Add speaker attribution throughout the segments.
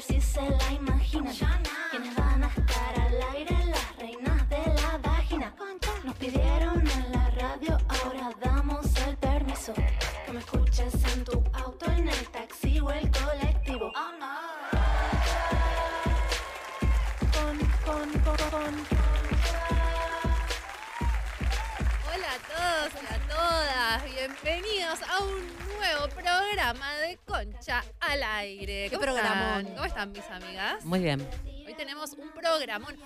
Speaker 1: si se la imaginan.
Speaker 2: Están? ¿Cómo están mis amigas?
Speaker 3: Muy bien.
Speaker 2: Hoy tenemos un programón.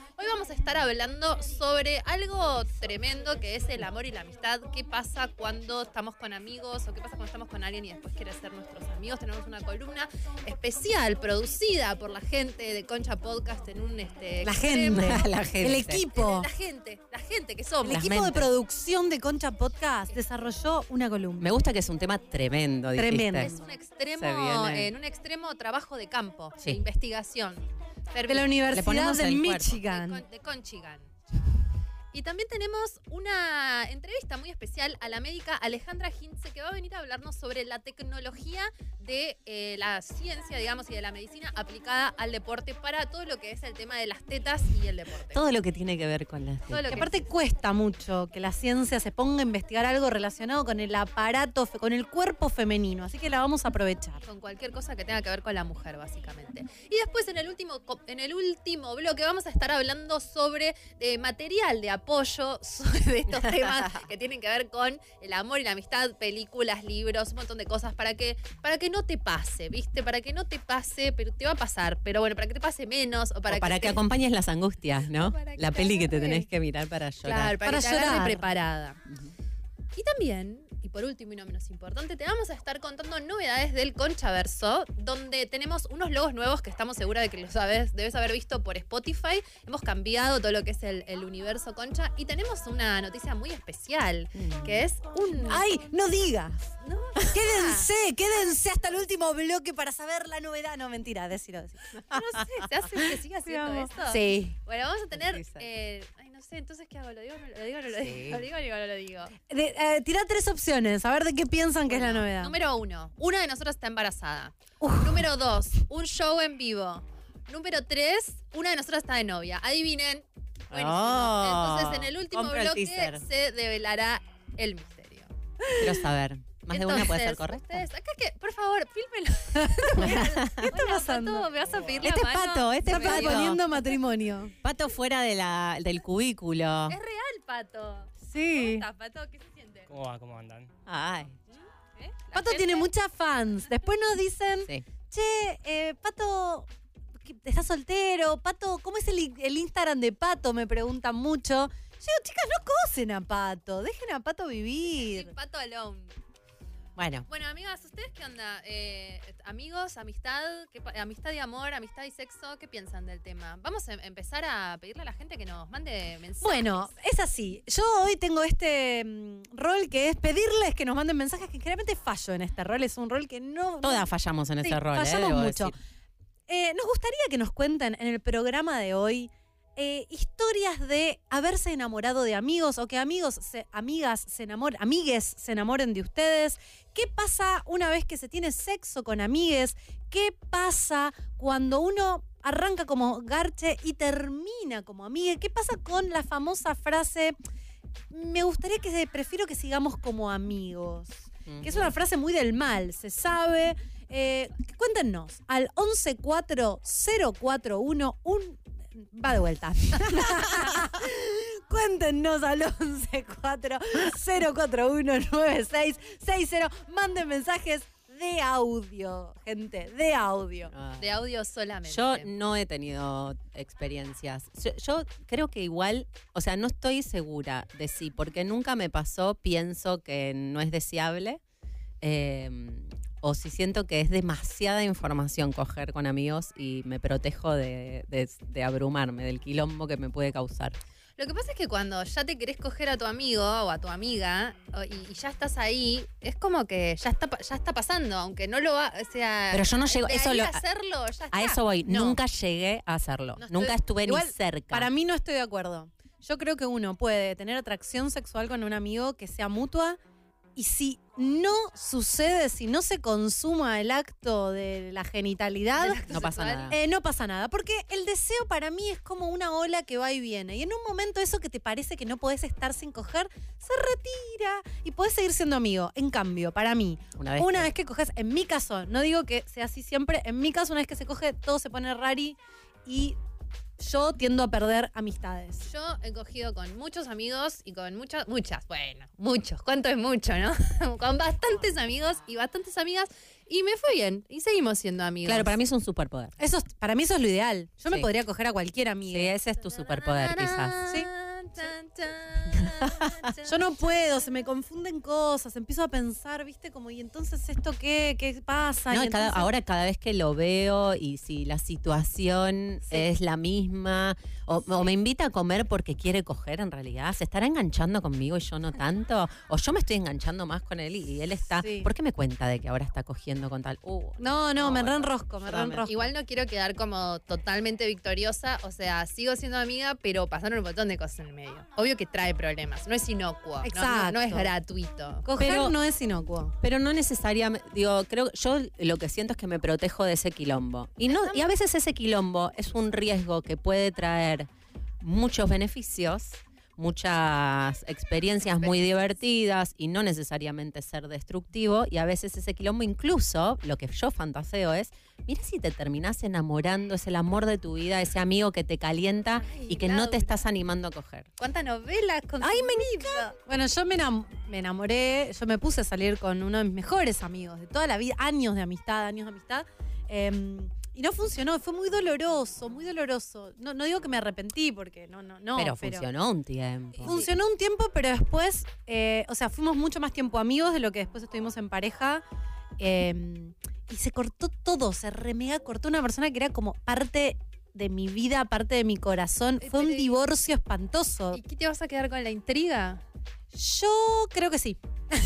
Speaker 2: Vamos a estar hablando sobre algo tremendo que es el amor y la amistad. ¿Qué pasa cuando estamos con amigos o qué pasa cuando estamos con alguien y después quiere ser nuestros amigos? Tenemos una columna especial producida por la gente de Concha Podcast en un este
Speaker 4: La
Speaker 2: extremo-
Speaker 4: gente,
Speaker 3: La gente.
Speaker 4: el equipo.
Speaker 2: La gente, la gente que somos.
Speaker 4: El
Speaker 3: Las
Speaker 4: equipo de
Speaker 3: mentes.
Speaker 4: producción de Concha Podcast desarrolló una columna.
Speaker 3: Me gusta que es un tema tremendo, dijiste.
Speaker 4: Tremendo.
Speaker 2: Es un extremo, en un extremo trabajo de campo,
Speaker 3: Sí.
Speaker 2: de investigación.
Speaker 4: De la Universidad.
Speaker 2: De,
Speaker 4: Michigan.
Speaker 2: Con- de Conchigan. Y también tenemos una entrevista muy especial a la médica Alejandra Hintze que va a venir a hablarnos sobre la tecnología de eh, la ciencia, digamos, y de la medicina aplicada al deporte para todo lo que es el tema de las tetas y el deporte.
Speaker 3: Todo lo que tiene que ver con las
Speaker 2: Todo lo
Speaker 4: Que aparte cuesta mucho que la ciencia se ponga a investigar algo relacionado con el aparato, con el cuerpo femenino. Así que la vamos a aprovechar.
Speaker 2: con cualquier cosa que tenga que ver con la mujer, básicamente. Y después en el último, en el último bloque vamos a estar hablando sobre eh, material de apoyo sobre de estos temas que tienen que ver con el amor y la amistad, películas, libros, un montón de cosas para que, para que no te pase, ¿viste? Para que no te pase, pero te va a pasar, pero bueno, para que te pase menos o para,
Speaker 3: O para que,
Speaker 2: te-
Speaker 3: acompañes las angustias, ¿no? La peli que te tenés que mirar para llorar.
Speaker 2: Claro, para,
Speaker 4: Para
Speaker 2: que te agarre
Speaker 4: llorar.
Speaker 2: preparada. Y también, y por último y no menos importante, te vamos a estar contando novedades del Conchaverso, donde tenemos unos logos nuevos que estamos seguras de que los sabes, debes haber visto por Spotify. Hemos cambiado todo lo que es el, el universo Concha y tenemos una noticia muy especial, que es un...
Speaker 4: ¡Ay, no digas!
Speaker 2: No,
Speaker 4: Quédense, quédense hasta el último bloque para saber la novedad. No, mentira, decilo.
Speaker 2: no sé, ¿se hace que siga haciendo esto?
Speaker 4: Sí.
Speaker 2: Bueno, vamos a tener...
Speaker 3: Sí, sí.
Speaker 2: eh, sé, entonces, ¿qué hago? ¿Lo digo o no lo digo? ¿No lo
Speaker 3: Sí.
Speaker 2: digo? ¿Lo digo o no lo digo?
Speaker 4: De- eh, tirá tres opciones, a ver de qué piensan que es la novedad.
Speaker 2: Número uno, una de nosotras está embarazada.
Speaker 4: Uf.
Speaker 2: Número dos, un show en vivo. Número tres, una de nosotras está de novia. Adivinen. Buenísimo.
Speaker 3: Oh,
Speaker 2: Entonces, en el último
Speaker 3: compro
Speaker 2: bloque se develará el misterio.
Speaker 3: Quiero saber. ¿Más de una puede ser
Speaker 2: Entonces,
Speaker 3: correcta?
Speaker 2: Ustedes, acá que, por favor, fílmenlo. ¿Qué
Speaker 4: está pasando?
Speaker 2: ¿Me vas a pedir
Speaker 3: Este
Speaker 2: la
Speaker 3: es
Speaker 2: mano?
Speaker 3: Pato, este
Speaker 4: Está
Speaker 3: es Pato.
Speaker 4: proponiendo matrimonio.
Speaker 3: Pato fuera de la, del cubículo.
Speaker 2: Es real, Pato.
Speaker 4: Sí.
Speaker 2: ¿Cómo estás, Pato? ¿Qué se siente?
Speaker 5: ¿Cómo va? ¿Cómo andan?
Speaker 3: Ay,
Speaker 2: ¿Eh? ¿La
Speaker 4: Pato
Speaker 2: gente?
Speaker 4: tiene muchas fans. Después nos dicen,
Speaker 3: sí.
Speaker 4: che, eh, Pato, ¿qué- ¿estás soltero? Pato, ¿cómo es el, el Instagram de Pato? Me preguntan mucho. Yo digo, chicas, no cosen a Pato. Dejen a Pato
Speaker 2: Sí,
Speaker 4: vivir.
Speaker 2: Pato alone.
Speaker 3: Bueno,
Speaker 2: Bueno, amigas, ¿ustedes qué onda? Eh, ¿Amigos, amistad? ¿Qué pa- ¿Amistad y amor, amistad y sexo? ¿Qué piensan del tema? Vamos a em- empezar a pedirle a la gente que nos mande mensajes.
Speaker 4: Bueno, es así. Yo hoy tengo este mm, rol que es pedirles que nos manden mensajes, que generalmente fallo en este rol. Es un rol que no...
Speaker 3: todas fallamos en
Speaker 4: Sí,
Speaker 3: ese rol, ¿eh?
Speaker 4: fallamos
Speaker 3: Debo
Speaker 4: mucho. Eh, nos gustaría que nos cuenten en el programa de hoy eh, historias de haberse enamorado de amigos o que amigos, se- amigas se enamoren, amigues se enamoren de ustedes. ¿Qué pasa una vez que se tiene sexo con amigues? ¿Qué pasa cuando uno arranca como garche y termina como amiga? ¿Qué pasa con la famosa frase? Me gustaría que prefiero que sigamos como amigos. Que es una frase muy del mal, se sabe. Eh, cuéntenos al 114041 un va de vuelta. Cuéntenos al 1140419660. Manden mensajes de audio, gente, de audio.
Speaker 3: Ah.
Speaker 2: De audio solamente.
Speaker 3: Yo no he tenido experiencias. Yo, yo creo que igual, o sea, no estoy segura de si, porque nunca me pasó, pienso que no es deseable. eh, o si siento que es demasiada información coger con amigos y me protejo de, de- de abrumarme, del quilombo que me puede causar.
Speaker 2: Lo que pasa es que cuando ya te querés coger a tu amigo o a tu amiga y, y ya estás ahí, es como que ya está, ya está pasando, aunque no lo va, o sea...
Speaker 3: Pero yo no llego-
Speaker 2: de
Speaker 3: eso
Speaker 2: ahí
Speaker 3: lo-
Speaker 2: a hacerlo, ya está.
Speaker 3: A eso voy,
Speaker 4: No.
Speaker 3: nunca llegué a hacerlo.
Speaker 2: No estoy-
Speaker 3: nunca estuve
Speaker 4: Igual,
Speaker 3: ni cerca.
Speaker 4: Para mí no estoy de acuerdo. Yo creo que uno puede tener atracción sexual con un amigo que sea mutua Y si no sucede, si no se consuma el acto de la genitalidad,
Speaker 3: No pasa nada.
Speaker 4: eh, no pasa nada. Porque el deseo para mí es como una ola que va y viene. Y en un momento eso que te parece que no podés estar sin coger, se retira y podés seguir siendo amigo. En cambio, para mí,
Speaker 3: Una vez
Speaker 4: una
Speaker 3: que-
Speaker 4: vez que coges, en mi caso, no digo que sea así siempre, en mi caso, una vez que se coge, todo se pone rari y yo tiendo a perder amistades.
Speaker 2: Yo he cogido con muchos amigos y con muchas, muchas, bueno, muchos, ¿cuánto es mucho, no? con bastantes amigos y bastantes amigas y me fue bien y seguimos siendo amigos.
Speaker 3: Claro, para mí es un superpoder.
Speaker 4: Eso es- para mí eso es lo ideal. Yo me podría coger a cualquier amiga.
Speaker 3: Sí, ese es tu superpoder, quizás.
Speaker 4: Sí.
Speaker 2: Tan, tan,
Speaker 4: Yo no puedo, se me confunden cosas, empiezo a pensar, ¿viste? Como, ¿y entonces esto qué? ¿Qué pasa?
Speaker 3: No,
Speaker 4: Y
Speaker 3: y cada-
Speaker 4: entonces-
Speaker 3: ahora cada vez que lo veo y si la situación
Speaker 4: Sí.
Speaker 3: es la misma o, o me invita a comer porque quiere coger en realidad, ¿se estará enganchando conmigo y yo no tanto? ¿O yo me estoy enganchando más con él y, y él está...
Speaker 4: Sí.
Speaker 3: ¿Por qué me cuenta de que ahora está cogiendo con tal? Uh,
Speaker 4: No, no,
Speaker 3: No,
Speaker 4: me reenrosco, me reenrosco.
Speaker 2: Igual no quiero quedar como totalmente victoriosa, o sea, sigo siendo amiga, pero pasaron un montón de cosas en el medio. Obvio que trae problemas, no es inocuo, no- no, es gratuito.
Speaker 4: Coger
Speaker 3: Pero-
Speaker 4: no es inocuo.
Speaker 3: Pero no necesariamente, digo, creo yo lo que siento es que me protejo de ese quilombo. Y no y a veces ese quilombo es un riesgo que puede traer muchos beneficios, muchas experiencias muy divertidas y no necesariamente ser destructivo. Y a veces ese quilombo incluso lo que yo fantaseo es mira si te terminás enamorando es el amor de tu vida ese amigo que te calienta
Speaker 2: Ay,
Speaker 3: y que no te estás animando a coger.
Speaker 2: ¿Cuántas novelas con
Speaker 3: Ay, me
Speaker 4: Bueno, yo me, enam- me enamoré, yo me puse a salir con uno de mis mejores amigos de toda la vida, años de amistad, años de amistad. em, y no funcionó, fue muy doloroso, muy doloroso. No, no digo que me arrepentí porque no, no, no.
Speaker 3: pero funcionó un tiempo
Speaker 4: Funcionó un tiempo, pero después, eh, o sea, fuimos mucho más tiempo amigos de lo que después estuvimos en pareja. eh, y se cortó todo, se remega cortó una persona que era como parte de mi vida, parte de mi corazón.
Speaker 2: Eh,
Speaker 4: Fue un divorcio espantoso.
Speaker 2: ¿Y qué te vas a quedar con la intriga?
Speaker 4: Yo creo que sí.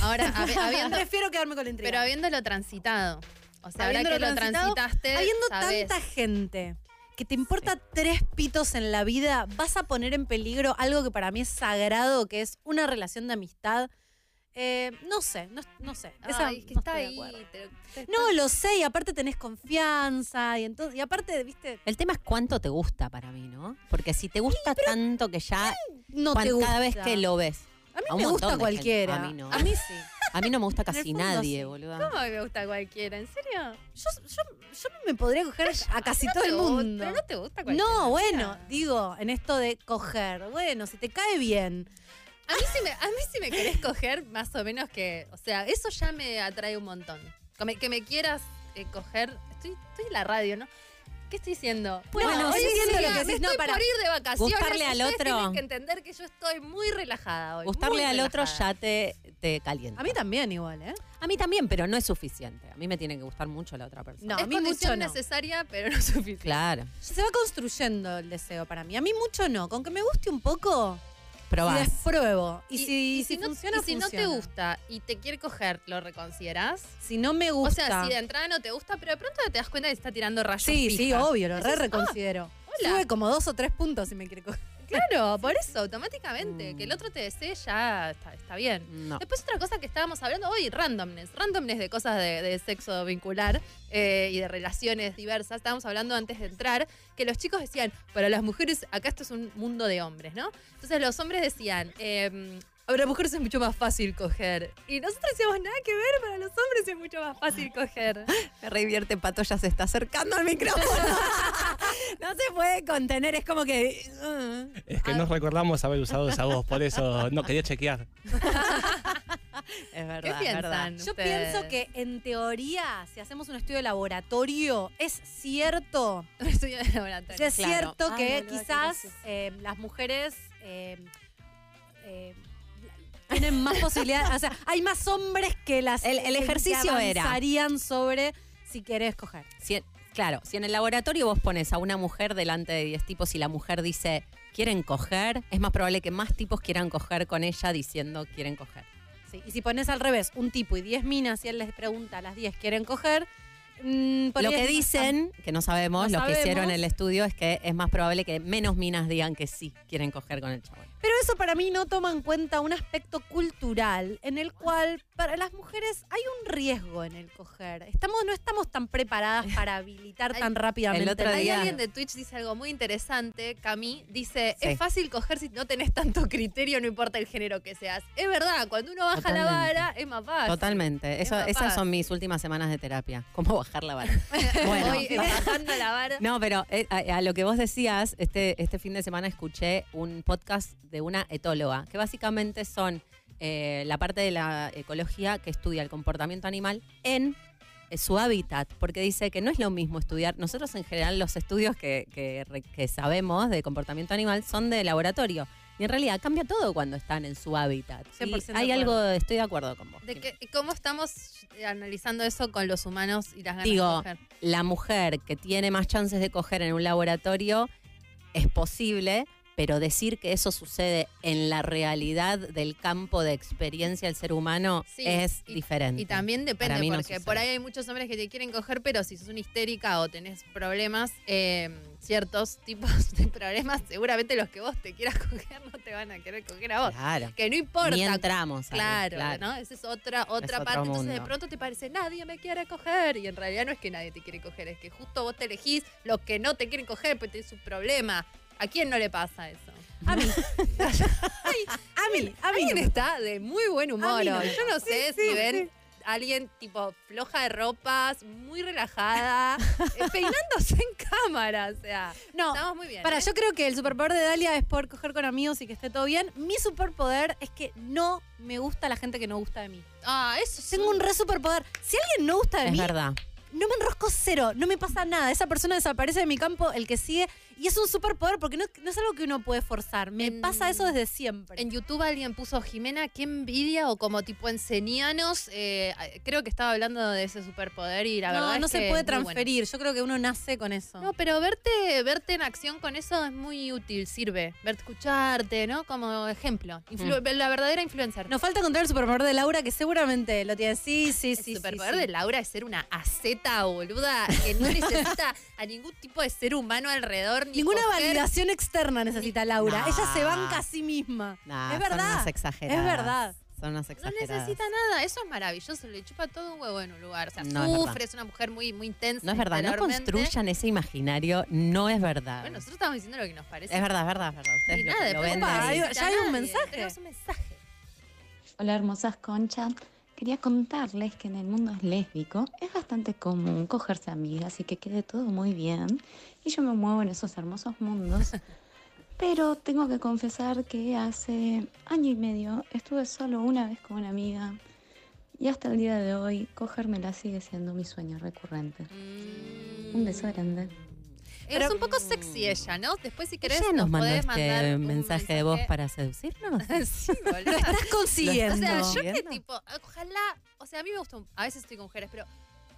Speaker 2: Ahora, habi- habiendo,
Speaker 4: Prefiero quedarme con la intriga.
Speaker 2: pero habiéndolo transitado. O sea, ahora
Speaker 4: Habiéndolo
Speaker 2: que lo transitaste,
Speaker 4: Habiendo
Speaker 2: sabés.
Speaker 4: tanta gente que te importa tres pitos en la vida, vas a poner en peligro algo que para mí es sagrado, que es una relación de amistad. Eh, no sé, no, no sé. Esa
Speaker 2: Ay, es que
Speaker 4: no
Speaker 2: está
Speaker 4: estoy de
Speaker 2: ahí.
Speaker 4: acuerdo.
Speaker 2: te- te-
Speaker 4: No, lo sé, y aparte tenés confianza, y entonces, y aparte, viste,
Speaker 3: El tema es cuánto te gusta para mí, ¿no? Porque si te gusta tanto que ya
Speaker 4: no te gusta.
Speaker 3: cada vez que lo ves.
Speaker 4: A mí
Speaker 3: a
Speaker 4: me gusta cualquiera.
Speaker 3: A mí no.
Speaker 4: A mí sí.
Speaker 3: A mí no me gusta casi
Speaker 4: fondo,
Speaker 3: nadie,
Speaker 4: sí.
Speaker 3: boludo.
Speaker 2: ¿Cómo me gusta cualquiera? ¿En serio?
Speaker 4: Yo, yo, yo me podría coger a casi
Speaker 2: No
Speaker 4: todo el mundo.
Speaker 2: Pero no te gusta cualquiera.
Speaker 4: No, bueno, digo, en esto de coger, bueno, si te cae bien.
Speaker 2: A mí, sí me, a mí sí me querés coger, más o menos que. O sea, eso ya me atrae un montón. Que me, que me quieras eh, coger. Estoy, estoy en la radio, ¿no? ¿Qué estoy diciendo?
Speaker 4: Bueno,
Speaker 2: hoy
Speaker 4: sí
Speaker 2: es
Speaker 4: entiendo
Speaker 2: un
Speaker 4: lo que
Speaker 2: me
Speaker 4: decís. No,
Speaker 2: estoy
Speaker 4: para.
Speaker 2: por ir de vacaciones.
Speaker 3: Gustarle al otro.
Speaker 2: Tienen que entender que yo estoy muy relajada hoy.
Speaker 3: Gustarle al otro ya te, te calienta.
Speaker 4: A mí también igual, ¿eh?
Speaker 3: A mí también, pero no es suficiente. A mí me tiene que gustar mucho la otra persona.
Speaker 4: No,
Speaker 2: es
Speaker 4: a mí
Speaker 2: condición
Speaker 4: mucho no.
Speaker 2: necesaria, pero no suficiente.
Speaker 3: Claro.
Speaker 4: Se va construyendo el deseo para mí. A mí mucho no. Con que me guste un poco, y
Speaker 3: Probás.
Speaker 4: despruebo. Y, si, si
Speaker 2: no,
Speaker 4: funciona,
Speaker 2: y si no te gusta y te quiere coger, ¿lo reconsiderás?
Speaker 4: Si no me
Speaker 2: O
Speaker 4: gusta.
Speaker 2: sea, si de entrada no te gusta, pero de pronto te das cuenta que está tirando rayos
Speaker 4: sí, sí, obvio, lo re
Speaker 2: "Ah,
Speaker 4: reconsidero.
Speaker 2: hola".
Speaker 4: Sube como dos o tres puntos si me quiere coger.
Speaker 2: Claro, por eso, automáticamente.
Speaker 3: Mm.
Speaker 2: Que el otro te desee ya está, está bien.
Speaker 3: No.
Speaker 2: Después otra cosa que estábamos hablando hoy, randomness. Randomness de cosas de, de sexo vincular eh, y de relaciones diversas. Estábamos hablando antes de entrar que los chicos decían, para las mujeres, acá esto es un mundo de hombres, ¿no? Entonces los hombres decían, eh, para mujeres es mucho más fácil coger. Y nosotros decíamos, nada que ver, para los hombres es mucho más fácil coger.
Speaker 3: Me revierte, Pato ya se está acercando al micrófono. no se puede contener, es como que... uh.
Speaker 5: Es que no recordamos haber usado esa voz, por eso no quería chequear.
Speaker 3: Es verdad,
Speaker 2: ¿Qué
Speaker 3: es
Speaker 2: piensan?
Speaker 3: verdad.
Speaker 4: Yo
Speaker 2: ustedes?
Speaker 4: pienso que en teoría, si hacemos un estudio de laboratorio, es cierto
Speaker 2: Un estudio de laboratorio.
Speaker 4: Es
Speaker 3: Claro.
Speaker 4: cierto
Speaker 2: Ay,
Speaker 4: que quizás eh, las mujeres eh, eh, tienen más posibilidades, o sea, hay más hombres que las
Speaker 3: El- el
Speaker 4: que
Speaker 3: ejercicio era.
Speaker 4: avanzarían sobre si querés coger.
Speaker 3: Si claro, si en el laboratorio vos pones a una mujer delante de 10 tipos y la mujer dice quieren coger, es más probable que más tipos quieran coger con ella diciendo quieren coger.
Speaker 4: Sí, Y si pones al revés un tipo y 10 minas y él les pregunta a las 10 quieren coger, mm,
Speaker 3: Lo que dicen, que no sabemos,
Speaker 4: No
Speaker 3: lo que hicieron en el estudio es que es más probable que menos minas digan que sí quieren coger con el chabón.
Speaker 4: Pero eso para mí no toma en cuenta un aspecto cultural en el cual para las mujeres hay un riesgo en el coger. Estamos, no estamos tan preparadas para habilitar tan rápidamente.
Speaker 3: el otro
Speaker 4: la-
Speaker 2: Hay
Speaker 3: día-
Speaker 2: alguien de Twitch dice algo muy interesante, Cami, dice,
Speaker 3: Sí.
Speaker 2: es fácil coger si no tenés tanto criterio, no importa el género que seas. Es verdad, cuando uno baja la vara es más fácil.
Speaker 3: Totalmente. Eso,
Speaker 2: más
Speaker 3: esas son mis últimas semanas de terapia. ¿Cómo bajar la vara? Bueno.
Speaker 2: Hoy eh, bajando la vara.
Speaker 3: No, pero eh, a, a lo que vos decías, este, este fin de semana escuché un podcast de una etóloga, que básicamente son eh, la parte de la ecología que estudia el comportamiento animal en eh, su hábitat, porque dice que no es lo mismo estudiar, nosotros en general los estudios que, que que sabemos de comportamiento animal son de laboratorio, y en realidad cambia todo cuando están en su hábitat. Y
Speaker 4: 100% de
Speaker 3: hay algo, estoy de acuerdo con vos.
Speaker 2: ¿De qué- ¿Cómo estamos analizando eso con los humanos y las ganas
Speaker 3: Digo,
Speaker 2: de coger?
Speaker 3: la mujer que tiene más chances de coger en un laboratorio es posible, pero decir que eso sucede en la realidad del campo de experiencia del ser humano
Speaker 2: Sí,
Speaker 3: es
Speaker 2: y-
Speaker 3: diferente.
Speaker 2: Y también depende,
Speaker 3: no
Speaker 2: porque
Speaker 3: sucede.
Speaker 2: por ahí hay muchos hombres que te quieren coger, pero si sos una histérica o tenés problemas, eh, ciertos tipos de problemas, seguramente los que vos te quieras coger no te van a querer coger a vos.
Speaker 3: Claro.
Speaker 2: Que no importa.
Speaker 3: Ni entramos. ahí,
Speaker 2: Claro, ¿no? Esa es otra, otra parte. Entonces de pronto te parece, nadie me quiere coger. Y en realidad no es que nadie te quiere coger, es que justo vos te elegís los que no te quieren coger, pues tenés un problema. ¿A quién no le pasa eso?
Speaker 4: A mí. a mí, a mí.
Speaker 2: Alguien está de muy buen humor.
Speaker 4: no.
Speaker 2: hoy. Yo no sé
Speaker 4: Sí,
Speaker 2: si
Speaker 4: sí,
Speaker 2: ven a alguien tipo floja de ropas, muy relajada, eh, peinándose en cámara. O sea,
Speaker 4: No,
Speaker 2: estamos muy bien.
Speaker 4: Para,
Speaker 2: ¿eh?
Speaker 4: yo creo que el superpoder de Dalia es poder coger con amigos y que esté todo bien. Mi superpoder es que no me gusta la gente que no gusta de mí.
Speaker 2: Ah, eso sí.
Speaker 4: Tengo un re superpoder. Si alguien no gusta de
Speaker 3: Es
Speaker 4: mí,
Speaker 3: verdad.
Speaker 4: no me enrosco cero, no me pasa nada. Esa persona desaparece de mi campo, el que sigue. Y es un superpoder porque no, no es algo que uno puede forzar. Me
Speaker 2: En-
Speaker 4: pasa eso desde siempre.
Speaker 2: En YouTube alguien puso Jimena, qué envidia o como tipo enseñanos. eh, creo que estaba hablando de ese superpoder y la
Speaker 4: no,
Speaker 2: verdad
Speaker 4: no
Speaker 2: es
Speaker 4: se
Speaker 2: que
Speaker 4: puede
Speaker 2: bueno.
Speaker 4: transferir. Yo creo que uno nace con eso.
Speaker 2: No, pero verte, verte en acción con eso es muy útil, sirve. Verte, escucharte, ¿no? Como ejemplo. Influ- La verdadera influencer.
Speaker 4: Nos falta encontrar el superpoder de Laura, que seguramente lo tiene. Sí, sí,
Speaker 2: El
Speaker 4: sí. sí,
Speaker 2: superpoder
Speaker 4: sí.
Speaker 2: de Laura es ser una aceta boluda que no necesita a ningún tipo de ser humano alrededor. Ni
Speaker 4: Ninguna
Speaker 2: coger.
Speaker 4: validación externa necesita Laura.
Speaker 3: No.
Speaker 4: Ella se banca a sí misma.
Speaker 3: Nah,
Speaker 4: es
Speaker 3: Son
Speaker 4: verdad.
Speaker 3: unas exageradas.
Speaker 4: Es verdad.
Speaker 3: Son unas
Speaker 2: No
Speaker 3: exageradas.
Speaker 2: necesita nada, eso es maravilloso, le chupa todo un huevo en un lugar. O sea,
Speaker 3: No,
Speaker 2: sufre, es, una mujer muy, muy intensa.
Speaker 3: No es verdad, no construyan ese imaginario, no es verdad.
Speaker 2: Bueno, nosotros estamos diciendo lo que nos parece.
Speaker 3: es verdad, es verdad, es verdad. Ustedes
Speaker 2: Y
Speaker 3: lo-
Speaker 2: nada,
Speaker 3: lo ven ahí.
Speaker 4: ya hay un
Speaker 2: Nadie,
Speaker 4: mensaje.
Speaker 2: Tenemos un mensaje.
Speaker 6: Hola hermosas conchas. Quería contarles que en el mundo lésbico es bastante común cogerse amigas y que quede todo muy bien. Y yo me muevo en esos hermosos mundos. Pero tengo que confesar que hace año y medio estuve solo una vez con una amiga. Y hasta el día de hoy, cogérmela sigue siendo mi sueño recurrente. Un beso grande.
Speaker 2: es un poco sexy ella, ¿no? Después si querés
Speaker 3: ¿Ella nos mandó
Speaker 2: podés
Speaker 3: este
Speaker 2: mandar un
Speaker 3: mensaje de voz para seducirnos?
Speaker 2: sí, boludo.
Speaker 4: Lo estás consiguiendo.
Speaker 2: O sea, yo que tipo, ojalá, o sea, a mí me gusta, un- a veces estoy con mujeres, pero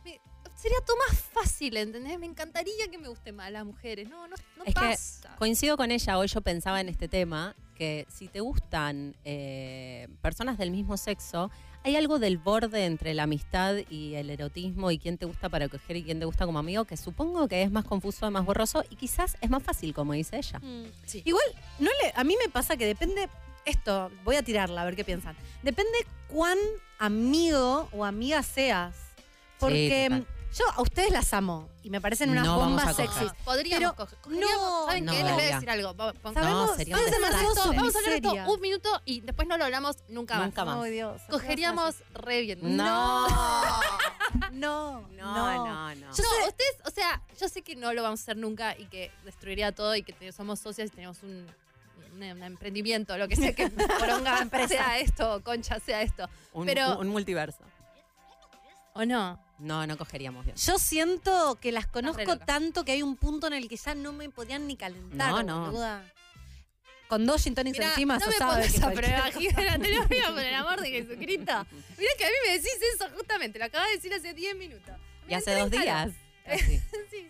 Speaker 2: me- sería todo más fácil, ¿entendés? Me encantaría que me gusten más las mujeres. No, no, no
Speaker 3: Es que
Speaker 2: pasa.
Speaker 3: Coincido con ella, hoy yo pensaba en este tema, que si te gustan eh, personas del mismo sexo, hay algo del borde entre la amistad y el erotismo y quién te gusta para coger y quién te gusta como amigo, que supongo que es más confuso, más borroso y quizás es más fácil, como dice ella.
Speaker 4: Mm.
Speaker 2: Sí.
Speaker 4: Igual, no le, a mí me pasa que depende. Esto, voy a tirarla a ver qué piensan. Depende cuán amigo o amiga seas. Porque
Speaker 3: total.
Speaker 4: Yo a ustedes las amo y me parecen unas
Speaker 3: No vamos
Speaker 4: bombas sexys.
Speaker 2: Podríamos
Speaker 4: Pero
Speaker 2: coger. cogeríamos-
Speaker 4: no,
Speaker 2: ¿Saben
Speaker 3: no,
Speaker 2: qué? Les voy a decir algo. Va- pon-
Speaker 4: Sabemos,
Speaker 3: No, sería
Speaker 2: Vamos a hablar de esto un minuto y después no lo hablamos nunca más.
Speaker 3: Nunca más.
Speaker 4: Ay, Dios,
Speaker 2: Cogeríamos re bien.
Speaker 3: No.
Speaker 4: No,
Speaker 3: No, no, no.
Speaker 4: Yo
Speaker 2: no,
Speaker 4: sé-
Speaker 2: ustedes, o sea, yo sé que no lo vamos a hacer nunca y que destruiría todo y que te- somos socias y tenemos un, un- un emprendimiento, lo que sea que poronga sea esto, concha sea esto.
Speaker 3: Un,
Speaker 2: pero-
Speaker 3: un multiverso.
Speaker 2: ¿O no?
Speaker 3: No, no cogeríamos bien.
Speaker 4: Yo siento que las conozco
Speaker 2: loca.
Speaker 4: tanto que hay un punto en el que ya no me podían ni calentar.
Speaker 3: No, no.
Speaker 4: boluda. Con dos gin tonics
Speaker 2: Mirá,
Speaker 4: encima,
Speaker 2: no
Speaker 4: se
Speaker 2: me
Speaker 4: sabe
Speaker 2: pongas
Speaker 4: que
Speaker 2: a prueba, Jimena, te lo pido por el amor de Jesucristo. Mirá que a mí me decís eso justamente, lo acabas de decir hace 10 minutos.
Speaker 3: Y hace dos días.
Speaker 2: Sí,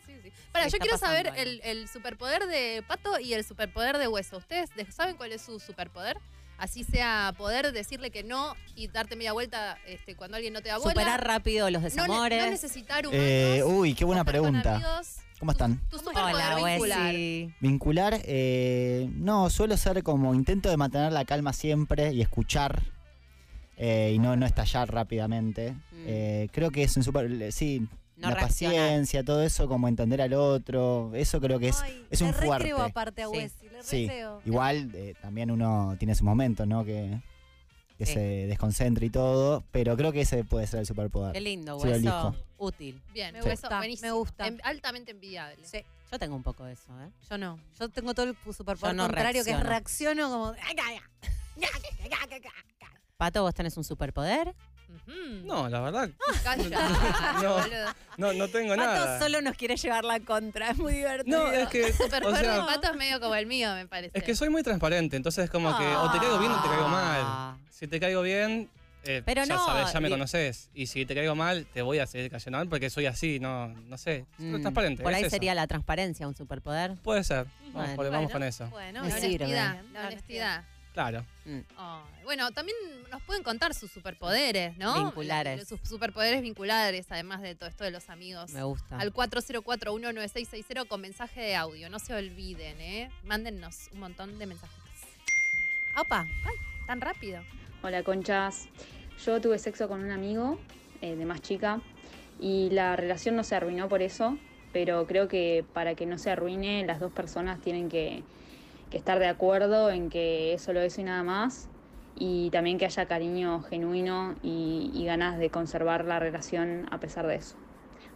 Speaker 2: sí, sí. Para, yo quiero saber el, el superpoder de Pato y el superpoder de Hueso. ¿Ustedes de- saben cuál es su superpoder? Así sea poder decirle que no y darte media vuelta este, cuando alguien no te da bola.
Speaker 3: Superar rápido los desamores.
Speaker 2: no necesitar humanos.
Speaker 7: Eh, uy, qué buena pregunta.
Speaker 2: amigos.
Speaker 7: ¿Cómo están?
Speaker 2: Tu
Speaker 3: Hola,
Speaker 2: vincular.
Speaker 3: Wesley.
Speaker 7: Vincular, eh, no, suelo ser como intento de mantener la calma siempre y escuchar eh, y no, no estallar rápidamente.
Speaker 3: Mm.
Speaker 7: Eh, creo que es un super, sí,
Speaker 3: No
Speaker 7: la
Speaker 3: reaccionar.
Speaker 7: paciencia, todo eso, como entender al otro, eso creo que es,
Speaker 4: Ay,
Speaker 7: es un fuerte.
Speaker 4: aparte a
Speaker 3: Sí.
Speaker 4: Le
Speaker 7: Sí, igual eh, también uno tiene sus momentos, ¿no? Que, que
Speaker 3: Sí.
Speaker 7: se desconcentre y todo, pero creo que ese puede ser el superpoder.
Speaker 3: Qué lindo, hueso. Útil.
Speaker 2: Bien,
Speaker 4: Me gusta, me gusta.
Speaker 2: Em- altamente envidiable.
Speaker 4: Sí,
Speaker 3: Yo tengo un poco de eso, ¿eh?
Speaker 4: yo no. Yo tengo todo el superpoder
Speaker 3: Yo no
Speaker 4: contrario, que
Speaker 3: reacciono.
Speaker 4: reacciono como...
Speaker 3: Pato, ¿vos tenés un superpoder?
Speaker 5: No, la verdad,
Speaker 2: Calla,
Speaker 5: No. no, no tengo nada.
Speaker 3: solo nos quiere llevar la contra, es muy divertido.
Speaker 5: No, es que, o sea,
Speaker 2: pato es medio como el mío, me parece.
Speaker 5: es que soy muy transparente, entonces es como que o te caigo bien o te caigo mal.
Speaker 3: Ah.
Speaker 5: Si te caigo bien, eh,
Speaker 3: Pero
Speaker 5: ya
Speaker 3: no,
Speaker 5: sabes, ya me conoces. Y si te caigo mal, te voy a seguir cayendo mal porque soy así, no, no sé. Soy
Speaker 3: Mm,
Speaker 5: transparente.
Speaker 3: Por
Speaker 5: es
Speaker 3: ahí
Speaker 5: eso.
Speaker 3: sería la transparencia un superpoder.
Speaker 5: Puede ser. Vamos,
Speaker 3: Bueno.
Speaker 5: por- vamos con eso.
Speaker 4: Bueno,
Speaker 2: la honestidad, la honestidad.
Speaker 5: Claro.
Speaker 3: Mm.
Speaker 2: Ay, bueno, también nos pueden contar sus superpoderes, ¿no?
Speaker 3: Vinculares.
Speaker 2: Sus superpoderes vinculares, además de todo esto de los amigos.
Speaker 3: Me gusta.
Speaker 2: Al 404-19660 con mensaje de audio. No se olviden, ¿eh? Mándennos un montón de mensajitos.
Speaker 4: Opa,
Speaker 2: Tan rápido.
Speaker 8: Hola conchas, yo tuve sexo con un amigo eh, de más chica y la relación no se arruinó por eso, pero creo que para que no se arruine las dos personas tienen que, que estar de acuerdo en que es solo eso y nada más y también que haya cariño genuino y, y ganas de conservar la relación a pesar de eso.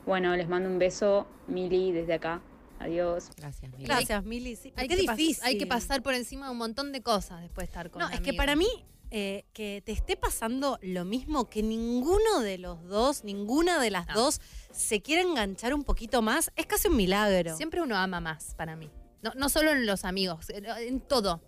Speaker 8: Bueno, les mando un beso, Mili, desde acá. Adiós.
Speaker 3: Gracias, Mili.
Speaker 4: gracias, Mili. Sí,
Speaker 2: Hay
Speaker 4: qué
Speaker 2: que,
Speaker 4: difícil.
Speaker 2: hay que pasar por encima de un montón de cosas después de estar con
Speaker 4: No, es que para mí, eh, que te esté pasando lo mismo, que ninguno de los dos, ninguna de las
Speaker 2: No.
Speaker 4: dos se quiera enganchar un poquito más, es casi un milagro.
Speaker 2: Siempre uno ama más, para mí. No, no solo en los amigos, en, en todo.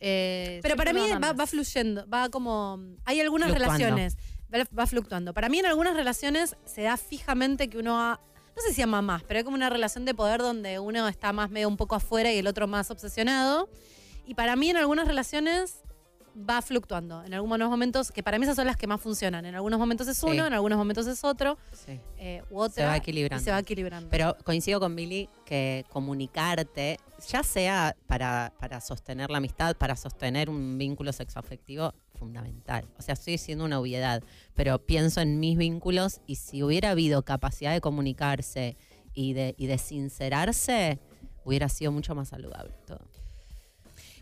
Speaker 2: Eh,
Speaker 4: Pero para mí va, fluyendo, va como... Hay algunas
Speaker 3: Fluctuando.
Speaker 4: relaciones, va, va fluctuando. Para mí en algunas relaciones se da fijamente que uno ha- no sé si ama más, pero hay como una relación de poder donde uno está más medio un poco afuera y el otro más obsesionado. Y para mí en algunas relaciones va fluctuando. En algunos momentos, que para mí esas son las que más funcionan. En algunos momentos es uno,
Speaker 3: Sí.
Speaker 4: en algunos momentos es otro,
Speaker 3: Sí.
Speaker 4: eh, u otra.
Speaker 3: Se va
Speaker 4: y
Speaker 3: equilibrando.
Speaker 4: se va equilibrando.
Speaker 3: Pero coincido con Billy que comunicarte, ya sea para, para sostener la amistad, para sostener un vínculo sexoafectivo, fundamental. O sea, estoy diciendo una obviedad, pero pienso en mis vínculos y si hubiera habido capacidad de comunicarse y de, y de sincerarse, hubiera sido mucho más saludable todo.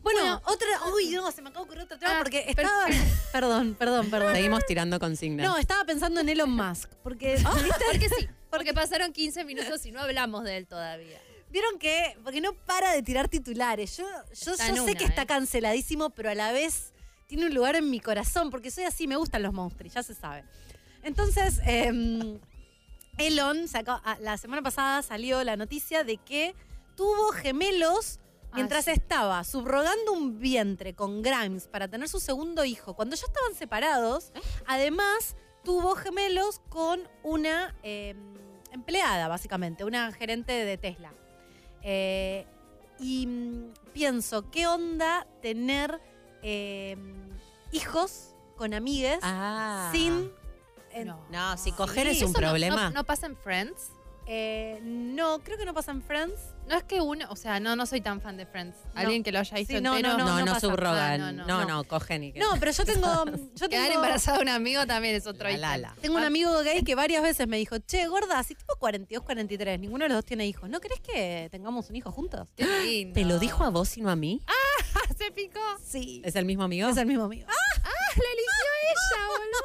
Speaker 4: Bueno, otra. Uy, no, se me acaba de ocurrir otro tema
Speaker 2: Ah,
Speaker 4: porque estaba. perdón, perdón, perdón.
Speaker 3: Seguimos tirando consignas.
Speaker 4: No, estaba pensando en Elon Musk. Porque.
Speaker 2: Porque sí, porque pasaron 15 minutos y no hablamos de él todavía.
Speaker 4: Vieron que, porque no para de tirar titulares. Yo, sé que está
Speaker 2: ¿eh?
Speaker 4: canceladísimo, pero a la vez tiene un lugar en mi corazón, porque soy así, me gustan los monstruos, ya se sabe. Entonces, em, Elon sacó, ah, la semana pasada salió la noticia de que tuvo gemelos
Speaker 2: Ah,
Speaker 4: mientras
Speaker 2: sí.
Speaker 4: estaba subrogando un vientre con Grimes para tener su segundo hijo. Cuando ya estaban separados, además tuvo gemelos con una em, empleada, básicamente, una gerente de Tesla. Eh, y mm, pienso, ¿qué onda tener eh, hijos con amigues
Speaker 3: Ah.
Speaker 4: sin...
Speaker 2: No.
Speaker 3: No, si coger
Speaker 4: Sí,
Speaker 3: es un
Speaker 2: ¿Eso no-
Speaker 3: problema.
Speaker 2: No, no pasa en Friends?
Speaker 4: eh, no, creo que no pasa en Friends.
Speaker 2: No es que uno, o sea, no, no soy tan fan de Friends. Alguien que lo haya visto
Speaker 4: Sí, no,
Speaker 2: entero.
Speaker 4: no,
Speaker 3: no, no,
Speaker 4: pasa.
Speaker 3: subrogan.
Speaker 2: Ah,
Speaker 3: no,
Speaker 2: no,
Speaker 3: no,
Speaker 2: no.
Speaker 3: cogen y que.
Speaker 4: No, pero yo tengo... Yo
Speaker 2: Quedar
Speaker 4: tengo,
Speaker 2: embarazada de un amigo también es otro
Speaker 3: La, la, la.
Speaker 4: tengo un amigo gay que varias veces me dijo, che, gorda, si tipo 42, 43, ninguno de los dos tiene hijos, ¿no crees que tengamos un hijo juntos?
Speaker 2: Qué lindo.
Speaker 3: ¿Te lo dijo a vos y no a mí?
Speaker 2: Se picó.
Speaker 4: Sí.
Speaker 3: ¿Es el mismo amigo?
Speaker 4: Es el mismo amigo. ¡Ah!
Speaker 2: Le eligió ella, boludo.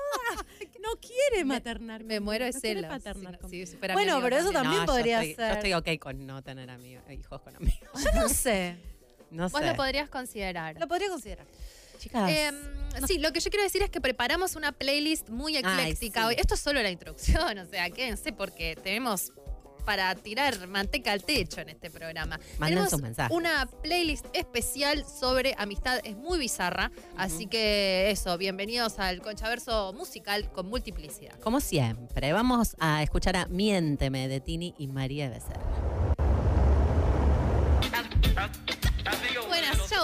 Speaker 4: No quiere maternar.
Speaker 2: Me muero de
Speaker 4: no
Speaker 2: celos.
Speaker 4: paternar
Speaker 2: súper
Speaker 4: Bueno,
Speaker 2: amigo
Speaker 4: pero eso también podría
Speaker 3: estoy,
Speaker 4: ser.
Speaker 3: Yo estoy ok con no tener amigos, hijos con amigos.
Speaker 4: Yo no sé.
Speaker 3: No
Speaker 2: Vos
Speaker 3: sé.
Speaker 2: lo podrías considerar.
Speaker 4: Lo podría considerar.
Speaker 3: Chicas,
Speaker 2: Em, Sí, lo que yo quiero decir es que preparamos una playlist muy
Speaker 3: Ay,
Speaker 2: ecléctica
Speaker 3: sí.
Speaker 2: hoy. Esto es solo la introducción, o sea, quédense porque tenemos para tirar manteca al techo en este programa.
Speaker 3: Manden sus mensajes.
Speaker 2: una playlist especial sobre amistad, es muy bizarra, así que eso, bienvenidos al Conchaverso musical con multiplicidad.
Speaker 3: como siempre, vamos a escuchar a Miénteme de Tini y María Becerra.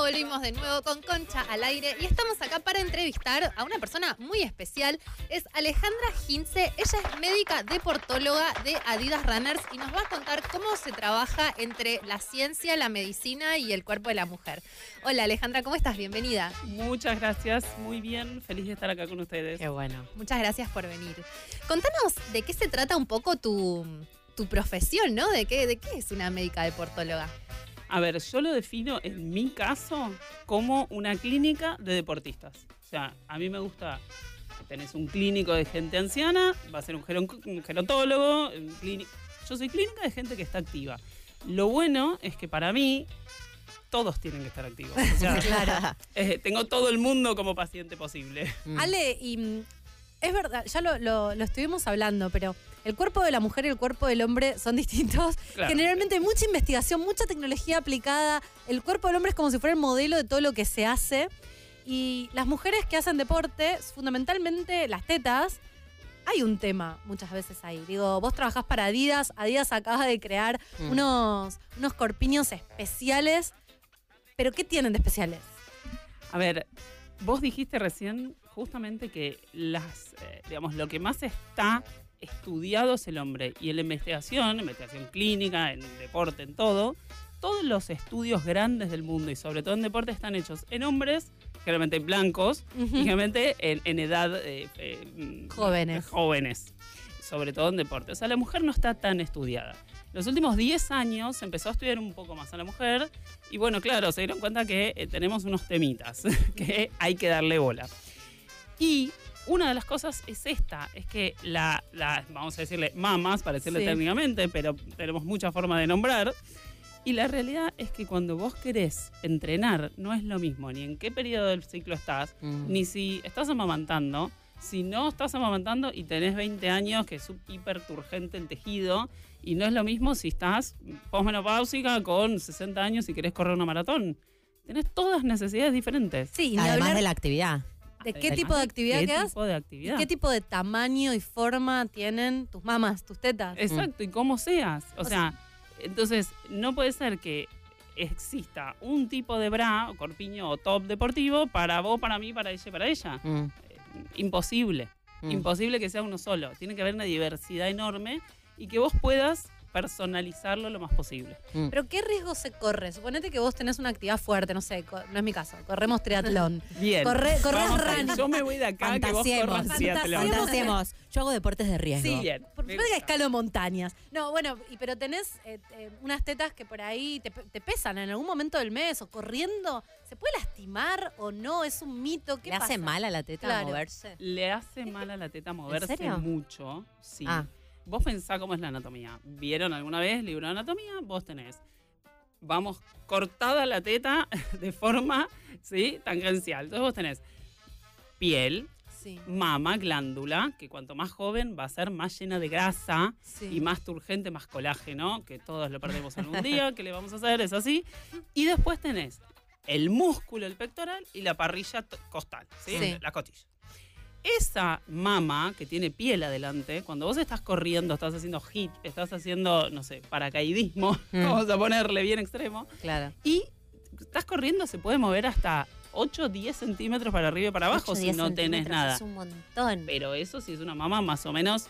Speaker 2: Volvimos de nuevo con Concha al aire y estamos acá para entrevistar a una persona muy especial. Es Alejandra Gince. Ella es médica deportóloga de Adidas Runners y nos va a contar cómo se trabaja entre la ciencia, la medicina y el cuerpo de la mujer. Hola Alejandra, ¿cómo estás? Bienvenida.
Speaker 9: Muchas gracias, muy bien, feliz de estar acá con ustedes.
Speaker 3: Qué bueno.
Speaker 2: Muchas gracias por venir. Contanos de qué se trata un poco tu, tu profesión, ¿no? ¿De qué, ¿De qué es una médica deportóloga?
Speaker 9: A ver, yo lo defino en mi caso como una clínica de deportistas. O sea, a mí me gusta, tenés un clínico de gente anciana, va a ser un, geron- un gerontólogo, un clínico. Yo soy clínica de gente que está activa. Lo bueno es que para mí todos tienen que estar activos. O sea, eh, tengo todo el mundo como paciente posible.
Speaker 3: Mm.
Speaker 4: Ale, y mm, es verdad, ya lo, lo- lo estuvimos hablando, pero el cuerpo de la mujer y el cuerpo del hombre son distintos.
Speaker 9: Claro.
Speaker 4: Generalmente hay mucha investigación, mucha tecnología aplicada. El cuerpo del hombre es como si fuera el modelo de todo lo que se hace. Y las mujeres que hacen deporte, fundamentalmente las tetas, hay un tema muchas veces ahí. Digo, vos trabajás para Adidas, Adidas acaba de crear
Speaker 3: Mm.
Speaker 4: unos, unos corpiños especiales. ¿Pero qué tienen de especiales?
Speaker 9: A ver, vos dijiste recién justamente que las, eh, digamos, lo que más está estudiado es el hombre. Y en la investigación, investigación clínica, en deporte, en todo, todos los estudios grandes del mundo y sobre todo en deporte están hechos en hombres, generalmente blancos, y generalmente en, en edad eh, eh, mm,
Speaker 4: Jóvenes.
Speaker 9: jóvenes, sobre todo en deporte. O sea, la mujer no está tan estudiada. Los últimos 10 años empezó a estudiar un poco más a la mujer y bueno, claro, se dieron cuenta que eh, tenemos unos temitas que hay que darle bola. Y una de las cosas es esta, es que la, la- vamos a decirle mamas, para decirle
Speaker 4: Sí.
Speaker 9: técnicamente, pero tenemos mucha forma de nombrar. Y la realidad es que cuando vos querés entrenar, no es lo mismo ni en qué periodo del ciclo estás,
Speaker 3: Mm.
Speaker 9: ni si estás amamantando. Si no estás amamantando y tenés 20 años, que es hiper turgente el tejido, y no es lo mismo si estás posmenopáusica con 60 años y querés correr una maratón. Tenés todas necesidades diferentes.
Speaker 4: Sí, y
Speaker 3: Además
Speaker 4: hablar
Speaker 3: de la actividad.
Speaker 4: De qué
Speaker 9: Además
Speaker 4: tipo de actividad
Speaker 9: ¿Qué
Speaker 4: que hagas.
Speaker 9: tipo de
Speaker 4: ¿Y
Speaker 9: actividad?
Speaker 4: qué tipo de tamaño y forma tienen tus mamas, tus tetas?
Speaker 9: Exacto, y cómo seas. O,
Speaker 4: O
Speaker 9: sea, entonces no puede ser que exista un tipo de bra, o corpiño o top deportivo para vos, para mí, para ella y para ella.
Speaker 3: Mm,
Speaker 9: Eh, Imposible.
Speaker 3: mm.
Speaker 9: Imposible que sea uno solo. Tiene que haber una diversidad enorme y que vos puedas personalizarlo lo más posible.
Speaker 3: Mm.
Speaker 4: Pero ¿qué riesgo se corre? Suponete que vos tenés una actividad fuerte, no sé, no es mi caso, corremos triatlón.
Speaker 9: Bien.
Speaker 4: Corre- corres
Speaker 9: Vamos
Speaker 4: running.
Speaker 9: Yo me voy de acá que vos corras triatlón.
Speaker 4: Fantasiemos.
Speaker 3: Yo hago deportes de riesgo.
Speaker 4: Sí,
Speaker 9: Bien,
Speaker 4: por que escalo montañas. No, bueno, y, pero tenés eh, eh, unas tetas que por ahí te, pe- te pesan en algún momento del mes o corriendo. ¿Se puede lastimar o no? ¿Es un mito? ¿Qué
Speaker 3: ¿Le hace mal a la teta
Speaker 4: Claro.
Speaker 3: moverse?
Speaker 9: Le hace mal a la teta moverse
Speaker 3: serio?
Speaker 9: mucho. Sí.
Speaker 3: Ah.
Speaker 9: Vos pensá cómo es la anatomía. ¿Vieron alguna vez libro de anatomía? Vos tenés, vamos, cortada la teta de forma, ¿sí? Tangencial. Entonces vos tenés piel,
Speaker 4: Sí,
Speaker 9: mama, glándula, que cuanto más joven va a ser más llena de grasa
Speaker 4: sí.
Speaker 9: y más turgente, más colágeno, que todos lo perdemos algún día, ¿qué le vamos a hacer? Es así. Y después tenés el músculo, el pectoral y la parrilla costal, ¿sí?
Speaker 4: Sí.
Speaker 9: La costilla. Esa mama que tiene piel adelante, cuando vos estás corriendo, estás haciendo hit, estás haciendo, no sé, paracaidismo,
Speaker 3: Mm.
Speaker 9: vamos a ponerle bien extremo,
Speaker 3: Claro.
Speaker 9: y estás corriendo, se puede mover hasta 8 10 centímetros para arriba y para abajo si no tenés nada.
Speaker 3: Es un montón.
Speaker 9: Pero eso sí es una mama más o menos,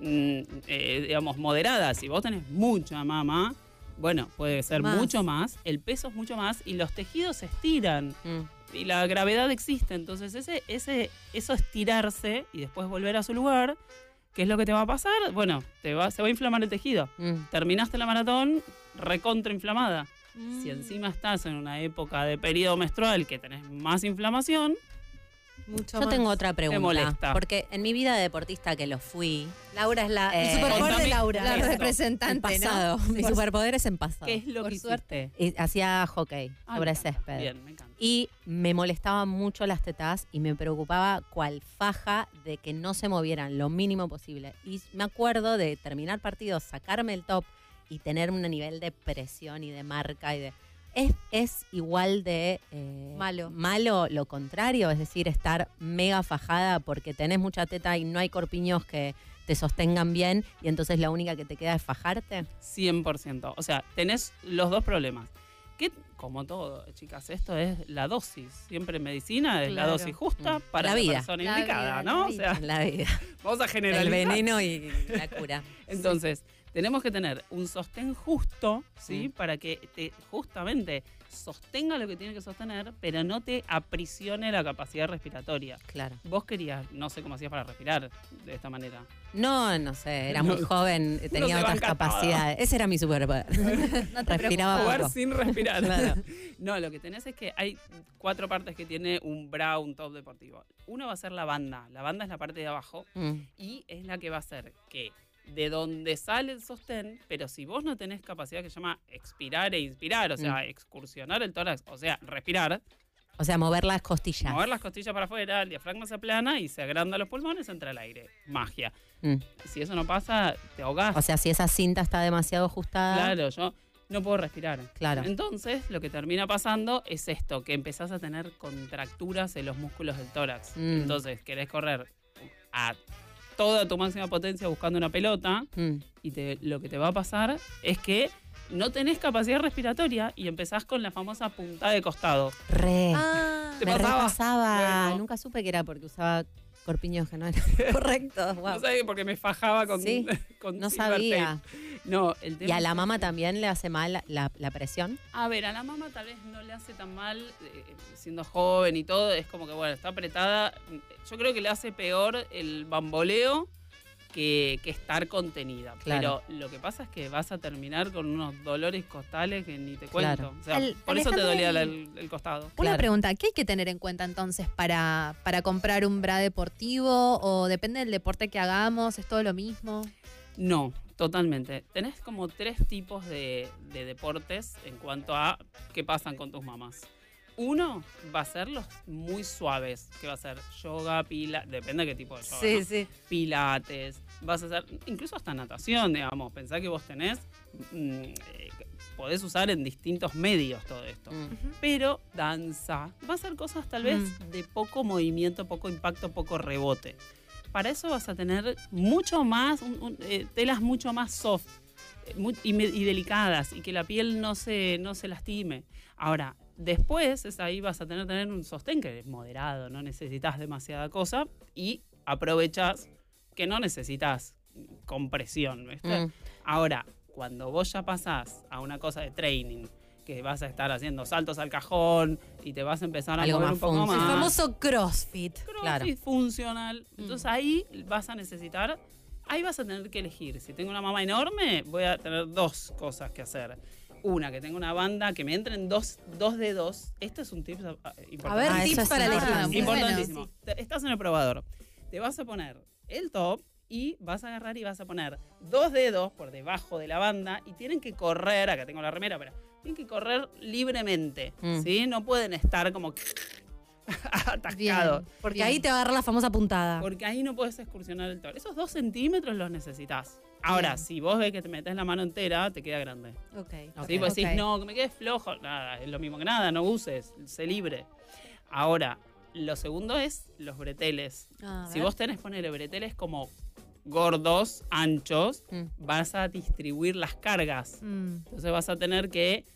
Speaker 9: mm, eh, digamos, moderada. Si vos tenés mucha mama, bueno, puede ser
Speaker 4: Más.
Speaker 9: mucho más, el peso es mucho más y los tejidos se estiran
Speaker 3: Mm.
Speaker 9: Y la gravedad existe. Entonces, ese, ese, eso estirarse y después volver a su lugar, ¿qué es lo que te va a pasar? Bueno, te va, se va a inflamar el tejido.
Speaker 3: Mm.
Speaker 9: Terminaste la maratón recontrainflamada.
Speaker 4: Mm.
Speaker 9: Si encima estás en una época de periodo menstrual que tenés más inflamación,
Speaker 4: Mucho
Speaker 3: Yo
Speaker 4: más.
Speaker 3: tengo otra pregunta.
Speaker 9: molesta.
Speaker 3: Porque en mi vida de deportista que lo fui,
Speaker 4: Laura es la.
Speaker 3: Eh,
Speaker 4: el superpoder de Laura.
Speaker 2: La representante,
Speaker 3: en pasado.
Speaker 2: ¿no?
Speaker 3: Mi superpoder es en pasado.
Speaker 9: ¿qué es lo
Speaker 2: Por
Speaker 9: que
Speaker 2: suerte.
Speaker 9: hiciste?
Speaker 3: Y hacía hockey
Speaker 9: Ah,
Speaker 3: sobre
Speaker 9: me
Speaker 3: césped.
Speaker 9: Bien, me encanta.
Speaker 3: Y me molestaban mucho las tetas y me preocupaba cual faja de que no se movieran lo mínimo posible. Y me acuerdo de terminar partidos, sacarme el top y tener un nivel de presión y de marca y de... Es, es igual de eh,
Speaker 4: Malo.
Speaker 3: malo lo contrario, es decir, estar mega fajada porque tenés mucha teta y no hay corpiños que te sostengan bien y entonces la única que te queda es fajarte.
Speaker 9: 100%. O sea, tenés los dos problemas. ¿Qué, como todo, chicas, esto es la dosis. Siempre en medicina es la dosis justa
Speaker 3: Mm.
Speaker 9: para
Speaker 3: La
Speaker 9: la,
Speaker 3: vida.
Speaker 9: persona
Speaker 2: La
Speaker 9: indicada,
Speaker 2: vida,
Speaker 9: ¿no?
Speaker 2: la
Speaker 9: O sea,
Speaker 3: la vida.
Speaker 9: vamos a
Speaker 3: El
Speaker 9: generalizar.
Speaker 3: veneno y la cura.
Speaker 9: Entonces, tenemos que tener un sostén justo, ¿sí?
Speaker 3: Mm.
Speaker 9: Para que te justamente sostenga lo que tiene que sostener, pero no te aprisione la capacidad respiratoria.
Speaker 3: Claro.
Speaker 9: Vos querías, no sé cómo hacías para respirar de esta manera.
Speaker 3: No, no sé, era
Speaker 9: No.
Speaker 3: muy joven, tenía otras
Speaker 9: todo.
Speaker 3: capacidades. Ese era mi superpoder.
Speaker 2: No te
Speaker 3: Respiraba
Speaker 9: Jugar
Speaker 3: poco.
Speaker 9: sin respirar.
Speaker 3: Claro.
Speaker 9: No, lo que tenés es que hay cuatro partes que tiene un bra, un top deportivo. Uno va a ser la banda. La banda es la parte de abajo
Speaker 3: Mm.
Speaker 9: y es la que va a hacer que de donde sale el sostén, pero si vos no tenés capacidad que se llama expirar e inspirar, o sea, excursionar el tórax, o sea, respirar,
Speaker 3: O sea, mover las costillas.
Speaker 9: mover las costillas para afuera, el diafragma se aplana y se agranda los pulmones, entra el aire. Magia.
Speaker 3: Mm.
Speaker 9: Si eso no pasa, te ahogás.
Speaker 3: O sea, si esa cinta está demasiado ajustada.
Speaker 9: Claro, yo no puedo respirar.
Speaker 3: Claro.
Speaker 9: Entonces, lo que termina pasando es esto, que empezás a tener contracturas en los músculos del tórax.
Speaker 3: Mm.
Speaker 9: Entonces, querés correr a toda tu máxima potencia buscando una pelota
Speaker 3: Mm.
Speaker 9: y te- lo que te va a pasar es que no tenés capacidad respiratoria y empezás con la famosa puntada de costado.
Speaker 3: Re.
Speaker 2: Ah,
Speaker 9: ¿Te
Speaker 3: me
Speaker 9: pasaba?
Speaker 3: repasaba.
Speaker 9: Bueno.
Speaker 3: Nunca supe que era porque usaba corpiños que no eran correctos. Wow.
Speaker 9: No sabía porque me fajaba con,
Speaker 3: Sí,
Speaker 9: con
Speaker 3: No sabía.
Speaker 9: tape. No, el tema
Speaker 3: ¿Y a la mamá también le hace mal la, la presión?
Speaker 9: A ver, a la mamá tal vez no le hace tan mal eh, siendo joven y todo. Es como que, bueno, está apretada. Yo creo que le hace peor el bamboleo que, que estar contenida.
Speaker 3: Claro.
Speaker 9: Pero lo que pasa es que vas a terminar con unos dolores costales que ni te cuento.
Speaker 3: Claro.
Speaker 9: O sea,
Speaker 2: Al-
Speaker 9: por eso te dolía el, el costado.
Speaker 2: Una
Speaker 3: Claro.
Speaker 2: pregunta, ¿qué hay que tener en cuenta entonces para, para comprar un bra deportivo? ¿O depende del deporte que hagamos? ¿Es todo lo mismo?
Speaker 9: No, totalmente. Tenés como tres tipos de, de deportes en cuanto a qué pasan con tus mamás. Uno va a ser los muy suaves, que va a ser yoga, pila, depende de qué tipo de yoga. ¿no?
Speaker 4: sí.
Speaker 9: Pilates, vas a hacer incluso hasta natación, digamos. Pensá que vos tenés, mm, eh, podés usar en distintos medios todo esto.
Speaker 3: Mm.
Speaker 9: Pero danza, va a ser cosas tal vez de poco movimiento, poco impacto, poco rebote. Para eso vas a tener mucho más, un- un, eh, telas mucho más soft eh, y, y delicadas y que la piel no se, no se lastime. Ahora, después es ahí vas a tener, tener un sostén que es moderado, no necesitas demasiada cosa y aprovechas que no necesitas compresión. ¿viste?
Speaker 3: Mm.
Speaker 9: Ahora, cuando vos ya pasás a una cosa de training, que vas a estar haciendo saltos al cajón y te vas a empezar a
Speaker 3: Algo
Speaker 9: mover
Speaker 3: más
Speaker 9: un poco
Speaker 3: funcional.
Speaker 4: El
Speaker 9: más.
Speaker 4: famoso CrossFit.
Speaker 9: crossfit
Speaker 3: claro.
Speaker 9: funcional. Entonces ahí vas a necesitar, ahí vas a tener que elegir. Si tengo una mamá enorme, voy a tener dos cosas que hacer. Una, que tenga una banda que me entren dos, dos dedos. Este es un tip ah,
Speaker 4: A
Speaker 9: importante.
Speaker 4: ver,
Speaker 3: Ah,
Speaker 4: tips para elegir.
Speaker 9: Importantísimo. Estás en el probador. Te vas a poner el top y vas a agarrar y vas a poner dos dedos por debajo de la banda y tienen que correr, acá tengo la remera, pero tienen que correr libremente,
Speaker 3: Mm.
Speaker 9: ¿sí? No pueden estar como atascados.
Speaker 4: Porque
Speaker 2: Bien.
Speaker 4: ahí te va a agarrar la famosa puntada.
Speaker 9: Porque ahí no puedes excursionar el toro. Esos dos centímetros los necesitas. Ahora,
Speaker 2: Bien.
Speaker 9: si vos ves que te metes la mano entera, te queda grande.
Speaker 4: Ok.
Speaker 9: Sí, pues
Speaker 2: Ok.
Speaker 9: decís, no, que me quede flojo. Nada, es lo mismo que nada, no uses, sé libre. Ahora, lo segundo es los breteles.
Speaker 4: A
Speaker 9: Si vos tenés poner breteles como gordos, anchos,
Speaker 3: Mm.
Speaker 9: vas a distribuir las cargas.
Speaker 2: Mm,
Speaker 9: Entonces vas a tener que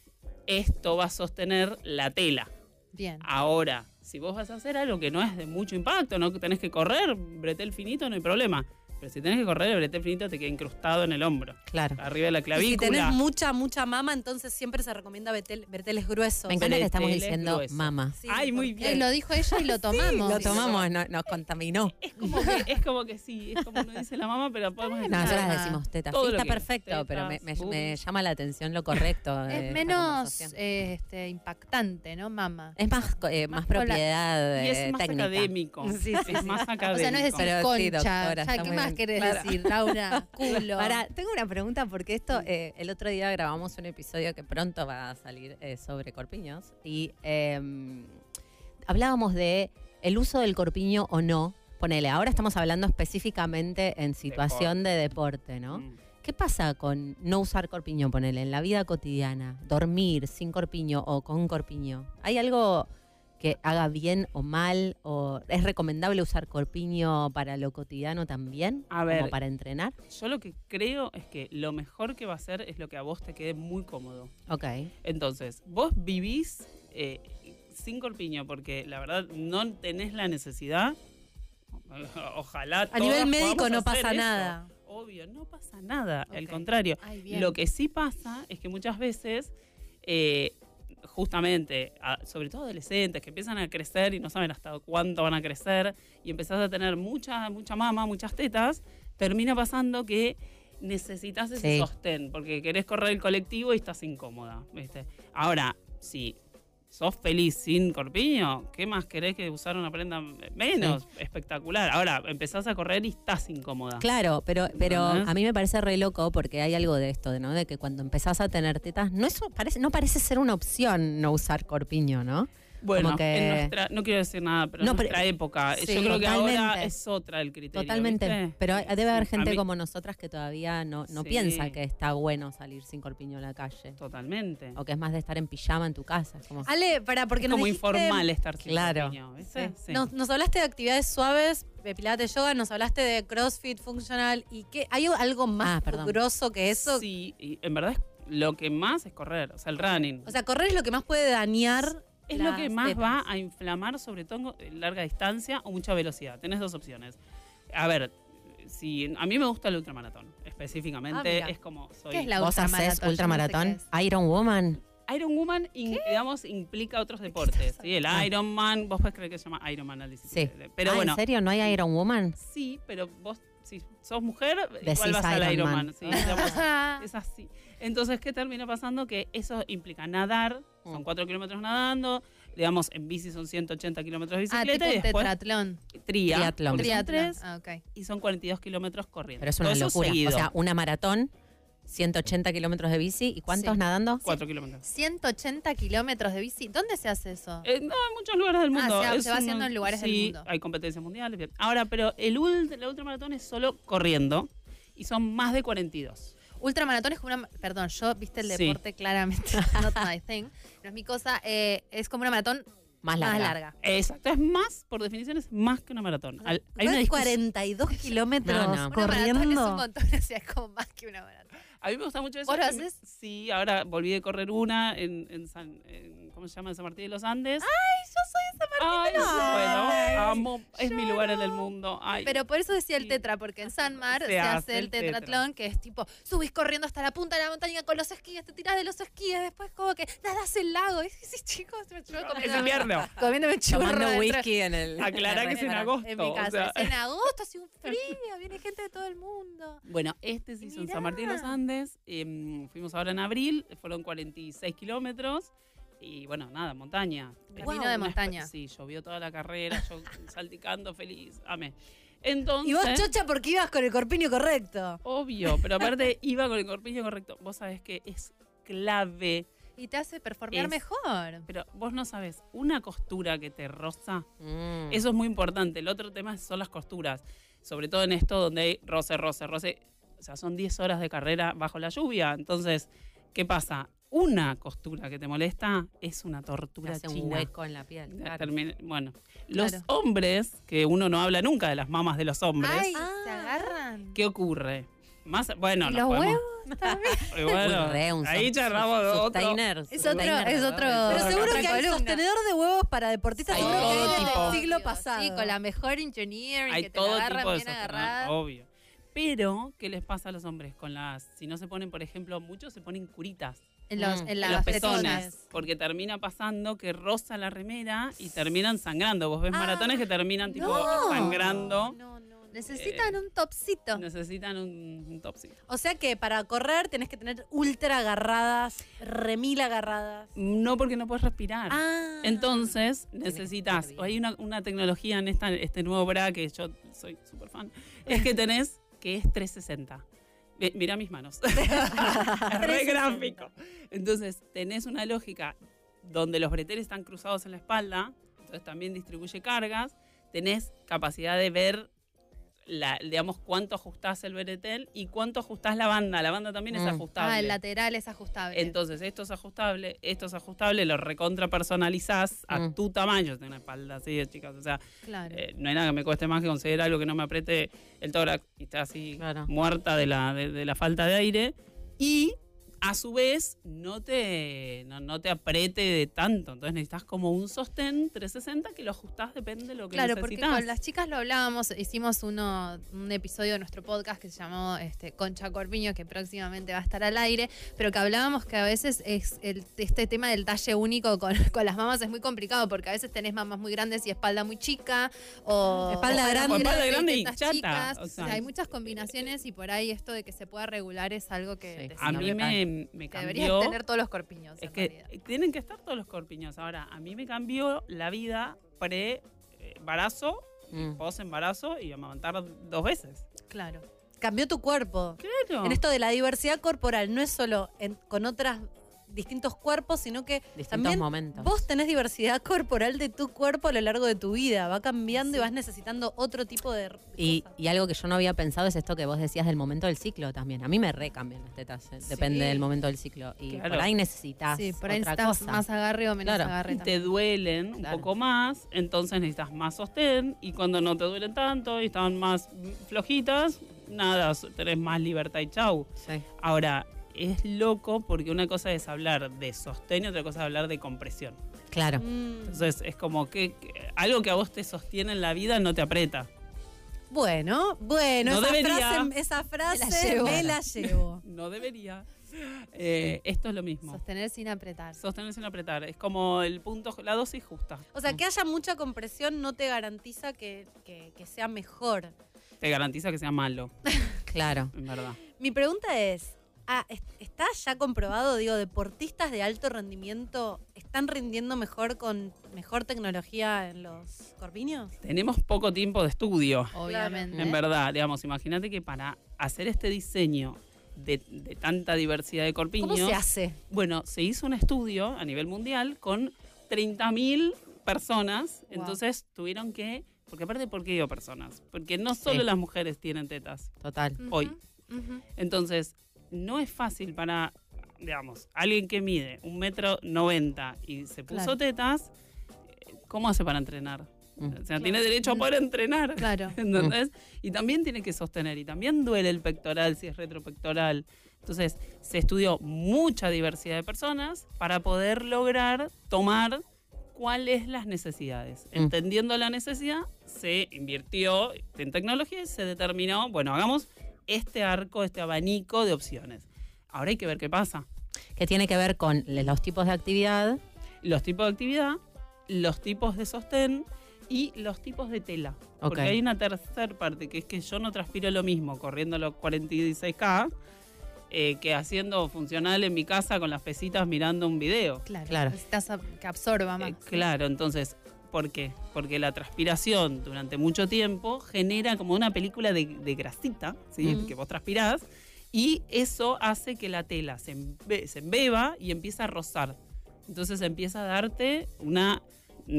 Speaker 9: esto va a sostener la tela.
Speaker 2: bien.
Speaker 9: Ahora, si vos vas a hacer algo que no es de mucho impacto, no tenés que correr, bretel finito, no hay problema. Pero si tenés que correr, el bretel finito te queda incrustado en el hombro,
Speaker 3: Claro.
Speaker 9: arriba de la
Speaker 4: Y si
Speaker 9: clavícula.
Speaker 4: tenés mucha, mucha mama, entonces siempre se recomienda bretel- breteles gruesos.
Speaker 3: Me encanta que estamos diciendo.
Speaker 4: Sí,
Speaker 9: Ay, muy
Speaker 2: Eh,
Speaker 9: bien.
Speaker 2: lo dijo ella y lo tomamos.
Speaker 3: Lo tomamos, no- nos contaminó.
Speaker 9: Es como que, es como que sí, es como lo dice la mamá, pero podemos
Speaker 3: No,
Speaker 9: decir
Speaker 3: nosotras
Speaker 9: nada.
Speaker 3: decimos tetas.
Speaker 9: Todo
Speaker 3: Sí, está perfecto,
Speaker 9: tetas,
Speaker 3: pero me, me- me
Speaker 9: boobies.
Speaker 3: llama la atención lo correcto.
Speaker 2: Es menos eh, este, impactante, ¿no, mamá?
Speaker 3: Es más, eh, más,
Speaker 2: más
Speaker 3: propiedad
Speaker 9: Y
Speaker 3: eh,
Speaker 9: es más
Speaker 3: técnica.
Speaker 9: académico.
Speaker 4: Sí, sí,
Speaker 9: es más académico.
Speaker 2: O sea, no es decir
Speaker 3: Pero sí,
Speaker 2: concha.
Speaker 3: doctora,
Speaker 2: ya,
Speaker 3: está
Speaker 2: ¿Qué
Speaker 3: muy
Speaker 2: más querés
Speaker 3: Claro.
Speaker 2: decir, Laura? Culo.
Speaker 3: Ahora, tengo una pregunta porque esto, eh, el otro día grabamos un episodio que pronto va a salir eh, sobre corpiños y eh, hablábamos de el uso del corpiño o no. Ponele, ahora estamos hablando específicamente en situación de deporte, ¿no?
Speaker 9: Mm.
Speaker 3: ¿Qué pasa con no usar corpiño, ponele, en la vida cotidiana? Dormir sin corpiño o con corpiño. ¿Hay algo que haga bien o mal? ¿O es recomendable usar corpiño para lo cotidiano también?
Speaker 9: A ver.
Speaker 3: Como para entrenar.
Speaker 9: Yo lo que creo es que lo mejor que va a hacer es lo que a vos te quede muy cómodo.
Speaker 3: Ok.
Speaker 9: Entonces, vos vivís eh, sin corpiño porque la verdad no tenés la necesidad. Ojalá.
Speaker 4: A nivel médico no pasa
Speaker 9: eso.
Speaker 4: nada.
Speaker 9: Obvio, no pasa nada. Al
Speaker 2: Ok.
Speaker 9: contrario.
Speaker 2: Ay.
Speaker 9: Lo que sí pasa es que muchas veces, eh, justamente, a- sobre todo adolescentes que empiezan a crecer y no saben hasta cuánto van a crecer y empezás a tener mucha, mucha mama, muchas tetas, termina pasando que necesitas ese
Speaker 3: Sí.
Speaker 9: sostén porque querés correr el colectivo y estás incómoda. ¿viste? Ahora, si sos feliz sin corpiño, ¿qué más querés que usar una prenda menos? Espectacular. Ahora, empezás a correr y estás incómoda.
Speaker 3: Claro, pero, pero a mí me parece re loco porque hay algo de esto, ¿no? De que cuando empezás a tener tetas, no, eso parece, no parece ser una opción no usar corpiño, ¿no?
Speaker 9: Bueno,
Speaker 3: que-
Speaker 9: en nuestra, no quiero decir nada, pero
Speaker 3: No,
Speaker 9: en
Speaker 3: pero-
Speaker 9: nuestra época,
Speaker 3: Sí,
Speaker 9: yo creo que ahora es otra el criterio.
Speaker 3: Totalmente.
Speaker 9: ¿viste?
Speaker 3: Pero debe haber gente
Speaker 9: mí-
Speaker 3: como nosotras que todavía no, no
Speaker 9: Sí.
Speaker 3: piensa que está bueno salir sin corpiño a la calle.
Speaker 9: Totalmente.
Speaker 3: O que es más de estar en pijama en tu casa. como-
Speaker 4: Ale, para, porque
Speaker 9: Es
Speaker 4: nos
Speaker 9: como
Speaker 4: dijiste-
Speaker 9: informal estar sin
Speaker 3: Claro.
Speaker 9: corpiño, ¿viste? Sí.
Speaker 4: Nos, nos hablaste de actividades suaves, de pilates yoga, nos hablaste de crossfit funcional y que hay algo más
Speaker 3: Ah,
Speaker 4: grosso que eso.
Speaker 9: Sí, y en verdad es lo que más es correr, o sea, el running.
Speaker 4: O sea, correr es lo que más puede dañar.
Speaker 9: Es lo que más
Speaker 4: tetas.
Speaker 9: va a inflamar, sobre todo en larga distancia o mucha velocidad. Tenés dos opciones. A ver, si a mí me gusta el ultramaratón, específicamente,
Speaker 4: Ah,
Speaker 9: es como soy
Speaker 2: ¿Qué es la
Speaker 3: ¿Vos haces
Speaker 2: ultramaratón? No sé
Speaker 3: Iron Woman.
Speaker 9: Iron Woman, in- digamos, implica otros deportes. ¿sí? El
Speaker 3: Ah.
Speaker 9: Iron Man, vos podés creer que se llama Iron Man al
Speaker 3: Sí.
Speaker 9: Pero
Speaker 3: Ah,
Speaker 9: bueno,
Speaker 3: ¿En serio no hay Iron Woman?
Speaker 9: sí, pero vos, si sos mujer,
Speaker 3: Decís
Speaker 9: igual vas al
Speaker 3: Iron
Speaker 9: Iron
Speaker 3: Man.
Speaker 9: Man. sí, digamos, es así. Entonces, ¿qué termina pasando? Que eso implica nadar, son
Speaker 3: Mm.
Speaker 9: 4 kilómetros nadando, digamos, en bici son 180 kilómetros de
Speaker 2: Ah,
Speaker 9: bicicleta
Speaker 2: tipo
Speaker 9: y después
Speaker 2: tetratlón.
Speaker 9: tria,
Speaker 3: Triatlón.
Speaker 9: son
Speaker 2: Triatlón.
Speaker 9: tres,
Speaker 2: Ah, ok.
Speaker 9: y son 42 kilómetros corriendo.
Speaker 3: Pero es una
Speaker 9: Todo
Speaker 3: locura.
Speaker 9: seguido.
Speaker 3: O sea, una maratón, 180 kilómetros de bici. ¿Y cuántos
Speaker 2: Sí.
Speaker 3: nadando?
Speaker 9: 4 kilómetros.
Speaker 2: 180 kilómetros de bici. ¿Dónde se hace eso?
Speaker 9: Eh, no, en muchos lugares del
Speaker 2: Ah,
Speaker 9: mundo.
Speaker 2: se va-
Speaker 9: Es
Speaker 2: se va
Speaker 9: un-
Speaker 2: haciendo en lugares del
Speaker 9: sí,
Speaker 2: mundo.
Speaker 9: hay competencias mundiales. bien. Ahora, pero el ult- la ultramaratón es solo corriendo y son más de 42.
Speaker 2: Ultramaratón es como una. Perdón, yo viste el
Speaker 9: Sí.
Speaker 2: deporte claramente. Not my thing. No es mi cosa. eh, es como una maratón
Speaker 3: Más larga.
Speaker 2: más larga.
Speaker 9: Exacto, es más, por definición, es más que una maratón. Al- hay
Speaker 4: ¿No
Speaker 9: una
Speaker 4: es
Speaker 9: discusión-
Speaker 4: 42 kilómetros
Speaker 3: No, no.
Speaker 2: Una maratón es un
Speaker 4: corriendo.
Speaker 2: montón, o sea, es como más que una maratón.
Speaker 9: A mí me gusta mucho eso.
Speaker 2: ¿Vos lo
Speaker 9: que me-
Speaker 2: haces?
Speaker 9: Sí, ahora volví de correr una en, en San, en- ¿cómo se llama? San Martín de los Andes.
Speaker 2: ¡Ay, yo soy de San Martín!
Speaker 9: Ay,
Speaker 2: Ay,
Speaker 9: bueno, amo, es mi lugar en el mundo. Ay,
Speaker 2: Pero por eso decía el tetra, porque en San Mar
Speaker 9: Se
Speaker 2: se,
Speaker 9: hace
Speaker 2: hace el
Speaker 9: el tetra.
Speaker 2: tetratlón, que es tipo, subís corriendo hasta la punta de la montaña con los esquíes, te tirás de los esquíes, después como que nadas el lago. Y sí, chicos, me yo
Speaker 9: es
Speaker 2: comiendo,
Speaker 9: invierno.
Speaker 2: comiéndome churro
Speaker 3: Tomando
Speaker 2: dentro-
Speaker 3: whisky en el.
Speaker 9: Aclará que es en agosto.
Speaker 2: En mi
Speaker 9: o
Speaker 2: casa.
Speaker 9: sea.
Speaker 2: Es en agosto, hace un frío, viene gente de todo el mundo.
Speaker 9: Bueno, este se hizo en San Martín de los. Andes. em, fuimos ahora en abril, fueron 46 kilómetros. Y bueno, nada, montaña.
Speaker 2: Camino
Speaker 9: Wow,
Speaker 2: de montaña.
Speaker 9: Sí, llovió toda la carrera, yo salticando feliz. Amé. Entonces.
Speaker 4: Y vos, chocha, porque ibas con el corpiño correcto.
Speaker 9: Obvio, pero aparte iba con el corpiño correcto. Vos sabés que es clave.
Speaker 2: Y te hace performear
Speaker 9: Es-
Speaker 2: mejor.
Speaker 9: Pero vos no sabés, una costura que te roza,
Speaker 3: Mm.
Speaker 9: eso es muy importante. El otro tema son las costuras. Sobre todo en esto donde hay roce, roce, roce. O sea, son 10 horas de carrera bajo la lluvia. Entonces, ¿qué pasa? Una costura que te molesta es una tortura
Speaker 3: hace un
Speaker 9: china.
Speaker 3: hueco en la piel. Claro.
Speaker 9: Bueno, los
Speaker 2: Claro.
Speaker 9: hombres, que uno no habla nunca de las mamas de los hombres,
Speaker 2: Ay,
Speaker 4: Ah.
Speaker 2: se agarran.
Speaker 9: ¿qué ocurre? Más, bueno,
Speaker 2: ¿Y
Speaker 9: nos
Speaker 2: los
Speaker 9: podemos-
Speaker 2: huevos también.
Speaker 9: bueno,
Speaker 3: re, un
Speaker 9: ahí charlamos de otro.
Speaker 3: sustainer,
Speaker 2: Es otro- es otro-
Speaker 4: Pero seguro que hay sostenedor de huevos para deportistas,
Speaker 9: Hay
Speaker 4: seguro que
Speaker 9: todo
Speaker 4: hay desde
Speaker 9: tipo.
Speaker 4: el siglo pasado.
Speaker 2: Sí, con la mejor engineering
Speaker 9: Hay
Speaker 2: que te
Speaker 9: todo
Speaker 2: la agarran
Speaker 9: tipo de
Speaker 2: bien
Speaker 9: sostener,
Speaker 2: agarrada.
Speaker 9: obvio. Pero, ¿qué les pasa a los hombres? Con las, si no se ponen, por ejemplo, muchos se ponen curitas
Speaker 2: En los,
Speaker 3: Mm.
Speaker 2: en
Speaker 9: en
Speaker 2: las
Speaker 9: los
Speaker 2: pezones.
Speaker 9: pezones, porque termina pasando que roza la remera y terminan sangrando. Vos ves
Speaker 4: Ah,
Speaker 9: maratones que terminan tipo
Speaker 4: no.
Speaker 9: sangrando.
Speaker 2: No, no. Necesitan un topsito.
Speaker 9: Necesitan un, un topsy.
Speaker 4: O sea que para correr tenés que tener ultra agarradas, remil agarradas.
Speaker 9: No porque no puedes respirar.
Speaker 4: Ah.
Speaker 9: Entonces necesitas, hay una, una tecnología en esta, este nuevo bra que yo soy súper fan, es que tenés que es 360. Mirá mis manos. es re gráfico. Entonces tenés una lógica donde los breteles están cruzados en la espalda, entonces también distribuye cargas, tenés capacidad de ver la, digamos, cuánto ajustás el beretén y cuánto ajustás la banda. La banda también es
Speaker 3: Mm.
Speaker 9: ajustable.
Speaker 2: Ah, el lateral es ajustable.
Speaker 9: Entonces, esto es ajustable, esto es ajustable, lo recontra personalizás a
Speaker 3: Mm.
Speaker 9: tu tamaño. Tengo una espalda así de chicas, o sea,
Speaker 2: claro.
Speaker 9: eh, no hay nada que me cueste más que conseguir algo que no me apriete el tórax y está así
Speaker 3: Claro.
Speaker 9: muerta de la, de, de la falta de aire. Y a su vez no te, no, no te apriete de tanto. Entonces necesitas como un sostén 360 que lo ajustás depende de lo que
Speaker 2: Claro, porque
Speaker 9: necesitas.
Speaker 2: con las chicas lo hablábamos, hicimos uno, un episodio de nuestro podcast que se llamó este, Concha Corpiño, que próximamente va a estar al aire, pero que hablábamos que a veces es el- este tema del talle único con, con las mamas es muy complicado, porque a veces tenés mamas muy grandes y espalda muy chica, o
Speaker 4: Espalda
Speaker 2: o
Speaker 4: grande.
Speaker 9: Espalda grande y chata,
Speaker 2: chicas.
Speaker 9: o sea.
Speaker 2: hay muchas combinaciones y por ahí esto de que se pueda regular es algo que
Speaker 3: Sí.
Speaker 9: a mí me, me cambió...
Speaker 2: tener todos los corpiños.
Speaker 9: Es
Speaker 2: en
Speaker 9: que
Speaker 2: realidad.
Speaker 9: eh, tienen que estar todos los corpiños. Ahora, a mí me cambió la vida pre-embarazo,
Speaker 3: Mm.
Speaker 9: post-embarazo y amamantar dos veces.
Speaker 2: Claro.
Speaker 4: Cambió tu cuerpo.
Speaker 9: Claro.
Speaker 4: En esto de la diversidad corporal, no es solo en- con otros distintos cuerpos, sino que
Speaker 3: Distintos
Speaker 4: también
Speaker 3: momentos.
Speaker 4: vos tenés diversidad corporal de tu cuerpo a lo largo de tu vida. Va cambiando y vas necesitando otro tipo de
Speaker 3: Y, algo que yo no había pensado es esto que vos decías del momento del ciclo también. A mí me recambian las tetas, eh, depende
Speaker 4: Sí.
Speaker 3: del momento del ciclo. Y
Speaker 9: Claro.
Speaker 3: por ahí necesitas
Speaker 2: Sí, por ahí
Speaker 3: otra
Speaker 2: necesitas
Speaker 3: cosa.
Speaker 2: más agarre o menos
Speaker 3: Claro.
Speaker 2: agarre
Speaker 9: Y te
Speaker 2: también.
Speaker 9: duelen un poco más, entonces necesitas más sostén y cuando no te duelen tanto y estaban más flojitas, nada, tenés más libertad y chau.
Speaker 3: Sí.
Speaker 9: Ahora, es loco porque una cosa es hablar de sostén y otra cosa es hablar de compresión.
Speaker 3: Claro.
Speaker 4: Mm.
Speaker 9: Entonces es como que, que algo que a vos te sostiene en la vida no te aprieta.
Speaker 4: Bueno, bueno,
Speaker 9: No
Speaker 4: esa,
Speaker 9: debería.
Speaker 4: frase, esa frase
Speaker 2: Me la llevo.
Speaker 4: me la llevo.
Speaker 9: No debería. Eh, esto es lo mismo.
Speaker 2: Sostener sin apretar.
Speaker 9: Sostener sin apretar. Es como el punto, la dosis justa.
Speaker 4: O sea, que haya mucha compresión no te garantiza que, que- que sea mejor.
Speaker 9: Te garantiza que sea malo,
Speaker 3: Claro.
Speaker 9: en verdad.
Speaker 4: Mi pregunta es, ah, ¿est- ¿está ya comprobado, digo, deportistas de alto rendimiento están rindiendo mejor con mejor tecnología en los corpiños?
Speaker 9: Tenemos poco tiempo de estudio.
Speaker 2: Obviamente.
Speaker 9: En verdad, digamos, imagínate que para hacer este diseño de, de tanta diversidad de corpiños,
Speaker 4: ¿Cómo se hace?
Speaker 9: bueno, se hizo un estudio a nivel mundial con 30.000 personas,
Speaker 2: Wow.
Speaker 9: entonces tuvieron que, porque aparte, ¿por qué digo personas? Porque no solo
Speaker 3: Sí.
Speaker 9: las mujeres tienen tetas
Speaker 3: Total.
Speaker 9: Hoy. Entonces, no es fácil para, digamos, alguien que mide un metro noventa y se puso
Speaker 2: Claro.
Speaker 9: tetas, ¿cómo hace para entrenar?
Speaker 3: Mm.
Speaker 9: O sea, tiene derecho a poder entrenar.
Speaker 2: Claro.
Speaker 9: ¿Entendés? Y también tiene que sostener. Y también duele el pectoral si es retropectoral. Entonces, se estudió mucha diversidad de personas para poder lograr tomar cuáles las necesidades.
Speaker 3: Mm.
Speaker 9: Entendiendo la necesidad, se invirtió en tecnología y se determinó, bueno, hagamos este arco, este abanico de opciones. Ahora hay que ver qué pasa.
Speaker 3: Que tiene que ver con los tipos de actividad.
Speaker 9: Los tipos de actividad, los tipos de sostén y los tipos de tela. Porque hay una tercera parte, que es que yo no transpiro lo mismo corriendo los 46K eh, que haciendo funcional en mi casa con las pesitas mirando un video.
Speaker 2: Claro.
Speaker 3: Claro.
Speaker 2: Necesitas a- que absorba más.
Speaker 9: Eh, claro, entonces, ¿por qué? Porque la transpiración durante mucho tiempo genera como una película de, de grasita, ¿sí?
Speaker 4: Mm.
Speaker 9: que vos transpirás, y eso hace que la tela se, embe- se embeba y empieza a rozar. Entonces empieza a darte una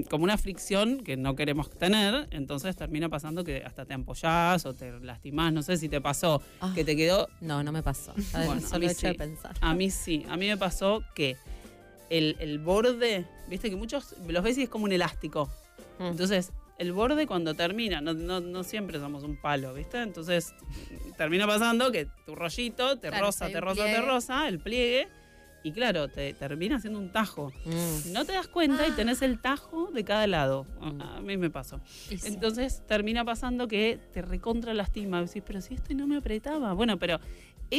Speaker 9: como una fricción que no queremos tener, entonces termina pasando que hasta te ampollás o te lastimás, no sé si te pasó,
Speaker 3: Ah.
Speaker 9: que te quedó
Speaker 3: No, no me pasó.
Speaker 9: Bueno, a
Speaker 3: solo
Speaker 9: mí
Speaker 3: el hecho de
Speaker 9: sí.
Speaker 3: pensar.
Speaker 9: a mí sí, a mí me pasó que el, el borde, viste que muchos los ves y es como un elástico.
Speaker 3: Mm.
Speaker 9: Entonces, el borde cuando termina, no, no, no siempre somos un palo, ¿viste? Entonces, termina pasando que tu rollito te
Speaker 2: Claro,
Speaker 9: roza, te
Speaker 2: un
Speaker 9: roza, te roza, el pliegue, y claro, te termina haciendo un tajo.
Speaker 3: Mm.
Speaker 9: No te das cuenta y tenés el tajo de cada lado. A-
Speaker 3: Mm.
Speaker 9: A mí me pasó.
Speaker 2: Sí.
Speaker 9: Entonces termina pasando que te recontra lastima. Decís, pero si esto no me apretaba. Bueno, pero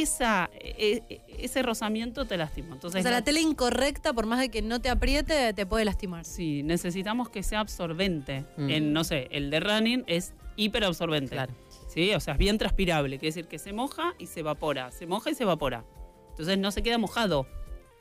Speaker 9: esa, e- e- ese rozamiento te lastima. Entonces,
Speaker 4: O sea, la tela incorrecta, por más de que no te apriete, te puede lastimar.
Speaker 9: sí, necesitamos que sea absorbente.
Speaker 3: Mm.
Speaker 9: En, no sé, el de running es hiperabsorbente.
Speaker 3: Claro.
Speaker 9: ¿sí? O sea, es bien transpirable. Quiere decir que se moja y se evapora. Se moja y se evapora. Entonces no se queda mojado.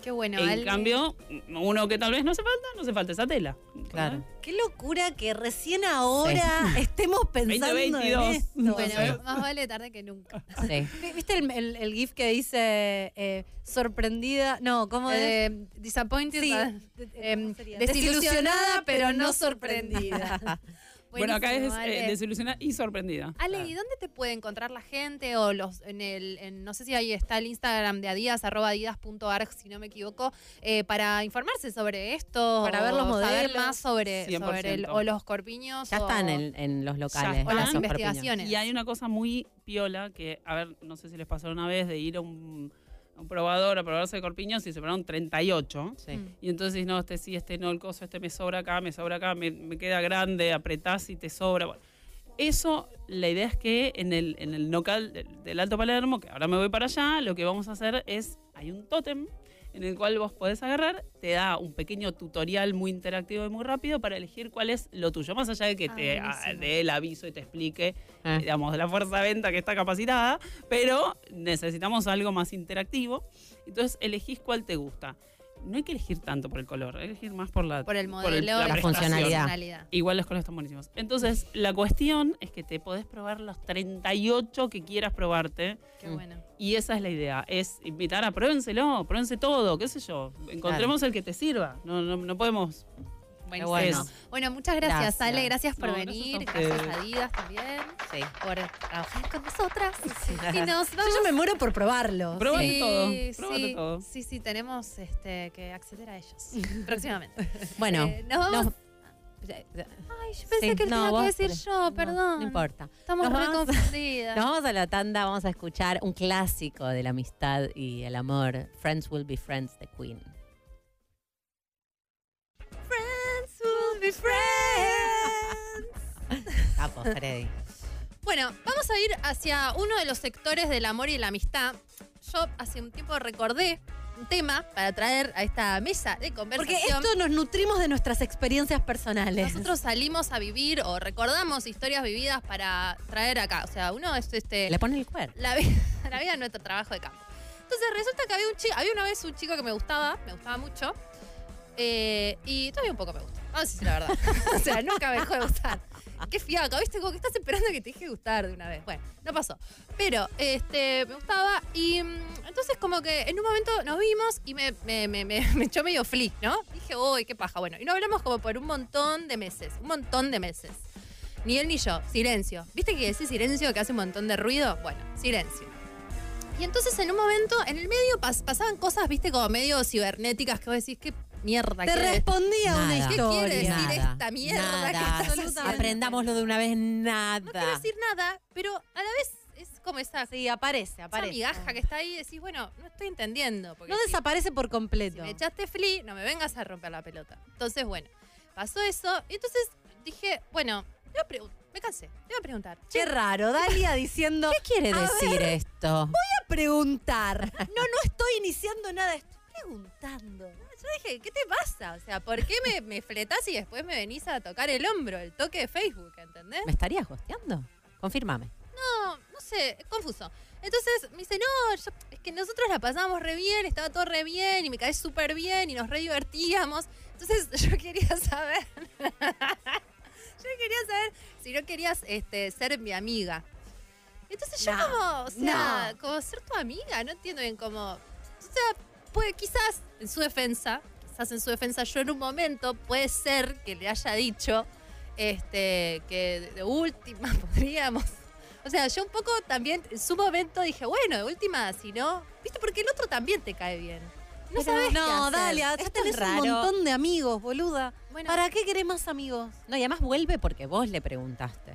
Speaker 2: Qué bueno.
Speaker 9: en
Speaker 2: Ale.
Speaker 9: cambio, uno que tal vez no hace falta, no hace falta esa tela.
Speaker 3: Claro.
Speaker 4: Qué locura que recién ahora estemos pensando
Speaker 9: 2022.
Speaker 4: en esto.
Speaker 2: Bueno, más vale tarde que nunca.
Speaker 3: Sí.
Speaker 4: ¿Viste el, el- el GIF que dice eh, sorprendida? No, ¿cómo es?
Speaker 2: Eh, disappointed.
Speaker 4: Sí.
Speaker 2: ah,
Speaker 4: De-
Speaker 2: em,
Speaker 4: ¿cómo sería?
Speaker 2: desilusionada, pero no sorprendida.
Speaker 9: Bueno, acá es eh, desilusionada y sorprendida.
Speaker 2: Ale, ¿y dónde te puede encontrar la gente? O los en el, en- no sé si ahí está el Instagram de Adidas, arroba adidas.arg, si no me equivoco, eh, para informarse sobre esto.
Speaker 4: Para ver los
Speaker 2: o saber
Speaker 4: modelos.
Speaker 2: más sobre,
Speaker 9: 100%.
Speaker 2: sobre el- o los corpiños.
Speaker 3: Ya
Speaker 2: o-
Speaker 3: están en, en los locales.
Speaker 9: Ya
Speaker 2: o las
Speaker 3: corpiños.
Speaker 2: investigaciones.
Speaker 9: Y hay una cosa muy piola que, a ver, no sé si les pasó una vez de ir a un, a un probador a probarse de corpiños y se probaron 38.
Speaker 3: Sí.
Speaker 2: Mm.
Speaker 9: Y entonces, no, este sí, este no, el coso, este me sobra acá, me sobra acá, me, me queda grande, apretás y te sobra. Bueno, eso, la idea es que en el, en el local del, del Alto Palermo, que ahora me voy para allá, lo que vamos a hacer es, hay un tótem en el cual vos podés agarrar, te da un pequeño tutorial muy interactivo y muy rápido para elegir cuál es lo tuyo, más allá de que
Speaker 2: Ah,
Speaker 9: te ah, dé el aviso y te explique
Speaker 3: Ah.
Speaker 9: digamos, de la fuerza de venta que está capacitada, pero necesitamos algo más interactivo. Entonces elegís cuál te gusta. No hay que elegir tanto por el color, hay que elegir más por la,
Speaker 2: Por el
Speaker 9: por
Speaker 2: modelo,
Speaker 9: el- la
Speaker 3: funcionalidad.
Speaker 9: Igual los colores están buenísimos. Entonces, la cuestión es que te podés probar los 38 que quieras probarte.
Speaker 2: Qué bueno.
Speaker 9: Y esa es la idea, es invitar a pruébenselo, pruébense todo, qué sé yo. Encontremos el que te sirva. No, no, no podemos.
Speaker 2: Buenísimo.
Speaker 3: bueno.
Speaker 2: Bueno, muchas gracias,
Speaker 3: Gracias.
Speaker 2: Ale. Gracias por
Speaker 9: No,
Speaker 2: venir. Gracias a Adidas también.
Speaker 3: Sí.
Speaker 2: Por trabajar con nosotras. Y nos
Speaker 4: Yo
Speaker 2: vamos
Speaker 4: ya me muero por probarlo.
Speaker 9: Pruébate
Speaker 2: sí,
Speaker 9: todo,
Speaker 2: Sí,
Speaker 9: todo.
Speaker 2: sí, sí, tenemos este, que acceder a ellos próximamente.
Speaker 3: Bueno,
Speaker 2: Eh, nos vamos.
Speaker 3: nos-
Speaker 2: Ay, yo pensé
Speaker 3: Sí,
Speaker 2: que
Speaker 3: no,
Speaker 2: tenía que decir yo,
Speaker 3: no,
Speaker 2: perdón.
Speaker 3: No, importa.
Speaker 2: Estamos
Speaker 3: Nos
Speaker 2: re
Speaker 3: vamos-
Speaker 2: confundidas.
Speaker 3: Nos vamos a la tanda, vamos a escuchar un clásico de la amistad y el amor, Friends Will Be Friends, de Queen.
Speaker 2: Be friends.
Speaker 3: Capo, Freddy.
Speaker 2: Bueno, vamos a ir hacia uno de los sectores del amor y la amistad. Yo hace un tiempo recordé un tema para traer a esta mesa de
Speaker 4: Porque
Speaker 2: conversación.
Speaker 4: esto nos nutrimos de nuestras experiencias personales.
Speaker 2: Nosotros salimos a vivir o recordamos historias vividas para traer acá. O sea, uno es este.
Speaker 3: Le pone el cuerpo.
Speaker 2: la, vi- la vida es nuestro trabajo de campo. Entonces resulta que había un chico, había una vez un chico que me gustaba, me gustaba mucho, eh, y todavía un poco me gusta. Vamos a decir la verdad. o sea, nunca me dejó de gustar. Qué fiaca, ¿viste? Como que estás esperando que te deje de gustar de una vez. Bueno, no pasó. Pero, este, me gustaba y mm, entonces como que en un momento nos vimos y me, me, echó medio flick, ¿no? Dije, uy, qué paja. Bueno, y nos hablamos como por un montón de meses, un montón de meses. Ni él ni yo, silencio. ¿Viste que ese silencio que hace un montón de ruido? Bueno, silencio. Y entonces en un momento, en el medio pas- pasaban cosas, viste, como medio cibernéticas que vos decís, qué mierda.
Speaker 4: Te respondía una
Speaker 3: Nada.
Speaker 2: ¿Qué
Speaker 4: historia.
Speaker 2: quiere decir
Speaker 3: Nada,
Speaker 2: esta mierda que
Speaker 3: nada.
Speaker 2: haciendo?
Speaker 3: Aprendámoslo de una vez, nada.
Speaker 2: No quiero decir nada, pero a la vez es como esa,
Speaker 4: Sí, aparece,
Speaker 2: esa
Speaker 4: aparece.
Speaker 2: migaja que está ahí y decís, bueno, no estoy entendiendo. Porque
Speaker 4: No
Speaker 2: si-
Speaker 4: desaparece por
Speaker 2: si
Speaker 4: completo.
Speaker 2: me echaste flea, no me vengas a romper la pelota. Entonces, bueno, pasó eso. Y entonces dije, bueno, me cansé, te voy a preguntar.
Speaker 4: Qué raro, Dalia diciendo,
Speaker 3: ¿Qué quiere decir
Speaker 4: ver.
Speaker 3: esto?
Speaker 4: voy a preguntar. No, no estoy iniciando nada, estoy preguntando.
Speaker 2: Yo dije, ¿qué te pasa? O sea, ¿por qué me, me fletás y después me venís a tocar el hombro, el toque de Facebook, ¿entendés?
Speaker 3: ¿Me estarías hosteando? Confírmame.
Speaker 2: No, no sé, es confuso. Entonces me dice, no, yo- es que nosotros la pasábamos re bien, estaba todo re bien y me caes súper bien y nos re divertíamos. Entonces yo quería saber, yo quería saber si no querías este, ser mi amiga. Entonces yo
Speaker 4: No,
Speaker 2: como, o sea,
Speaker 4: no.
Speaker 2: como ser tu amiga, no entiendo bien cómo... O sea, puede, quizás en su defensa, quizás en su defensa yo en un momento puede ser que le haya dicho este, que de- última podríamos o sea, yo un poco también en su momento dije, bueno, de última, si no, ¿viste? Porque el otro también te cae bien. No
Speaker 3: Pero
Speaker 2: sabes qué
Speaker 4: No,
Speaker 2: hacer.
Speaker 4: Dalia, ya
Speaker 3: Esto
Speaker 4: tenés
Speaker 3: es
Speaker 4: un montón de amigos, boluda.
Speaker 2: Bueno,
Speaker 4: ¿Para qué querés más amigos?
Speaker 3: No, y además vuelve porque vos le preguntaste.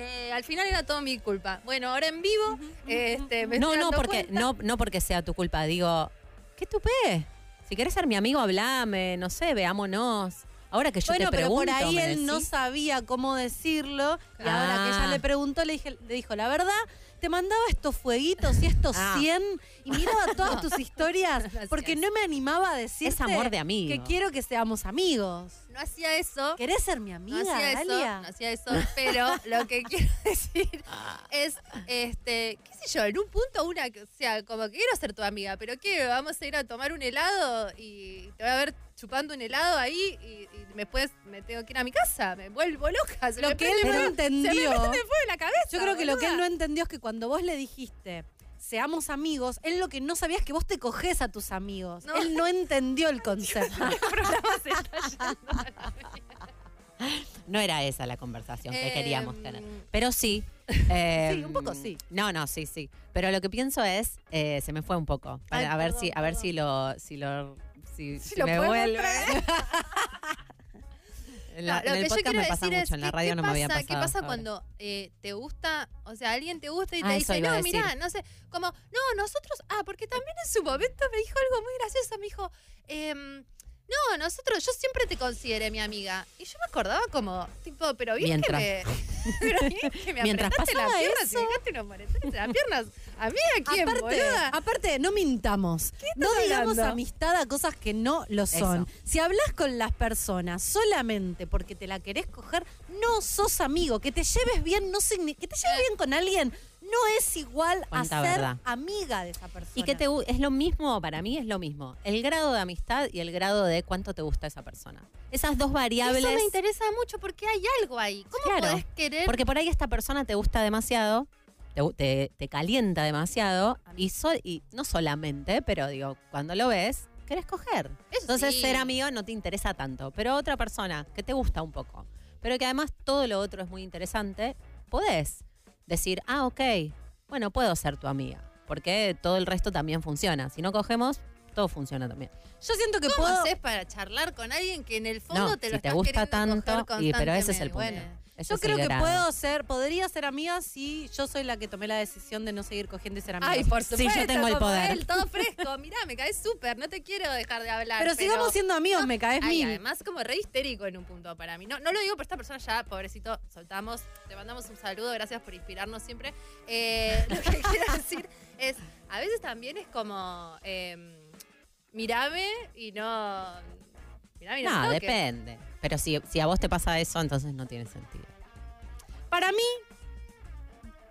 Speaker 2: Eh, al final era todo mi culpa. Bueno, ahora en vivo, este, me
Speaker 3: No,
Speaker 2: estoy
Speaker 3: no
Speaker 2: dando
Speaker 3: porque,
Speaker 2: cuenta.
Speaker 3: no, no porque sea tu culpa. Digo, ¿qué tupé? Si querés ser mi amigo, hablame, no sé, veámonos. Ahora que yo
Speaker 4: bueno,
Speaker 3: te
Speaker 4: pero
Speaker 3: pregunto,
Speaker 4: por ahí
Speaker 3: ¿me
Speaker 4: él no
Speaker 3: decís?
Speaker 4: sabía cómo decirlo. Y ahora que ella
Speaker 3: Ah.
Speaker 4: le preguntó, le, dije, le dijo, la verdad, te mandaba estos fueguitos y estos
Speaker 3: Ah.
Speaker 4: 100 y miraba todas tus historias
Speaker 2: Gracias.
Speaker 4: porque no me animaba a decirte
Speaker 3: Es amor de amigo.
Speaker 4: que quiero que seamos amigos.
Speaker 2: No hacía eso.
Speaker 4: ¿Querés ser mi
Speaker 2: No
Speaker 4: amiga,
Speaker 2: hacía eso, no hacía eso, pero lo que quiero decir es, este, qué sé yo, en un punto una, o sea, como que quiero ser tu amiga, pero ¿qué? Vamos a ir a tomar un helado y te voy a ver chupando un helado ahí y, y después me tengo que ir a mi casa, me vuelvo loca. se
Speaker 4: Lo
Speaker 2: me
Speaker 4: que él no
Speaker 2: fuego- Se me
Speaker 4: entendió.
Speaker 2: prende fuego en la cabeza.
Speaker 4: Yo creo que lo que él no entendió es que cuando vos le dijiste seamos amigos, él lo que no sabía es que vos te coges a tus amigos.
Speaker 2: No.
Speaker 4: Él no entendió el concepto.
Speaker 2: El programa se está.
Speaker 3: No era esa la conversación que queríamos
Speaker 2: Em,
Speaker 3: tener. Pero sí. eh,
Speaker 4: Sí, un poco sí.
Speaker 3: No, no, sí, sí. Pero lo que pienso es, eh, se me fue un poco.
Speaker 4: Ay,
Speaker 3: a ver
Speaker 4: perdón,
Speaker 3: si, a ver si lo, si lo, si,
Speaker 4: Si
Speaker 3: si
Speaker 4: lo
Speaker 3: me vuelve. En, la-
Speaker 2: lo
Speaker 3: en
Speaker 2: que yo quiero
Speaker 3: me pasa
Speaker 2: decir
Speaker 3: mucho,
Speaker 2: es,
Speaker 3: en la
Speaker 2: ¿qué-
Speaker 3: radio
Speaker 2: qué
Speaker 3: no me había
Speaker 2: pasa-
Speaker 3: pasado.
Speaker 2: ¿Qué pasa cuando eh, te gusta, o sea, alguien te gusta y te
Speaker 3: Ah,
Speaker 2: dice, no, mirá, no sé, como, no, nosotros, ah, porque también en su momento me dijo algo muy gracioso, me dijo, em, no, nosotros, yo siempre te consideré mi amiga. Y yo me acordaba como, tipo, pero bien
Speaker 3: Mientras.
Speaker 2: que me, pero bien que me
Speaker 3: Mientras
Speaker 2: apretaste las
Speaker 3: pasaba
Speaker 2: piernas
Speaker 3: eso.
Speaker 2: y dejaste unos moretones en las piernas. A mí, ¿a quién,
Speaker 4: Aparte,
Speaker 2: boluda?
Speaker 4: aparte, no mintamos. No digamos
Speaker 2: hablando?
Speaker 4: amistad a cosas que no lo son.
Speaker 3: Eso.
Speaker 4: Si hablas con las personas solamente porque te la querés coger, no sos amigo. Que te lleves bien, no signi- que te lleves bien con alguien no es igual a ser
Speaker 3: verdad.
Speaker 4: amiga de esa persona.
Speaker 3: Y que te es lo mismo, para mí es lo mismo. El grado de amistad y el grado de cuánto te gusta esa persona. Esas dos variables.
Speaker 2: Eso me interesa mucho porque hay algo ahí. ¿Cómo
Speaker 3: Claro,
Speaker 2: podés querer?
Speaker 3: Porque por ahí esta persona te gusta demasiado, te, gu- te- te calienta demasiado, y, so- y no solamente, pero digo, cuando lo ves, querés coger.
Speaker 2: Eso
Speaker 3: Entonces
Speaker 2: sí.
Speaker 3: ser amigo no te interesa tanto, pero otra persona que te gusta un poco, pero que además todo lo otro es muy interesante, podés decir, ah, ok, bueno, puedo ser tu amiga, porque todo el resto también funciona. Si no cogemos, todo funciona también.
Speaker 4: Yo siento que
Speaker 2: ¿Cómo
Speaker 4: puedo.
Speaker 2: haces para charlar con alguien que en el fondo
Speaker 3: No,
Speaker 2: te
Speaker 3: si
Speaker 2: lo
Speaker 3: te
Speaker 2: estás
Speaker 3: gusta tanto,
Speaker 2: coger
Speaker 3: y, pero ese es el punto.
Speaker 2: Bueno.
Speaker 4: Yo creo que puedo ser, podría ser amiga si yo soy la que tomé la decisión de no seguir cogiendo y ser amiga.
Speaker 2: Ay, por
Speaker 3: Sí,
Speaker 2: supuesto.
Speaker 3: yo tengo el poder.
Speaker 2: él, todo fresco. Mirá, me caes súper. No te quiero dejar de hablar.
Speaker 4: pero sigamos siendo amigos, me caes mil.
Speaker 2: además, como re histérico en un punto para mí. No, no lo digo por esta persona ya, pobrecito, soltamos. Te mandamos un saludo, gracias por inspirarnos siempre. Eh, lo que quiero decir es, a veces también es como, eh, mirame y no... Mirame y no,
Speaker 3: No, depende. Pero si, si a vos te pasa eso, entonces no tiene sentido.
Speaker 4: Para mí,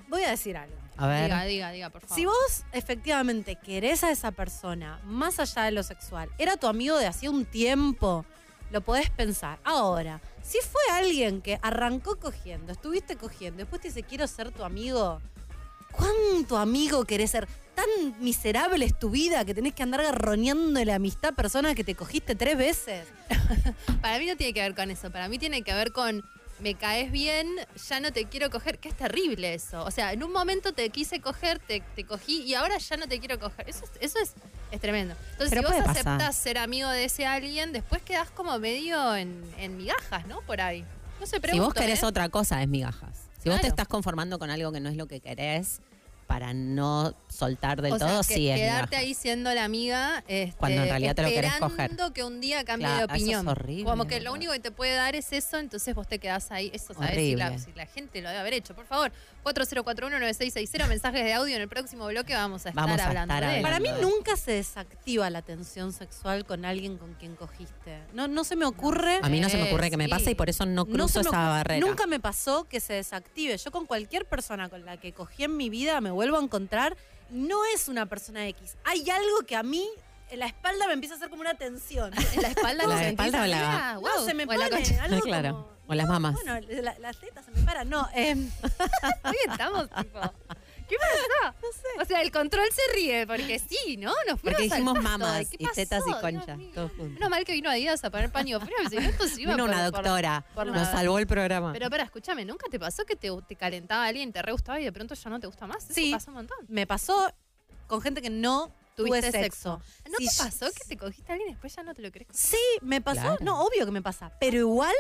Speaker 4: voy a decir algo.
Speaker 3: A ver.
Speaker 2: Diga, diga, diga, por favor.
Speaker 4: Si vos efectivamente querés a esa persona, más allá de lo sexual, era tu amigo de hacía un tiempo, lo podés pensar. Ahora, si fue alguien que arrancó cogiendo, estuviste cogiendo, después te dice quiero ser tu amigo, ¿cuánto amigo querés ser? ¿Tan miserable es tu vida que tenés que andar garroneando la amistad a personas que te cogiste tres veces?
Speaker 2: Para mí no tiene que ver con eso. Para mí tiene que ver con me caes bien, ya no te quiero coger. Que es terrible eso. O sea, en un momento te quise coger, te, te cogí y ahora ya no te quiero coger. Eso es, eso es, es tremendo. Entonces,
Speaker 3: Pero
Speaker 2: si vos
Speaker 3: pasar.
Speaker 2: aceptás ser amigo de ese alguien, después quedás como medio en, en migajas, ¿no? Por ahí. No
Speaker 3: si
Speaker 2: pregunto,
Speaker 3: vos querés
Speaker 2: ¿eh?
Speaker 3: otra cosa, es migajas. Si vos te estás conformando con algo que no es lo que querés, para no soltar del
Speaker 2: O sea,
Speaker 3: todo,
Speaker 2: que-
Speaker 3: sí es
Speaker 2: quedarte ahí siendo la amiga este,
Speaker 3: Cuando en realidad te lo querés coger.
Speaker 2: esperando que un día cambie
Speaker 3: Claro,
Speaker 2: de
Speaker 3: eso es
Speaker 2: opinión
Speaker 3: horrible,
Speaker 2: como que lo único que te puede dar es eso entonces vos te quedás ahí eso sabes si la,
Speaker 3: Horrible.
Speaker 2: si la gente lo debe haber hecho por favor 40419660 mensajes de audio en el próximo bloque vamos a estar
Speaker 3: Vamos a
Speaker 2: hablando
Speaker 3: estar
Speaker 2: de él.
Speaker 4: Para mí
Speaker 3: Hablando
Speaker 4: nunca se desactiva la tensión sexual con alguien con quien cogiste. No, no se me ocurre.
Speaker 3: A mí no se me ocurre que me
Speaker 2: Sí.
Speaker 3: pase y por eso no cruzo esa barrera.
Speaker 4: Nunca me pasó que se desactive. Yo con cualquier persona con la que cogí en mi vida me vuelvo a encontrar. No es una persona X. Hay algo que a mí en la espalda me empieza a hacer como una tensión.
Speaker 2: en la espalda
Speaker 3: ¿La de
Speaker 2: sentís
Speaker 3: espalda o la-
Speaker 2: amiga?
Speaker 4: No,
Speaker 2: Wow.
Speaker 4: se me
Speaker 2: O la
Speaker 4: pone
Speaker 2: concha.
Speaker 4: algo
Speaker 3: Claro.
Speaker 4: como-
Speaker 3: O las
Speaker 4: No,
Speaker 3: mamas.
Speaker 4: Bueno, la- las tetas se me paran. No, em,
Speaker 2: Hoy estamos tipo ¿Qué pasó? No sé. O sea, el control se ríe porque sí, ¿no? Nos fuimos
Speaker 3: Porque
Speaker 2: al pasto.
Speaker 3: mamas
Speaker 2: ¿Qué
Speaker 3: y tetas y
Speaker 2: pasó? Dios
Speaker 3: concha,
Speaker 2: mío.
Speaker 3: todos juntos.
Speaker 2: Menos mal que vino Adidas a poner paño frío, si no esto se iba
Speaker 3: Vino
Speaker 2: por-
Speaker 3: una
Speaker 2: por-
Speaker 3: doctora,
Speaker 2: por
Speaker 3: nos salvó el programa.
Speaker 2: Pero para, escúchame, ¿nunca te pasó que te, te calentaba alguien, te re gustaba y de pronto ya no te gusta más? Eso
Speaker 4: Sí.
Speaker 2: pasa un montón.
Speaker 4: me pasó con gente que no tuve
Speaker 2: Tuviste
Speaker 4: sexo.
Speaker 2: ¿No
Speaker 4: Si
Speaker 2: te
Speaker 4: yo-
Speaker 2: pasó que te cogiste a alguien y después ya no te lo coger?
Speaker 4: Sí, me pasó.
Speaker 3: Claro.
Speaker 4: No, obvio que me pasa. Pero igual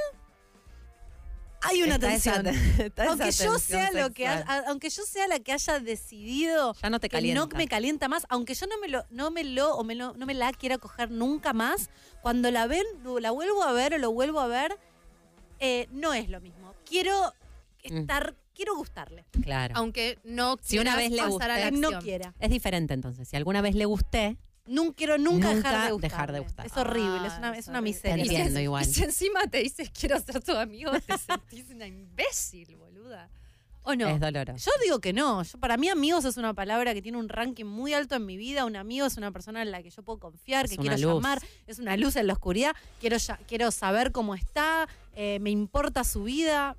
Speaker 4: hay una
Speaker 3: Está esa-
Speaker 4: tensión.
Speaker 3: está esa
Speaker 4: aunque yo sea lo que
Speaker 3: sexual.
Speaker 4: ha- aunque yo sea la que haya decidido
Speaker 3: Ya no te
Speaker 4: que
Speaker 3: calienta.
Speaker 4: no me calienta más, aunque yo no me lo no me lo o me lo- no me la quiera coger nunca más, cuando la ven la vuelvo a ver o lo vuelvo a ver eh, no es lo mismo. Quiero
Speaker 3: Mm.
Speaker 4: estar quiero gustarle.
Speaker 3: Claro.
Speaker 2: Aunque no
Speaker 3: Si una vez le
Speaker 2: pasar a la
Speaker 4: Que no quiera.
Speaker 3: Es diferente entonces. Si alguna vez le gusté,
Speaker 4: Nunca quiero nunca,
Speaker 3: Nunca
Speaker 4: dejar de gustarle.
Speaker 3: dejar de gustar.
Speaker 4: Es horrible, es
Speaker 2: Ah,
Speaker 4: una,
Speaker 2: es
Speaker 4: es una miseria.
Speaker 3: Te entiendo
Speaker 2: Y si-
Speaker 3: igual.
Speaker 2: Y si encima te dices quiero ser tu amigo, te sentís una imbécil, boluda. ¿O no?
Speaker 3: es doloroso.
Speaker 4: Yo digo que no. Yo, para mí, amigos es una palabra que tiene un ranking muy alto en mi vida. Un amigo es una persona en la que yo puedo confiar,
Speaker 3: Es
Speaker 4: que quiero
Speaker 3: luz.
Speaker 4: llamar. Es una luz en la oscuridad. Quiero, ya- quiero saber cómo está. eh, me importa su vida.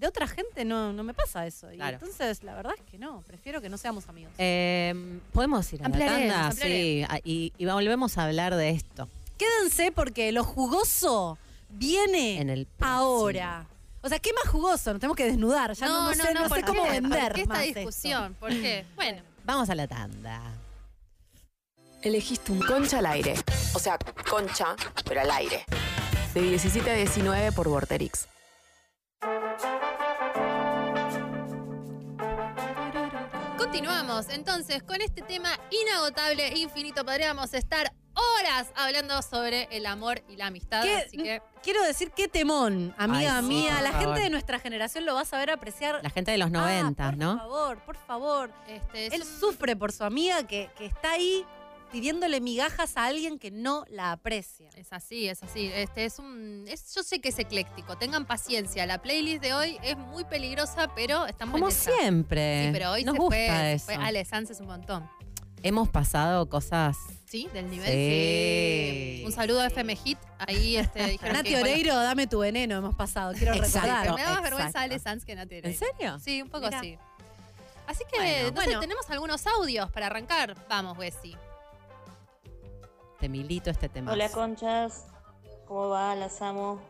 Speaker 4: De otra gente no, no me pasa eso. Y
Speaker 3: Claro.
Speaker 4: entonces, la verdad es que no. Prefiero que no seamos amigos.
Speaker 3: Eh, Podemos ir a la tanda, sí, y, y volvemos a hablar de esto
Speaker 4: Quédense porque lo jugoso viene
Speaker 3: en el
Speaker 4: ahora. O sea, ¿qué más jugoso? Nos tenemos que desnudar. Ya no, no sé, no sé
Speaker 2: ¿por
Speaker 4: cómo
Speaker 2: qué?
Speaker 4: vender.
Speaker 2: ¿Por qué esta
Speaker 4: más esto.
Speaker 2: discusión? ¿Por qué? Bueno.
Speaker 3: Vamos a la tanda.
Speaker 10: Elegiste un concha al aire. O sea, concha, pero al aire. De 17 a 19 por Vorterix.
Speaker 2: Continuamos entonces con este tema inagotable e infinito. Podríamos estar horas hablando sobre el amor y la amistad.
Speaker 4: ¿Qué?
Speaker 2: Así que
Speaker 4: Quiero decir, qué temón, amiga
Speaker 3: Ay, sí,
Speaker 4: mía. La
Speaker 3: favor.
Speaker 4: gente de nuestra generación lo va a saber apreciar.
Speaker 3: La gente de los
Speaker 4: Ah,
Speaker 3: noventas,
Speaker 4: por
Speaker 3: ¿no?
Speaker 4: favor, por favor.
Speaker 2: este, es
Speaker 4: Él
Speaker 2: un-
Speaker 4: sufre por su amiga que, que está ahí pidiéndole migajas a alguien que no la aprecia.
Speaker 2: Es así, es así. Este es un. es- yo sé que es ecléctico. Tengan paciencia. La playlist de hoy es muy peligrosa, pero estamos
Speaker 3: Como
Speaker 2: en
Speaker 3: siempre.
Speaker 2: Sí, pero hoy
Speaker 3: Nos
Speaker 2: se
Speaker 3: gusta
Speaker 2: fue,
Speaker 3: eso.
Speaker 2: fue Ale Sanz es un montón.
Speaker 3: Hemos pasado cosas.
Speaker 2: ¿Sí? Del nivel.
Speaker 3: Sí.
Speaker 2: Un saludo a FM Hit. Ahí este, dijeron
Speaker 4: Nati
Speaker 2: que
Speaker 4: Oreiro, dame tu veneno, hemos pasado. Quiero
Speaker 3: Exacto.
Speaker 4: recordar.
Speaker 2: Me da vergüenza Ale Sanz que Nati
Speaker 3: ¿En
Speaker 2: Oreiro.
Speaker 3: serio?
Speaker 2: Sí, un poco
Speaker 4: Mira.
Speaker 2: así. Así que,
Speaker 3: Bueno.
Speaker 2: no sé, tenemos algunos audios para arrancar. Vamos, Bessie.
Speaker 3: Te milito este tema.
Speaker 11: Hola conchas, ¿cómo va? Las amo.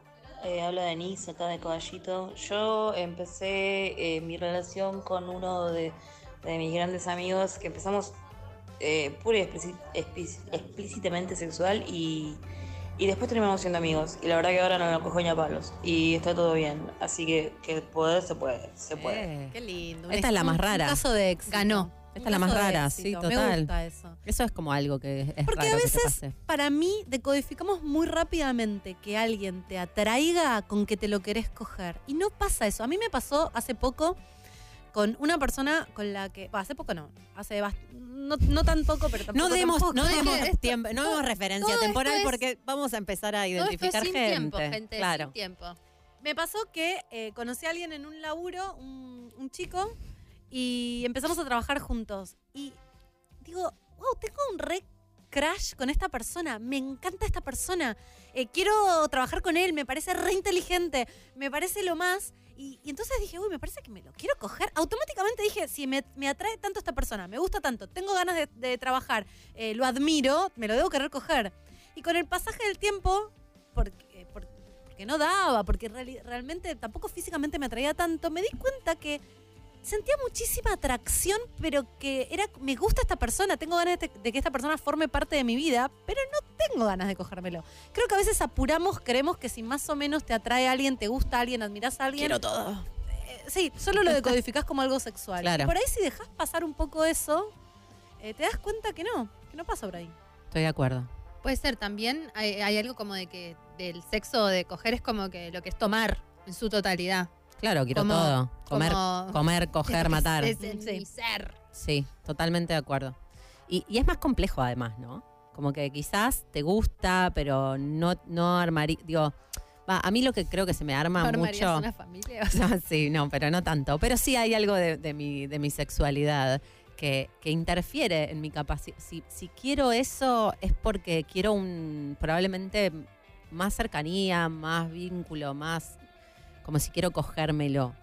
Speaker 11: Eh, habla Denise acá de Caballito. Yo empecé eh, mi relación con uno de, de mis grandes amigos que empezamos eh, pura y explícitamente sexual y, y después terminamos siendo amigos. Y la verdad que ahora no lo cojo ni a palos y está todo bien. Así que que poder se puede, se puede.
Speaker 3: Eh,
Speaker 4: Qué lindo.
Speaker 3: Esta es la
Speaker 4: ex-
Speaker 3: más rara.
Speaker 4: Un caso de éxito.
Speaker 2: Ganó.
Speaker 3: Esta es la más rara,
Speaker 4: éxito.
Speaker 3: sí, total.
Speaker 4: Me gusta eso.
Speaker 3: Eso es como algo que es
Speaker 4: Porque
Speaker 3: raro
Speaker 4: a
Speaker 3: que te
Speaker 4: veces,
Speaker 3: pase.
Speaker 4: para mí, decodificamos muy rápidamente que alguien te atraiga con que te lo querés coger. Y no pasa eso. A mí me pasó hace poco con una persona con la que. bah, hace poco no. Hace no, no tan poco, pero tampoco.
Speaker 3: No demos,
Speaker 4: tampoco.
Speaker 3: no
Speaker 2: que
Speaker 3: demos tiempo, no demos referencia temporal
Speaker 2: es-
Speaker 3: porque vamos a empezar a
Speaker 2: Todo esto es
Speaker 3: identificar
Speaker 2: sin
Speaker 3: gente.
Speaker 2: tiempo, gente.
Speaker 3: Claro.
Speaker 2: Sin tiempo.
Speaker 4: Me pasó que eh, conocí a alguien en un laburo, un, un chico, y empezamos a trabajar juntos. Y digo, wow, tengo un re crash con esta persona, me encanta esta persona, eh, quiero trabajar con él, me parece re inteligente, me parece lo más. Y, entonces dije, uy, me parece que me lo quiero coger. Automáticamente dije, si me, me atrae tanto esta persona, me gusta tanto, tengo ganas de, de trabajar, eh, lo admiro, me lo debo querer coger. Y con el pasaje del tiempo, porque, por- porque no daba, porque reali- realmente tampoco físicamente me atraía tanto, me di cuenta que sentía muchísima atracción, pero que era me gusta esta persona, tengo ganas de, de que esta persona forme parte de mi vida, pero no tengo ganas de cogérmelo. Creo que a veces apuramos, creemos que si más o menos te atrae a alguien, te gusta a alguien, admiras a alguien,
Speaker 3: todo.
Speaker 4: eh, sí, solo lo decodificás como algo sexual.
Speaker 3: Claro.
Speaker 4: Y por ahí si dejas pasar un poco eso, eh, te das cuenta que no, que no pasa por ahí.
Speaker 3: Estoy de acuerdo.
Speaker 2: Puede ser también, hay, hay algo como de que del sexo de coger es como que lo que es tomar en su totalidad.
Speaker 3: Claro, quiero
Speaker 2: Como-
Speaker 3: todo. Comer,
Speaker 2: como-
Speaker 3: comer, coger,
Speaker 2: Es-
Speaker 3: matar.
Speaker 2: Es, mi ser.
Speaker 3: Sí, totalmente de acuerdo. Y, y es más complejo además, ¿no? Como que quizás te gusta, pero no, no armaría. Digo, va, a mí lo que creo que se me arma
Speaker 2: ¿Armarías
Speaker 3: mucho.
Speaker 2: una familia?
Speaker 3: No, sí, no, pero no tanto. Pero sí hay algo de, de mi, de mi sexualidad que, que interfiere en mi capacidad. Si, si quiero eso es porque quiero un probablemente más cercanía, más vínculo, más como si quiero cogérmelo.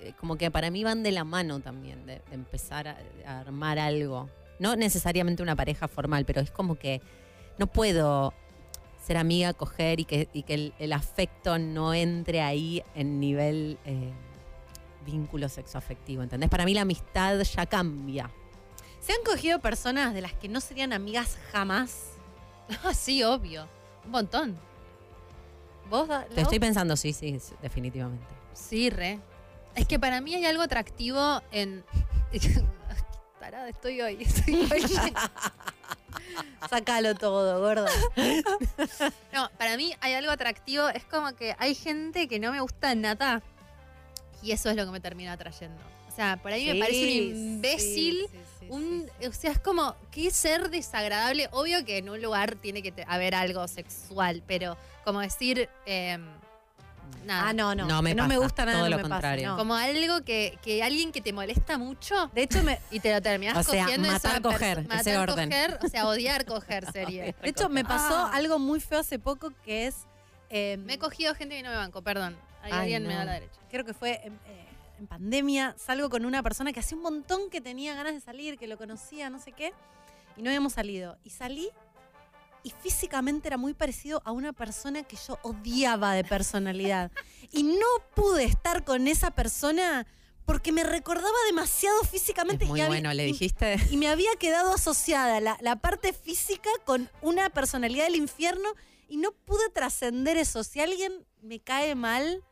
Speaker 3: Eh, Como que para mí van de la mano también, de, de empezar a, a armar algo. No necesariamente una pareja formal, pero es como que no puedo ser amiga, coger y que, y que el, el afecto no entre ahí en nivel eh, vínculo sexoafectivo, ¿entendés? Para mí la amistad ya cambia.
Speaker 4: ¿Se han cogido personas de las que no serían amigas jamás?
Speaker 2: Sí, obvio. Un montón.
Speaker 4: ¿Vos, Da-
Speaker 3: Te estoy pensando, sí, sí, definitivamente.
Speaker 2: Sí, re. Es que para mí hay algo atractivo en. Tarada estoy hoy. Estoy hoy.
Speaker 4: Sácalo todo, gorda.
Speaker 2: No, para mí hay algo atractivo. Es como que hay gente que no me gusta nada. Y eso es lo que me termina atrayendo. O sea, por ahí me parece un imbécil. Un, O sea, es como, qué ser desagradable. Obvio que en un lugar tiene que haber algo sexual, pero como decir. em, nada.
Speaker 4: Ah, no, no.
Speaker 3: No me
Speaker 4: gusta nada,
Speaker 3: todo
Speaker 4: no
Speaker 3: lo
Speaker 4: me pasa,
Speaker 3: contrario.
Speaker 4: no.
Speaker 2: Como algo que, que alguien que te molesta mucho
Speaker 4: De hecho, me,
Speaker 2: y te lo terminas
Speaker 3: O sea,
Speaker 2: cogiendo.
Speaker 3: matar,
Speaker 2: perso-
Speaker 3: coger, ese
Speaker 2: matar,
Speaker 3: orden.
Speaker 2: coger, o sea, odiar, coger sería.
Speaker 4: de hecho, me pasó
Speaker 2: Ah.
Speaker 4: algo muy feo hace poco que es. eh,
Speaker 2: Me he cogido gente que no me banco, perdón. Ahí
Speaker 3: Ay,
Speaker 2: alguien me da la derecha.
Speaker 4: creo que fue en, eh, en pandemia, salgo con una persona que hacía un montón que tenía ganas de salir, que lo conocía, no sé qué, y no habíamos salido. Y salí y físicamente era muy parecido a una persona que yo odiaba de personalidad. y no pude estar con esa persona porque me recordaba demasiado físicamente.
Speaker 3: Es muy
Speaker 4: y había-
Speaker 3: bueno, le
Speaker 4: y-
Speaker 3: dijiste.
Speaker 4: y me había quedado asociada la, la parte física con una personalidad del infierno y no pude trascender eso. Si alguien me cae mal,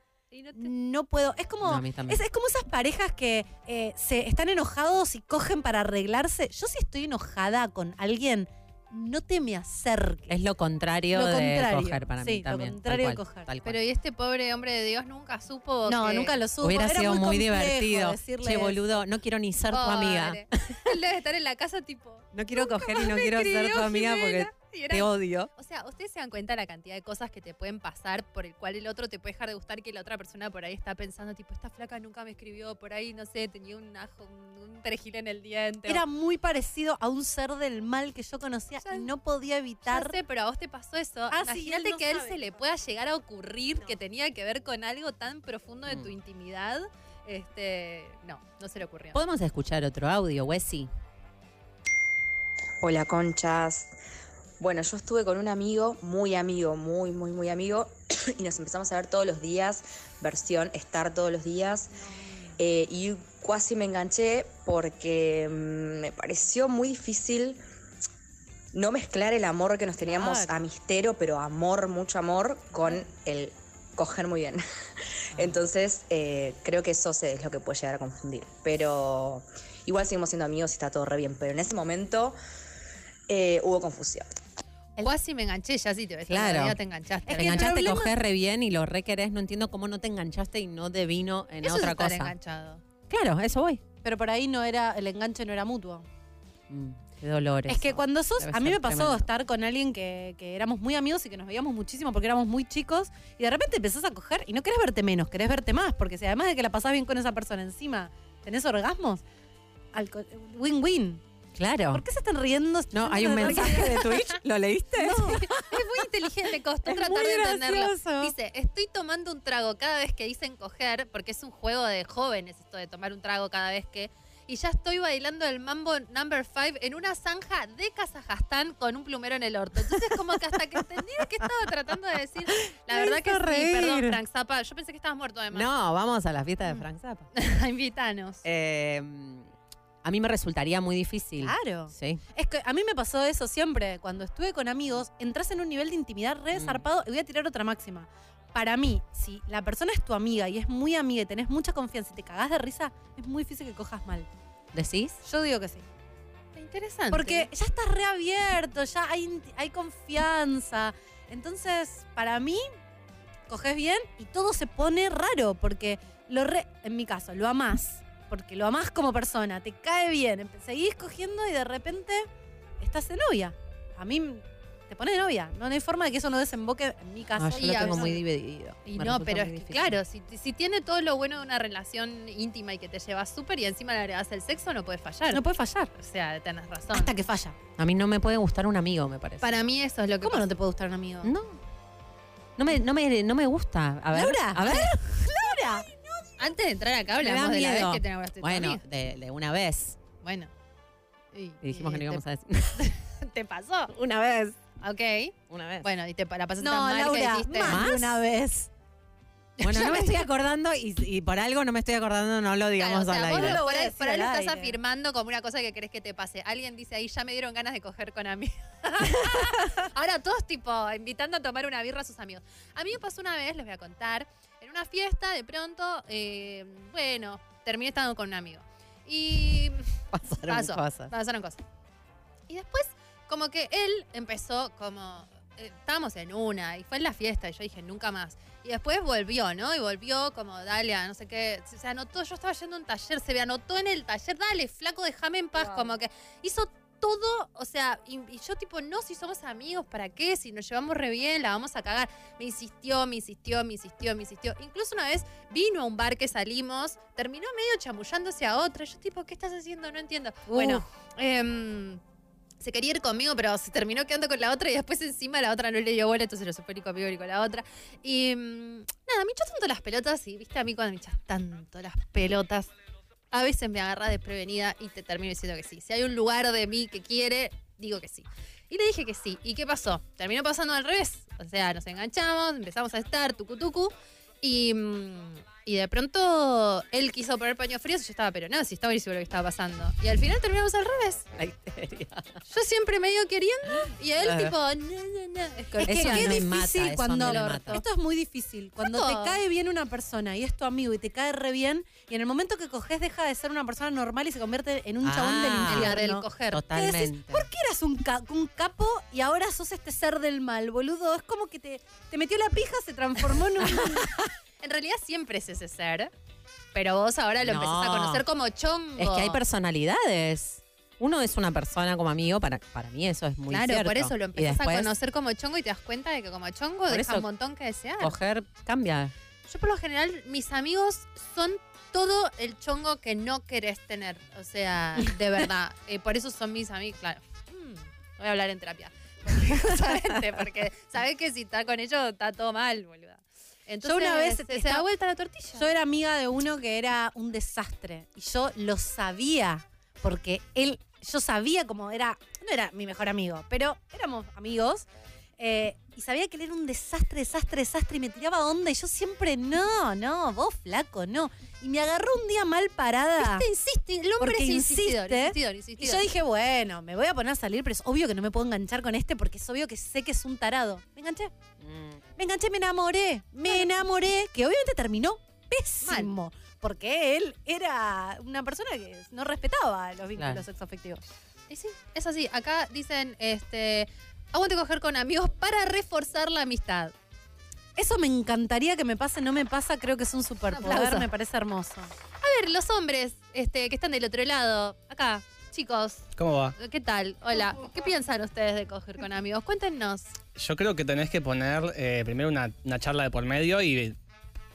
Speaker 4: no puedo. Es como,
Speaker 3: No,
Speaker 4: es, es como esas parejas que eh, se están enojados y cogen para arreglarse. Yo si estoy enojada con alguien, no te me acerques.
Speaker 3: Es lo contrario
Speaker 4: Lo
Speaker 3: de coger para
Speaker 4: sí,
Speaker 3: mí
Speaker 4: lo
Speaker 3: también.
Speaker 4: contrario de
Speaker 3: cual,
Speaker 4: coger.
Speaker 3: tal cual.
Speaker 2: Pero y este pobre hombre de Dios nunca supo.
Speaker 4: No,
Speaker 2: que-
Speaker 4: nunca lo supo.
Speaker 3: Hubiera
Speaker 4: Era
Speaker 3: sido muy, divertido. Che, boludo, no quiero ni ser tu amiga.
Speaker 2: Él debe estar en la casa tipo.
Speaker 3: No quiero coger y no
Speaker 2: me
Speaker 3: quiero ser tu amiga porque
Speaker 2: y
Speaker 3: te odio.
Speaker 2: O sea, ustedes se dan cuenta de la cantidad de cosas que te pueden pasar por el cual el otro te puede dejar de gustar que la otra persona por ahí está pensando, tipo, esta flaca nunca me escribió, por ahí, no sé, tenía un ajo, un, un perejil en el diente.
Speaker 4: Era muy parecido a un ser del mal que yo conocía y no podía
Speaker 2: Ya
Speaker 4: evitar.
Speaker 2: sé, pero a vos te pasó eso.
Speaker 4: Ah, sí,
Speaker 2: Imagínate
Speaker 4: él no
Speaker 2: que a él
Speaker 4: sabe.
Speaker 2: se le pueda llegar a ocurrir que tenía que ver con algo tan profundo de tu
Speaker 3: Mm.
Speaker 2: intimidad. Este, no, no se le ocurrió.
Speaker 3: ¿Podemos escuchar otro audio, Wessi?
Speaker 12: Hola, conchas. Bueno, yo estuve con un amigo, muy amigo, muy, muy, muy amigo, y nos empezamos a ver todos los días, versión estar todos los días. Eh, y casi me enganché porque mm, me pareció muy difícil no mezclar el amor que nos teníamos
Speaker 4: Claro.
Speaker 12: amistero, pero amor, mucho amor, con el coger muy bien. Entonces, eh, creo que eso es lo que puede llegar a confundir. Pero igual seguimos siendo amigos y está todo re bien. Pero en ese momento eh, hubo confusión.
Speaker 2: Cuasi me enganché, ya sí te ves.
Speaker 3: Claro.
Speaker 2: Ya te enganchaste.
Speaker 3: te enganchaste, coger re bien y lo re querés. No entiendo cómo no te enganchaste y no de vino en
Speaker 2: Eso es
Speaker 3: otra
Speaker 2: estar
Speaker 3: cosa.
Speaker 2: enganchado.
Speaker 3: Claro, eso voy.
Speaker 4: Pero por ahí no era, el enganche no era mutuo.
Speaker 3: Mm, qué dolor
Speaker 4: Es que cuando sos, a mí me pasó
Speaker 3: tremendo.
Speaker 4: estar con alguien que, que éramos muy amigos y que nos veíamos muchísimo porque éramos muy chicos y de repente empezás a coger y no querés verte menos, querés verte más, porque si además de que la pasás bien con esa persona encima, tenés orgasmos, win-win.
Speaker 3: Claro.
Speaker 4: ¿Por qué se están riendo?
Speaker 3: No, hay un mensaje de Twitch. ¿Lo leíste?
Speaker 2: Es muy inteligente, costó
Speaker 4: Es
Speaker 2: tratar de entenderlo.
Speaker 4: gracioso.
Speaker 2: Dice, estoy tomando un trago cada vez que dicen coger, porque es un juego de jóvenes esto de tomar un trago cada vez que... Y ya estoy bailando el mambo number five en una zanja de Kazajstán con un plumero en el orto. Entonces como que hasta que entendí qué estaba tratando de decir. La
Speaker 3: Me
Speaker 2: verdad que sí,
Speaker 3: reír.
Speaker 2: perdón, Frank Zappa. Yo pensé que estabas muerto además.
Speaker 3: No, vamos a la fiesta de Frank Zappa.
Speaker 2: Invitanos.
Speaker 3: Eh, a mí me resultaría muy difícil.
Speaker 4: Claro.
Speaker 3: Sí.
Speaker 4: Es que a mí me pasó eso siempre. Cuando estuve con amigos, entras en un nivel de intimidad re
Speaker 3: Mm.
Speaker 4: zarpado y voy a tirar otra máxima. Para mí, si la persona es tu amiga y es muy amiga y tenés mucha confianza y te cagás de risa, es muy difícil que cojas mal.
Speaker 3: ¿Decís?
Speaker 4: Yo digo que sí.
Speaker 2: Interesante.
Speaker 4: Porque ya estás reabierto, ya hay, confianza. Entonces, para mí, coges bien y todo se pone raro. Porque lo re, en mi caso, lo amás. Porque lo amás como persona, te cae bien. Seguís cogiendo y de repente estás de novia. A mí te pone de novia. No hay forma de que eso no desemboque en mi caso.
Speaker 3: Ah, yo
Speaker 2: Y
Speaker 3: lo tengo
Speaker 2: veces-
Speaker 3: muy dividido.
Speaker 2: Y
Speaker 3: Me
Speaker 2: no, pero es que
Speaker 3: difícil.
Speaker 2: claro, si, si tiene todo lo bueno de una relación íntima y que te llevas súper y encima le agregas el sexo, no puede fallar.
Speaker 4: No puede fallar.
Speaker 2: O sea, tenés razón.
Speaker 4: Hasta que falla.
Speaker 3: A mí no me puede gustar un amigo, me parece.
Speaker 2: Para mí eso es lo que
Speaker 4: ¿Cómo
Speaker 2: pasa.
Speaker 4: no te puede gustar un amigo?
Speaker 3: No. No me, no me, no me gusta. A ver.
Speaker 4: Laura,
Speaker 3: A ver.
Speaker 4: Laura.
Speaker 2: Antes de entrar acá hablamos de la vez que te enamoraste de tu
Speaker 3: Bueno, de, de una vez.
Speaker 2: Bueno. Y,
Speaker 3: Y dijimos que no íbamos
Speaker 2: te,
Speaker 3: a decir.
Speaker 2: ¿Te pasó?
Speaker 3: una vez.
Speaker 2: Ok.
Speaker 3: Una vez.
Speaker 2: Bueno, y te la pasaste
Speaker 4: No,
Speaker 2: tan mal
Speaker 4: Laura,
Speaker 2: que dijiste.
Speaker 4: más una vez.
Speaker 3: Bueno, no me estoy acordando y, y por algo no me estoy acordando, no lo digamos
Speaker 2: Claro, o sea,
Speaker 3: al
Speaker 2: vos
Speaker 3: aire.
Speaker 2: lo- por ahí,
Speaker 4: decir
Speaker 2: por ahí lo estás
Speaker 4: aire.
Speaker 2: afirmando como una cosa que querés que te pase. Alguien dice ahí, ya me dieron ganas de coger con amigos. Ahora todos tipo invitando a tomar una birra a sus amigos. A mí me pasó una vez, les voy a contar, una fiesta, de pronto, eh, bueno, terminé estando con un amigo. Y
Speaker 3: Pasaron
Speaker 2: pasó,
Speaker 3: cosas.
Speaker 2: pasaron cosas. Y después, como que él empezó como. eh, estábamos en una y fue en la fiesta y yo dije, nunca más. Y después volvió, ¿no? Y volvió como, dale, a no sé qué. Se, se anotó, yo estaba yendo a un taller, se me anotó en el taller, dale, flaco, déjame en paz. Como que hizo todo, o sea, y, y yo tipo, no, si somos amigos, ¿para qué? Si nos llevamos re bien, la vamos a cagar. Me insistió, me insistió, me insistió, me insistió. Incluso una vez vino a un bar que salimos, terminó medio chamullándose a otra. Yo tipo, ¿qué estás haciendo? No entiendo. Bueno, em, se quería ir conmigo, pero se terminó quedando con la otra y después encima la otra no le dio bola, entonces no se fue ni conmigo ni con la otra. Y mm, nada, me echó tanto las pelotas y viste a mí cuando me echas tanto las pelotas, a veces me agarra desprevenida y te termino diciendo que sí. Si hay un lugar de mí que quiere, digo que sí. Y le dije que sí. ¿Y qué pasó? Terminó pasando al revés. O sea, nos enganchamos, empezamos a estar, tucu tucu. Y, mm, y de pronto él quiso poner paños fríos y yo estaba, pero no, si estaba buenísimo lo que estaba pasando. Y al final terminamos al revés.
Speaker 3: La histeria.
Speaker 2: Yo siempre medio queriendo y él
Speaker 3: Claro.
Speaker 2: tipo, no, no, no.
Speaker 4: Es
Speaker 2: Escorpión.
Speaker 4: que
Speaker 3: Eso
Speaker 4: qué difícil
Speaker 3: mata, eso
Speaker 4: cuando.
Speaker 3: mata.
Speaker 4: Esto es muy difícil. Cuando te cae bien una persona y es tu amigo y te cae re bien, y en el momento que coges deja de ser una persona normal y se convierte en un chabón del
Speaker 3: Ah,
Speaker 2: del
Speaker 4: infierno.
Speaker 2: coger.
Speaker 4: Que decís. ¿Por qué eras un, ca- un capo y ahora sos este ser del mal, boludo? Es como que te, te metió la pija, se transformó en un.
Speaker 2: En realidad siempre es ese ser, pero vos ahora lo
Speaker 3: No.
Speaker 2: empezás a conocer como chongo.
Speaker 3: Es que hay personalidades. Uno es una persona como amigo, para, para mí eso es muy
Speaker 2: Claro,
Speaker 3: cierto.
Speaker 2: por eso lo
Speaker 3: Y
Speaker 2: empezás
Speaker 3: después,
Speaker 2: a conocer como chongo y te das cuenta de que como chongo
Speaker 3: Por
Speaker 2: deja
Speaker 3: eso,
Speaker 2: un montón que desear.
Speaker 3: Coger cambia.
Speaker 2: Yo por lo general, mis amigos son todo el chongo que no querés tener. O sea, de verdad. Eh, por eso son mis amigos, claro. Mm, voy a hablar en terapia. Porque, justamente, porque sabés que si está con ellos está todo mal, boluda. Entonces,
Speaker 4: una vez
Speaker 2: se, se
Speaker 4: estaba-
Speaker 2: da vuelta la tortilla.
Speaker 4: Yo era amiga de uno que era un desastre. Y yo lo sabía. Porque él, yo sabía cómo era. No era mi mejor amigo, pero éramos amigos. Eh, y sabía que él era un desastre, desastre, desastre. Y me tiraba onda. Y yo siempre, no, no, vos flaco, no. Y me agarró un día mal parada.
Speaker 2: Insiste, el hombre es insistidor,
Speaker 4: insiste.
Speaker 2: insistidor,
Speaker 4: Y
Speaker 2: insistidor.
Speaker 4: yo dije, bueno, me voy a poner a salir, pero es obvio que no me puedo enganchar con este porque es obvio que sé que es un tarado. Me enganché. Me enganché, me enamoré. Me enamoré, que obviamente terminó pésimo. Porque él era una persona que no respetaba los vínculos
Speaker 2: Claro.
Speaker 4: sexoafectivos.
Speaker 2: Y sí, es así. Acá dicen, este, aguante coger con amigos para reforzar la amistad.
Speaker 4: Eso me encantaría que me pase, no me pasa, creo que es un superpoder, me parece hermoso.
Speaker 2: A ver, los hombres este, que están del otro lado, acá, chicos,
Speaker 5: ¿Cómo va?
Speaker 2: ¿qué tal? Hola, ¿qué piensan ustedes de coger con amigos? Cuéntenos.
Speaker 5: Yo creo que tenés que poner eh, primero una, una charla de por medio y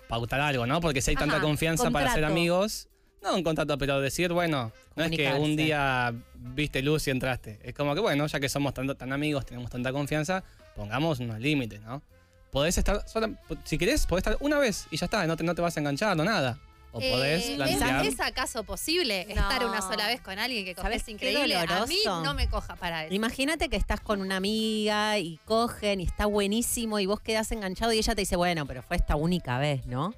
Speaker 5: pautar algo, ¿no? Porque si hay tanta
Speaker 2: Ajá,
Speaker 5: confianza para ser amigos, no un contrato, pero decir, bueno, no es que un día viste luz y entraste. Es como que, bueno, ya que somos tan, tan amigos, tenemos tanta confianza, pongamos unos límites, ¿no? Podés estar, sola- si querés, podés estar una vez y ya está, no te, no te vas a enganchar o nada. O podés
Speaker 2: Eh,
Speaker 5: plantear.
Speaker 2: ¿es, es acaso posible
Speaker 4: No.
Speaker 2: estar una sola vez con alguien que
Speaker 3: ¿Sabes
Speaker 2: coges increíble? A mí no me coja para eso.
Speaker 3: Imagínate que estás con una amiga y cogen y está buenísimo y vos quedás enganchado y ella te dice, bueno, pero fue esta única vez, ¿no?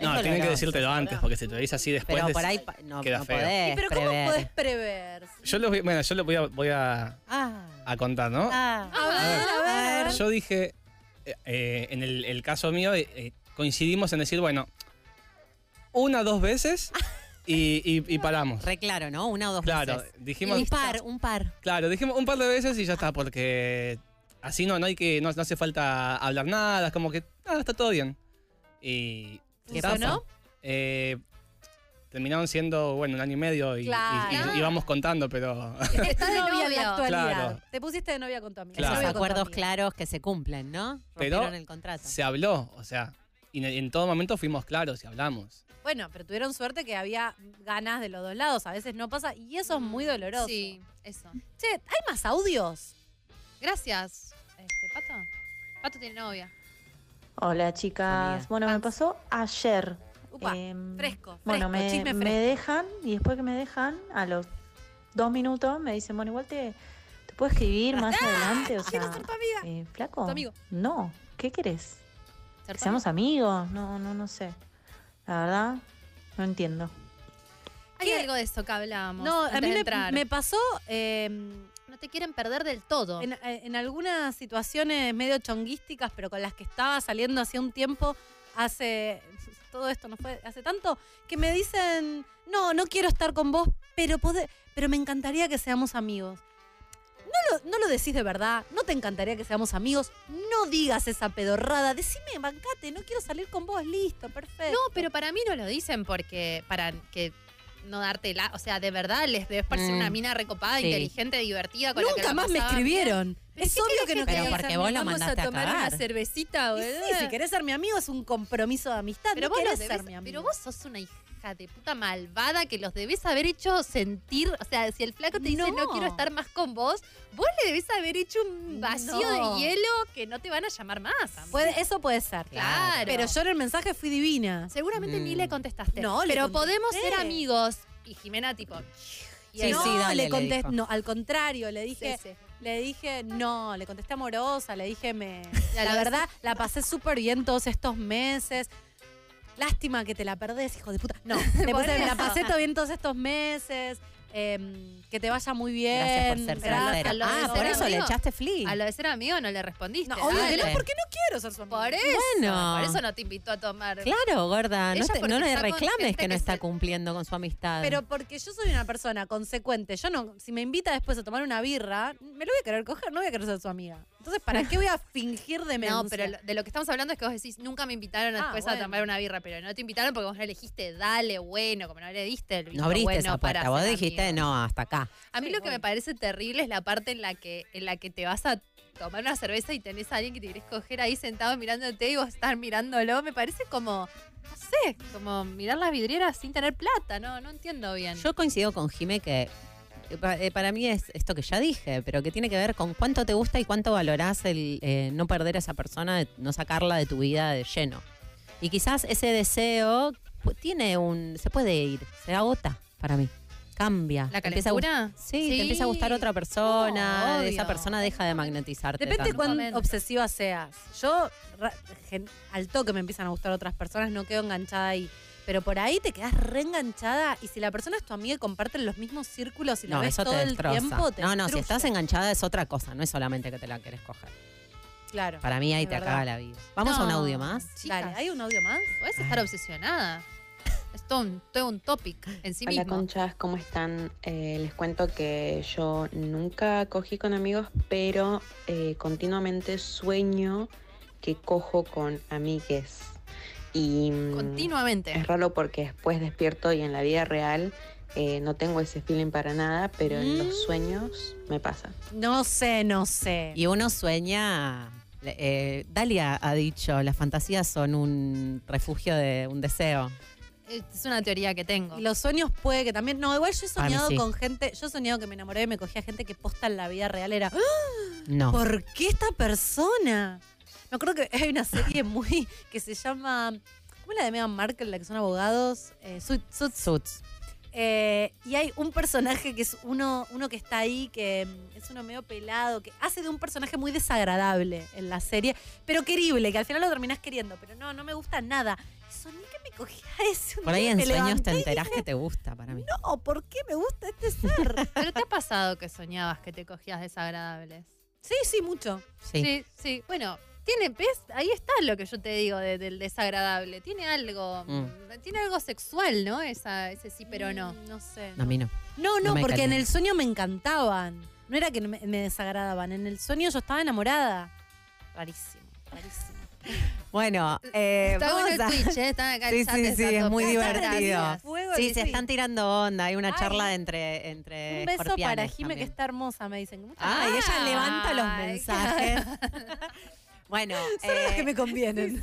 Speaker 5: No,
Speaker 3: Es
Speaker 5: tienen que decírtelo antes, porque si te lo dices así después.
Speaker 3: Pero por ahí no,
Speaker 5: queda
Speaker 3: no
Speaker 5: feo.
Speaker 3: podés
Speaker 4: Pero ¿cómo
Speaker 3: prever.
Speaker 4: podés prever?
Speaker 5: Yo voy, bueno, yo les voy a, voy a,
Speaker 3: Ah,
Speaker 5: a contar, ¿no?
Speaker 3: ah.
Speaker 4: A ver, a ver.
Speaker 5: Yo dije, eh, eh, en el, el caso mío, eh, eh, coincidimos en decir, bueno, una, dos veces y, y- y paramos.
Speaker 3: Re claro, ¿no? Una o dos
Speaker 5: Claro,
Speaker 3: veces.
Speaker 5: dijimos,
Speaker 3: un par, un par.
Speaker 5: claro, dijimos un par de veces y ya está, porque así no, no hay que, no, no hace falta hablar nada, es como que, ah, está todo bien. Y
Speaker 4: ¿Qué
Speaker 5: pasa?
Speaker 4: pasó?
Speaker 5: Eh, terminaron siendo, bueno, un año y medio y,
Speaker 4: Claro.
Speaker 5: y- y vamos contando, pero
Speaker 2: Estás de
Speaker 4: novia en la
Speaker 2: novio.
Speaker 4: actualidad.
Speaker 5: Claro.
Speaker 4: Te pusiste de novia con tu amiga.
Speaker 5: Claro.
Speaker 3: Esos
Speaker 4: Novio con tu
Speaker 3: acuerdos
Speaker 4: amiga.
Speaker 3: claros que se cumplen, ¿no?
Speaker 5: Pero
Speaker 3: Rompieron el contrato.
Speaker 5: se habló, o sea, y en, en todo momento fuimos claros y hablamos.
Speaker 4: Bueno, pero tuvieron suerte que había ganas de los dos lados. A veces no pasa y eso es muy doloroso.
Speaker 2: Sí, eso.
Speaker 4: Che, ¿hay más audios?
Speaker 2: Gracias. Este, Pato. Pato tiene novia.
Speaker 13: Hola chicas.
Speaker 4: Amiga.
Speaker 13: Bueno, me pasó ayer.
Speaker 4: Upa,
Speaker 13: Em,
Speaker 4: fresco,
Speaker 13: Bueno,
Speaker 4: fresco,
Speaker 13: me,
Speaker 4: chisme
Speaker 13: me
Speaker 4: fresco.
Speaker 13: dejan y después que me dejan, a los dos minutos me dicen, bueno, igual te, te puedo escribir más adelante. O sea,
Speaker 4: ser tu amiga.
Speaker 13: eh, ¿flaco?
Speaker 4: Tu amigo.
Speaker 13: No, ¿qué querés?
Speaker 2: ¿Ser
Speaker 13: ¿Que seamos amigos? No, no, no sé. La verdad, no entiendo.
Speaker 2: Hay algo de eso que hablábamos.
Speaker 4: No,
Speaker 2: antes
Speaker 4: a mí
Speaker 2: de
Speaker 4: me, me pasó eh,
Speaker 2: No te quieren perder del todo.
Speaker 4: en, en algunas situaciones medio chonguísticas, pero con las que estaba saliendo hace un tiempo, hace. Todo esto no fue hace tanto, que me dicen: No, no quiero estar con vos, pero, pero me encantaría que seamos amigos. No lo, no lo decís de verdad, no te encantaría que seamos amigos, no digas esa pedorrada, decime, bancate, no quiero salir con vos, listo, perfecto.
Speaker 2: No, pero para mí no lo dicen porque para que no darte la, o sea, de verdad les debes parecer
Speaker 3: Mm.
Speaker 2: una mina recopada,
Speaker 3: Sí.
Speaker 2: inteligente, divertida con la que
Speaker 4: Nunca
Speaker 2: la
Speaker 4: más me
Speaker 2: bien.
Speaker 4: Es
Speaker 2: ¿qué
Speaker 4: obvio que no
Speaker 2: te
Speaker 3: Pero porque vos lo mandaste a
Speaker 2: tomar una cervecita,
Speaker 4: Y
Speaker 2: boludo.
Speaker 4: sí, si querés ser mi amigo es un compromiso de amistad.
Speaker 2: pero
Speaker 4: no
Speaker 2: vos los
Speaker 4: querés
Speaker 2: debes-
Speaker 4: ser mi amigo.
Speaker 2: pero vos sos una hija de puta malvada que los debes haber hecho sentir, o sea, si el flaco te dice no, quiero estar más con vos, vos le debes haber hecho un vacío
Speaker 4: No.
Speaker 2: de hielo que no te van a llamar más.
Speaker 4: Puede- eso puede ser.
Speaker 2: Claro.
Speaker 4: Pero yo en el mensaje fui divina.
Speaker 2: Seguramente ni
Speaker 3: Mm.
Speaker 2: le contestaste.
Speaker 4: No, le
Speaker 2: pero
Speaker 4: contesté.
Speaker 2: podemos ser amigos. Y Jimena tipo... y
Speaker 3: Sí,
Speaker 4: no,
Speaker 3: sí, dale,
Speaker 4: le
Speaker 3: dijo.
Speaker 4: no, al contrario, le dije,
Speaker 2: Sí, sí.
Speaker 4: Le dije, no, le contesté amorosa, le dije, me. La verdad, la pasé súper bien todos estos meses. Lástima que te la perdés, hijo de puta. No, le la pasé todo bien todos estos meses. Em, que te vaya muy bien.
Speaker 3: Gracias por ser
Speaker 4: gracias.
Speaker 3: sincera.
Speaker 2: de
Speaker 3: Ah, por eso le echaste flea.
Speaker 2: A lo de ser amigo no le respondiste.
Speaker 4: No, obvio no,
Speaker 2: Dale.
Speaker 4: porque no quiero ser su amigo.
Speaker 2: Por eso.
Speaker 3: Bueno.
Speaker 2: Por eso no te invitó a tomar.
Speaker 3: Claro, gorda, no, te- no le reclames que no
Speaker 2: que
Speaker 3: está
Speaker 2: se-
Speaker 3: cumpliendo con su amistad.
Speaker 4: Pero porque yo soy una persona consecuente. Yo no, si me invita después a tomar una birra, me lo voy a querer coger, no voy a querer ser su amiga. Entonces, ¿para qué voy a fingir demencia?
Speaker 2: No, pero de lo que estamos hablando es que vos decís, nunca me invitaron
Speaker 4: Ah,
Speaker 2: después a tomar una birra, pero no te invitaron porque vos no elegiste, dale, bueno, como no le diste el
Speaker 3: no abriste
Speaker 2: bueno
Speaker 3: esa
Speaker 2: para
Speaker 3: puerta, vos dijiste no, hasta acá.
Speaker 2: A mí
Speaker 4: Sí,
Speaker 2: lo que me parece terrible es la parte en la que en la que te vas a tomar una cerveza y tenés a alguien que te querés coger ahí sentado mirándote y vos estar mirándolo. Me parece como, no sé, como mirar las vidrieras sin tener plata. No, no entiendo bien.
Speaker 3: Yo coincido con Jime que eh, eh, para mí es esto que ya dije, pero que tiene que ver con cuánto te gusta y cuánto valorás el eh, no perder a esa persona, no sacarla de tu vida de lleno. Y quizás ese deseo tiene un. se puede ir, se agota para mí. Cambia.
Speaker 2: ¿La
Speaker 3: Te empieza a gust-
Speaker 2: calentura?
Speaker 3: Sí, te empieza a gustar otra persona,
Speaker 2: No,
Speaker 3: esa persona deja de magnetizarte.
Speaker 4: Depende
Speaker 3: tanto.
Speaker 4: cuán obsesiva seas. Yo, al toque me empiezan a gustar otras personas, no quedo enganchada ahí. Pero por ahí te quedas reenganchada y si la persona es tu amiga y comparten los mismos círculos y la
Speaker 3: No,
Speaker 4: ves
Speaker 3: eso
Speaker 4: todo
Speaker 3: te
Speaker 4: el
Speaker 3: destroza.
Speaker 4: tiempo, te
Speaker 3: no, no, si estás enganchada es otra cosa, no es solamente que te la querés coger.
Speaker 4: Claro.
Speaker 3: Para mí ahí te
Speaker 4: verdad.
Speaker 3: acaba la vida. ¿Vamos a un audio más?
Speaker 2: Chicas,
Speaker 4: Dale, ¿hay un audio más?
Speaker 2: Podés estar obsesionada. Es todo un, todo un topic en sí
Speaker 14: Hola
Speaker 2: mismo.
Speaker 14: conchas, ¿cómo están? Eh, les cuento que yo nunca cogí con amigos, pero eh, continuamente sueño que cojo con amigues. Y mm,
Speaker 2: Continuamente.
Speaker 14: es raro porque después despierto y en la vida real eh, no tengo ese feeling para nada, pero en
Speaker 4: Mm.
Speaker 14: los sueños me pasa.
Speaker 4: No sé, no sé.
Speaker 3: Y uno sueña. eh, Dalia ha dicho, las fantasías son un refugio de un deseo.
Speaker 2: Es una teoría que tengo.
Speaker 4: Y los sueños puede que también. No, igual yo he
Speaker 3: mí
Speaker 4: soñado
Speaker 3: sí.
Speaker 4: con gente. Yo he soñado que me enamoré y me cogía gente que posta en la vida real. Era. ¡Ah!
Speaker 3: No.
Speaker 4: ¿Por qué esta persona? Me acuerdo que hay una serie muy. que se llama. ¿Cómo es la de Meghan Markle, la que son abogados? Eh, Suits- Suits.
Speaker 3: Suits.
Speaker 4: Eh, y hay un personaje que es uno, uno que está ahí, que es uno medio pelado, que hace de un personaje muy desagradable en la serie, pero querible, que al final lo terminás queriendo, pero no, no me gusta nada. Ese.
Speaker 3: Por ahí en sueños te enterás
Speaker 4: dije,
Speaker 3: que te gusta para mí.
Speaker 4: No, ¿por qué me gusta este ser?
Speaker 2: ¿Pero te ha pasado que soñabas que te cogías desagradables?
Speaker 4: sí, sí, mucho.
Speaker 3: Sí.
Speaker 2: Sí, sí. Bueno, tiene, ¿ves? Ahí está lo que yo te digo de- del desagradable. Tiene algo,
Speaker 3: Mm.
Speaker 2: tiene algo sexual, ¿no? Esa, ese sí, pero no.
Speaker 4: Mm, No sé.
Speaker 3: A mí no.
Speaker 4: No, no,
Speaker 3: No
Speaker 4: porque en el sueño me encantaban. No era que me, me desagradaban. En el sueño yo estaba enamorada. Rarísimo, rarísimo.
Speaker 3: Bueno, eh,
Speaker 2: Está
Speaker 3: vamos
Speaker 2: bueno
Speaker 3: a-
Speaker 2: el Twitch, ¿eh? Está acá
Speaker 3: Sí, sí, sí, es muy divertido. Sí, se están tirando onda. Hay una
Speaker 4: Ay.
Speaker 3: charla entre, entre
Speaker 4: Un beso para Jime, que está hermosa, me dicen.
Speaker 3: Ay,
Speaker 4: gracias.
Speaker 3: ella levanta los mensajes. bueno,
Speaker 4: Son los
Speaker 3: eh,
Speaker 4: que me convienen.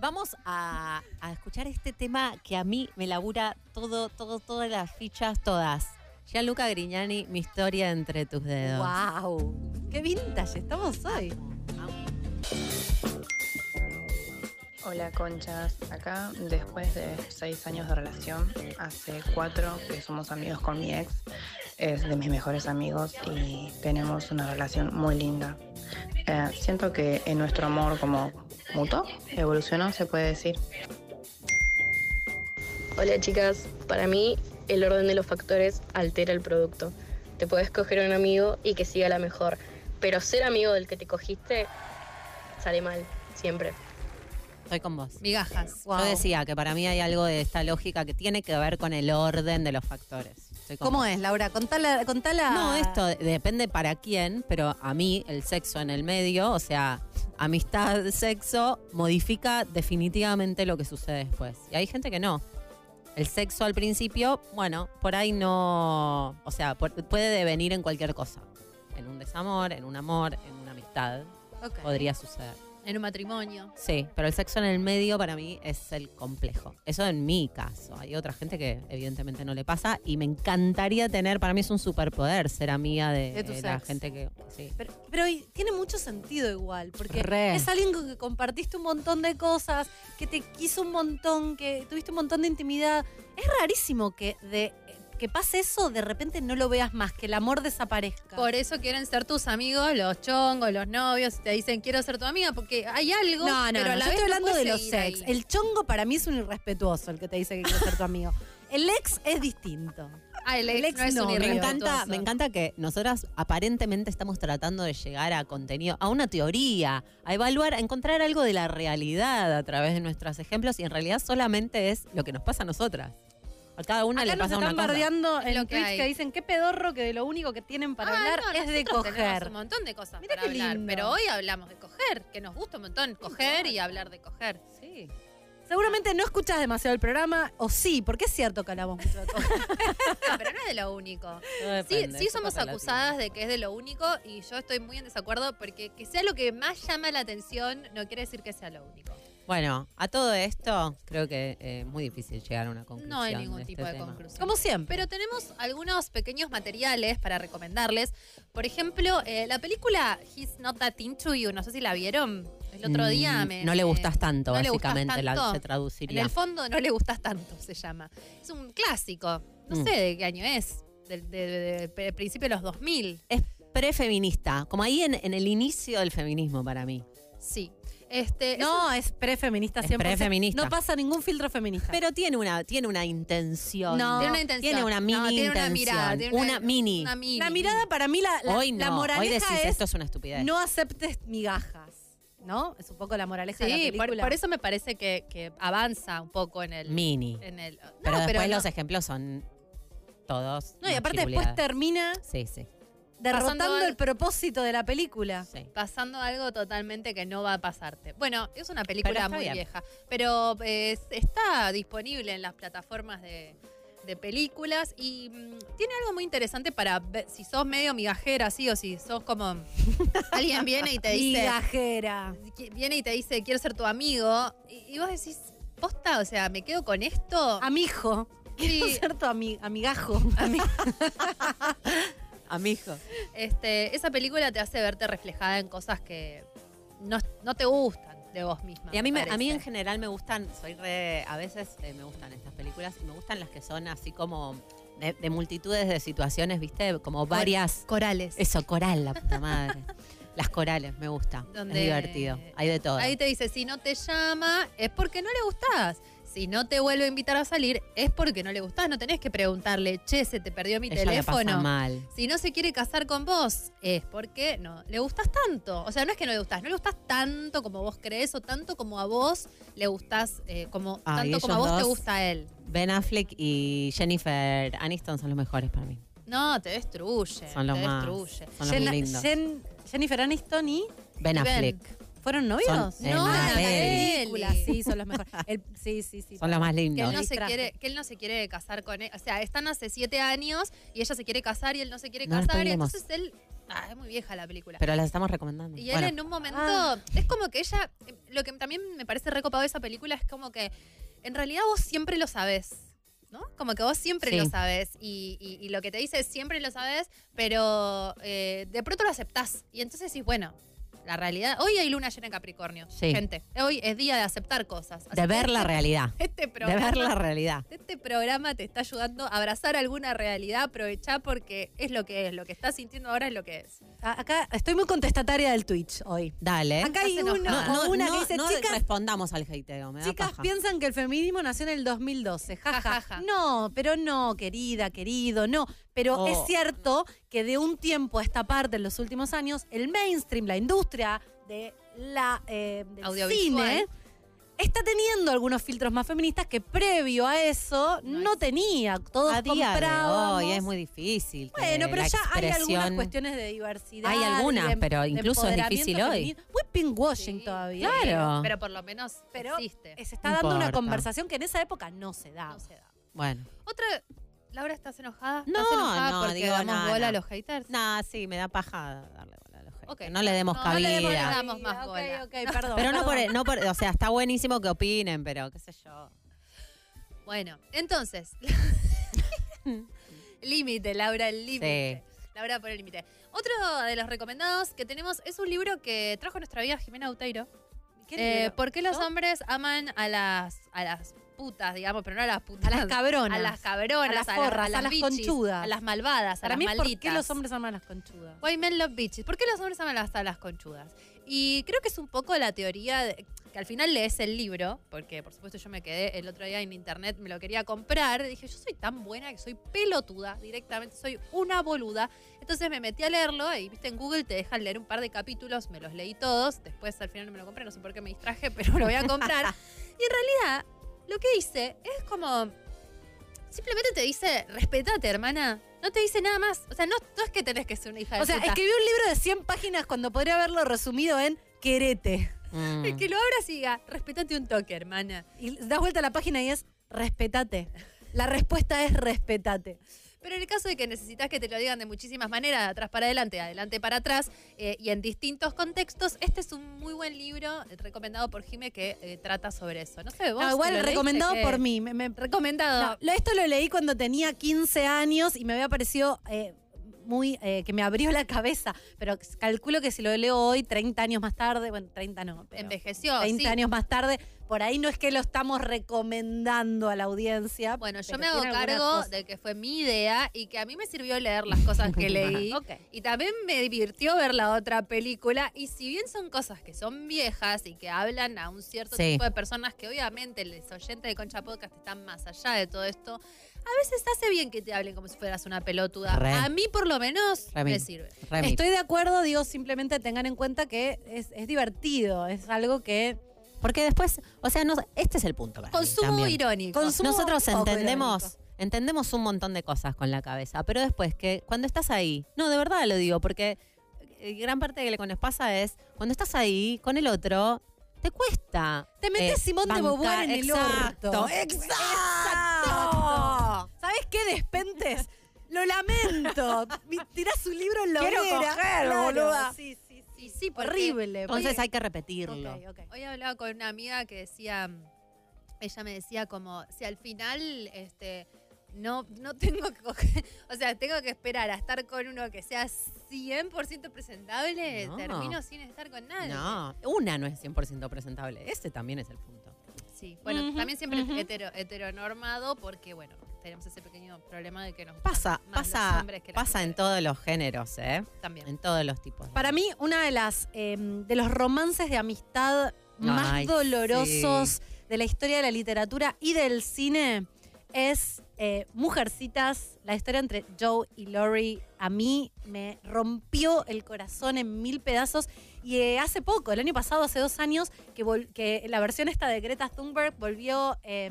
Speaker 3: vamos a, a escuchar este tema que a mí me labura todo, todo, todas las fichas, todas. Gianluca Grignani, mi historia entre tus dedos.
Speaker 4: ¡Wow! ¡Qué vintage estamos hoy!
Speaker 15: Hola conchas, acá después de seis años de relación, hace cuatro que somos amigos con mi ex, es de mis mejores amigos y tenemos una relación muy linda. Eh, siento que en nuestro amor como mutuo evolucionó, se puede decir.
Speaker 16: Hola chicas, para mí el orden de los factores altera el producto. Te puedes coger un amigo y que siga la mejor, pero ser amigo del que te cogiste sale mal, siempre.
Speaker 3: Estoy con vos.
Speaker 2: Migajas.
Speaker 3: Yo decía que para mí hay algo de esta lógica que tiene que ver con el orden de los factores.
Speaker 4: ¿Cómo
Speaker 3: vos.
Speaker 4: es, Laura? Contala. contala.
Speaker 3: No, esto depende para quién, pero a mí el sexo en el medio, o sea, amistad, sexo, modifica definitivamente lo que sucede después. Y hay gente que no. El sexo al principio, bueno, por ahí no, o sea, por- puede devenir en cualquier cosa. En un desamor, en un amor, en una amistad. Podría suceder.
Speaker 2: En un matrimonio.
Speaker 3: Sí, pero el sexo en el medio para mí es el complejo. Eso en mi caso. Hay otra gente que evidentemente no le pasa y me encantaría tener, para mí es un superpoder ser amiga de,
Speaker 4: De tu
Speaker 3: la gente que... Sí.
Speaker 4: Pero, tiene mucho sentido igual, porque
Speaker 3: Re.
Speaker 4: es alguien con que compartiste un montón de cosas, que te quiso un montón, que tuviste un montón de intimidad. Es rarísimo que de que pase eso, de repente no lo veas más, que el amor desaparezca.
Speaker 2: Por eso quieren ser tus amigos, los chongos, los novios, te dicen quiero ser tu amiga porque hay algo.
Speaker 4: No, no,
Speaker 2: pero a
Speaker 4: no,
Speaker 2: la
Speaker 4: yo
Speaker 2: vez
Speaker 4: estoy
Speaker 2: no
Speaker 4: hablando de los ex.
Speaker 2: ahí.
Speaker 4: El chongo para mí es un irrespetuoso el que te dice que quiere ser tu amigo. El ex es distinto.
Speaker 2: Ah, el ex, no es un
Speaker 3: me
Speaker 2: irrespetuoso.
Speaker 3: encanta, me encanta que nosotras aparentemente estamos tratando de llegar a contenido, a una teoría, a evaluar, a encontrar algo de la realidad a través de nuestros ejemplos y en realidad solamente es lo que nos pasa a nosotras. A cada una
Speaker 4: Acá
Speaker 3: le
Speaker 4: nos
Speaker 3: pasa una
Speaker 4: están
Speaker 3: cosa.
Speaker 4: bardeando en
Speaker 2: lo
Speaker 4: Twitch
Speaker 2: que
Speaker 4: que,
Speaker 2: hay.
Speaker 4: dicen qué pedorro que de lo único que tienen para
Speaker 2: Ah,
Speaker 4: hablar
Speaker 2: no,
Speaker 4: es de
Speaker 2: nosotros tenemos
Speaker 4: coger.
Speaker 2: un montón de cosas
Speaker 4: Mira
Speaker 2: para
Speaker 4: qué
Speaker 2: hablar,
Speaker 4: lindo.
Speaker 2: pero hoy hablamos de coger, que nos gusta un montón coger y hablar de coger.
Speaker 3: Sí.
Speaker 4: Seguramente no escuchas demasiado el programa, o sí, porque es cierto que hablamos mucho de coger.
Speaker 2: No, pero no es de lo único. Sí,
Speaker 3: depende,
Speaker 2: sí
Speaker 3: eso
Speaker 2: somos
Speaker 3: pasa
Speaker 2: acusadas de que es de lo único y yo estoy muy en desacuerdo porque que sea lo que más llama la atención no quiere decir que sea lo único.
Speaker 3: Bueno, a todo esto creo que eh, es muy difícil llegar a una conclusión.
Speaker 2: No hay ningún
Speaker 3: de
Speaker 2: tipo
Speaker 3: este
Speaker 2: de
Speaker 3: tema.
Speaker 2: conclusión.
Speaker 4: Como siempre.
Speaker 2: Pero tenemos algunos pequeños materiales para recomendarles. Por ejemplo, eh, la película He's Not That Into You, no sé si la vieron. El otro día
Speaker 3: Mm,
Speaker 2: me...
Speaker 3: No le gustas tanto,
Speaker 2: no gustas
Speaker 3: básicamente, la-
Speaker 2: tanto.
Speaker 3: se
Speaker 2: En
Speaker 3: traduciría.
Speaker 2: el fondo no le gustas tanto, se llama. Es un clásico. No
Speaker 3: Mm.
Speaker 2: sé de qué año es. Del de, de- de- principio de los 2000.
Speaker 3: Es prefeminista, como ahí en, en el inicio del feminismo para mí.
Speaker 2: Sí. Este,
Speaker 4: No, es prefeminista 100%.
Speaker 3: prefeminista.
Speaker 4: No pasa ningún filtro feminista.
Speaker 3: Pero tiene una, tiene una intención.
Speaker 4: No.
Speaker 2: Tiene una intención.
Speaker 3: Tiene una mini
Speaker 2: No, tiene una
Speaker 3: intención.
Speaker 2: mirada, tiene
Speaker 3: una,
Speaker 2: una-
Speaker 3: mini.
Speaker 2: una mini.
Speaker 4: la mirada para mí, la, la,
Speaker 3: hoy
Speaker 4: la
Speaker 3: no, hoy
Speaker 4: moraleja
Speaker 3: decís
Speaker 4: es
Speaker 3: esto es una estupidez.
Speaker 4: no aceptes migajas. ¿No? Es un poco la moraleja de la
Speaker 2: Sí, por,
Speaker 4: película.
Speaker 2: por eso me parece que, que avanza un poco en el.
Speaker 3: Mini.
Speaker 2: En el no,
Speaker 3: pero después los ejemplos son todos.
Speaker 4: No, y aparte después termina
Speaker 3: Sí, sí.
Speaker 4: Derrotando
Speaker 2: Pasando
Speaker 4: el propósito de la película.
Speaker 3: sí.
Speaker 2: pasando algo totalmente que no va a pasarte. Bueno, es una película muy
Speaker 3: bien.
Speaker 2: vieja, pero eh, está disponible en las plataformas de, de películas y mm, tiene algo muy interesante para ver si sos medio migajera, sí, o si sos como alguien viene y te dice,
Speaker 4: Migajera.
Speaker 2: viene y te dice quiero ser tu amigo y, y vos decís posta, o sea, me quedo con esto.
Speaker 4: Amijo. Quiero
Speaker 2: Sí.
Speaker 4: ser tu ami- amigajo.
Speaker 3: Amigo.
Speaker 2: Este, esa película te hace verte reflejada en cosas que no, no te gustan de vos misma.
Speaker 3: Y a mí, me- a mí en general me gustan, soy re, a veces eh, me gustan estas películas y me gustan las que son así como de, de multitudes de situaciones, ¿viste? Como varias.
Speaker 2: corales.
Speaker 3: Eso, coral, la puta madre. Las corales, me gusta.
Speaker 2: Donde-
Speaker 3: Es divertido. Hay de todo.
Speaker 2: Ahí te dice, si no te llama, es porque no le gustás. Si no te vuelve a invitar a salir, es porque no le gustás. No tenés que preguntarle, che, se te perdió mi
Speaker 3: Ella la pasa
Speaker 2: teléfono.
Speaker 3: mal.
Speaker 2: Si no se quiere casar con vos, es porque no le gustás tanto. O sea, no es que no le gustás, no le gustás tanto como vos crees o tanto como a vos le gustás, eh, como, tanto como a vos te gusta a él.
Speaker 3: Ben Affleck y Jennifer Aniston son los mejores para mí.
Speaker 2: No, te destruye.
Speaker 3: Son los
Speaker 2: te
Speaker 3: más.
Speaker 2: destruye.
Speaker 3: Son los
Speaker 4: Jen-
Speaker 3: lindos.
Speaker 4: Jen- Jennifer Aniston y
Speaker 3: Ben
Speaker 2: Ben.
Speaker 4: ¿Fueron novios?
Speaker 3: Son-
Speaker 2: No,
Speaker 3: la
Speaker 2: en la película.
Speaker 4: Sí, son los mejores. El- sí, sí, sí.
Speaker 3: Son los más
Speaker 2: Que
Speaker 3: lindos.
Speaker 2: él, no se quiere, que él no se quiere casar con él. O sea, están hace siete años y ella se quiere casar y él no se quiere
Speaker 3: No la
Speaker 2: casar. Y entonces él. Ah, es muy vieja la película.
Speaker 3: Pero las estamos recomendando.
Speaker 2: y él
Speaker 3: Bueno,
Speaker 2: en un momento.
Speaker 4: Ah.
Speaker 2: Es como que ella. Lo que también me parece recopado de esa película es como que. En realidad vos siempre lo sabés. ¿No? Como que vos siempre
Speaker 3: Sí.
Speaker 2: lo sabés y, y- y lo que te dice es siempre lo sabés, pero eh, de pronto lo aceptás. Y entonces decís, bueno, la realidad. Hoy hay luna llena en Capricornio.
Speaker 3: Sí.
Speaker 2: Gente, hoy es día de aceptar cosas. Así
Speaker 3: de
Speaker 2: que
Speaker 3: ver la
Speaker 2: este-
Speaker 3: realidad.
Speaker 2: Este
Speaker 3: De
Speaker 2: programa,
Speaker 3: ver la realidad.
Speaker 2: este programa te está ayudando a abrazar alguna realidad, aprovechar porque es lo que es, lo que estás sintiendo ahora es lo que es.
Speaker 4: Acá estoy muy contestataria del Twitch hoy.
Speaker 3: Dale.
Speaker 4: Acá hay uno,
Speaker 3: no, no,
Speaker 4: una
Speaker 3: no,
Speaker 4: que dice,
Speaker 3: no
Speaker 4: chicas,
Speaker 3: respondamos al hateo, me da
Speaker 4: chicas
Speaker 3: paja.
Speaker 4: piensan que el feminismo nació en el 2012. Ja,
Speaker 2: Ja,
Speaker 4: ja.
Speaker 2: ja, ja.
Speaker 4: No, pero no, querida, querido, no. Pero
Speaker 3: Oh.
Speaker 4: es cierto que de un tiempo a esta parte, en los últimos años, el mainstream, la industria de la eh, del
Speaker 2: Audiovisual.
Speaker 4: cine, está teniendo algunos filtros más feministas que previo a eso no,
Speaker 2: No
Speaker 4: tenía. Todos
Speaker 3: a día de
Speaker 4: comprábamos.
Speaker 3: hoy es muy difícil.
Speaker 4: Bueno, pero ya hay algunas cuestiones de diversidad.
Speaker 3: Hay algunas,
Speaker 4: de-
Speaker 3: pero incluso es difícil hoy.
Speaker 4: Muy pinkwashing
Speaker 2: Sí.
Speaker 4: todavía.
Speaker 3: Claro.
Speaker 2: Pero por lo menos
Speaker 4: Pero
Speaker 2: existe.
Speaker 4: Se está
Speaker 3: No
Speaker 4: dando una conversación que en esa época no se daba.
Speaker 2: No se da.
Speaker 3: Bueno.
Speaker 2: Otra. Laura, ¿estás enojada?
Speaker 3: No,
Speaker 2: ¿Estás enojada
Speaker 3: no,
Speaker 2: porque
Speaker 3: digo,
Speaker 2: damos
Speaker 3: no,
Speaker 2: bola
Speaker 3: no.
Speaker 2: a los haters?
Speaker 3: Nah, sí, me da paja darle bola a los haters.
Speaker 2: Ok.
Speaker 3: No le demos
Speaker 2: No, no
Speaker 3: cabida.
Speaker 2: le demos- damos más
Speaker 4: Ok,
Speaker 2: bola.
Speaker 4: ok, perdón.
Speaker 3: Pero no por,
Speaker 4: perdón.
Speaker 3: no por- o sea, está buenísimo que opinen, pero qué sé yo.
Speaker 2: Bueno, entonces. límite, Laura, el límite. Laura por el límite. Otro de los recomendados que tenemos es un libro que trajo nuestra amiga Jimena Uteiro.
Speaker 4: ¿Qué
Speaker 2: Eh,
Speaker 4: libro?
Speaker 2: ¿Por qué los hombres aman a las, a las putas, digamos, pero no a las putas.
Speaker 4: A las cabronas.
Speaker 2: A las cabronas,
Speaker 4: A las
Speaker 2: la-
Speaker 4: forras, a las
Speaker 2: bichis,
Speaker 4: conchudas.
Speaker 2: A las malvadas,
Speaker 4: Para
Speaker 2: a
Speaker 4: mí,
Speaker 2: las
Speaker 4: ¿por
Speaker 2: malditas.
Speaker 4: qué los hombres aman a las conchudas?
Speaker 2: Why men love bitches. ¿Por qué los hombres aman las, a las conchudas? Y creo que es un poco la teoría de, que al final lees el libro, porque por supuesto yo me quedé el otro día en internet, me lo quería comprar, dije, yo soy tan buena que soy pelotuda, directamente soy una boluda. Entonces me metí a leerlo y viste en Google te dejan leer un par de capítulos, me los leí todos, después al final no me lo compré, no sé por qué me distraje, pero lo voy a comprar. y en realidad lo que dice es como simplemente te dice, respetate, hermana. No te dice nada más. O sea, no, no es que tenés que ser una hija de
Speaker 4: O sea,
Speaker 2: puta.
Speaker 4: escribí un libro de 100 páginas cuando podría haberlo resumido en querete.
Speaker 3: Mm.
Speaker 2: El que lo abra siga, respetate un toque, hermana.
Speaker 4: Y das vuelta a la página y es respetate. La respuesta es respetate.
Speaker 2: Pero en el caso de que necesitas que te lo digan de muchísimas maneras, de atrás para adelante, de adelante para atrás, eh, y en distintos contextos, este es un muy buen libro recomendado por Jime que eh, trata sobre eso. No sé, vos.
Speaker 4: No, igual recomendado por mí. Me- me-
Speaker 2: Recomendado.
Speaker 4: No, esto lo leí cuando tenía 15 años y me había parecido eh, muy. eh, que me abrió la cabeza. Pero calculo que si lo leo hoy, 30 años más tarde, bueno, 30 no. pero
Speaker 2: Envejeció.
Speaker 4: 30
Speaker 2: sí.
Speaker 4: años más tarde, por ahí no es que lo estamos recomendando a la audiencia.
Speaker 2: Bueno, yo me hago cargo de que fue mi idea y que a mí me sirvió leer las cosas que leí. Y también me divirtió ver la otra película. Y si bien son cosas que son viejas y que hablan a un cierto
Speaker 3: Sí.
Speaker 2: tipo de personas que obviamente los oyentes de Concha Podcast están más allá de todo esto, a veces hace bien que te hablen como si fueras una pelotuda.
Speaker 3: Re.
Speaker 2: A mí por lo menos
Speaker 3: Re
Speaker 2: me sirve.
Speaker 3: Remi.
Speaker 4: Estoy de acuerdo, digo, simplemente tengan en cuenta que es, es divertido, es algo que...
Speaker 3: Porque después, o sea, no, este es el punto. para
Speaker 2: Consumo irónico.
Speaker 4: Consumo
Speaker 3: Nosotros entendemos,
Speaker 4: irónico.
Speaker 3: entendemos un montón de cosas con la cabeza, pero después que cuando estás ahí, no, de verdad lo digo, porque eh, gran parte de lo que nos pasa es, cuando estás ahí con el otro, te cuesta.
Speaker 4: Te metes
Speaker 3: eh,
Speaker 4: Simón de Beauvoir en el
Speaker 3: Exacto,
Speaker 4: orto. ¿Sabes qué, Despentes? Lo lamento. Tirás un libro en la
Speaker 3: Quiero
Speaker 4: hoguera.
Speaker 3: coger,
Speaker 4: Claro,
Speaker 3: boluda.
Speaker 4: Sí, sí, sí.
Speaker 2: Y sí, porque
Speaker 4: Horrible.
Speaker 3: Entonces hay que repetirlo.
Speaker 4: Ok, ok.
Speaker 2: Hoy hablaba con una amiga que decía, ella me decía como, si al final, este, no, no tengo que coger, o sea, tengo que esperar a estar con uno que sea 100% presentable,
Speaker 3: No.
Speaker 2: termino sin estar con nadie.
Speaker 3: No, una no es 100% presentable. Ese también es el punto.
Speaker 2: Sí, bueno,
Speaker 4: Ujú,
Speaker 2: también siempre
Speaker 4: ujú.
Speaker 2: hetero, heteronormado porque, bueno, tenemos ese pequeño problema de que nos
Speaker 3: Pasa, pasa,
Speaker 2: hombres que las
Speaker 3: pasa en todos los géneros, ¿eh?
Speaker 2: También.
Speaker 3: En todos los tipos.
Speaker 4: Para mí, una de las eh, de los romances de amistad más
Speaker 3: Ay,
Speaker 4: dolorosos de la historia de la literatura y del cine es eh, Mujercitas, la historia entre Joe y Lori. A mí me rompió el corazón en mil pedazos. Y eh, hace poco, el año pasado, hace dos años, que, que la versión esta de Greta Thunberg volvió, eh,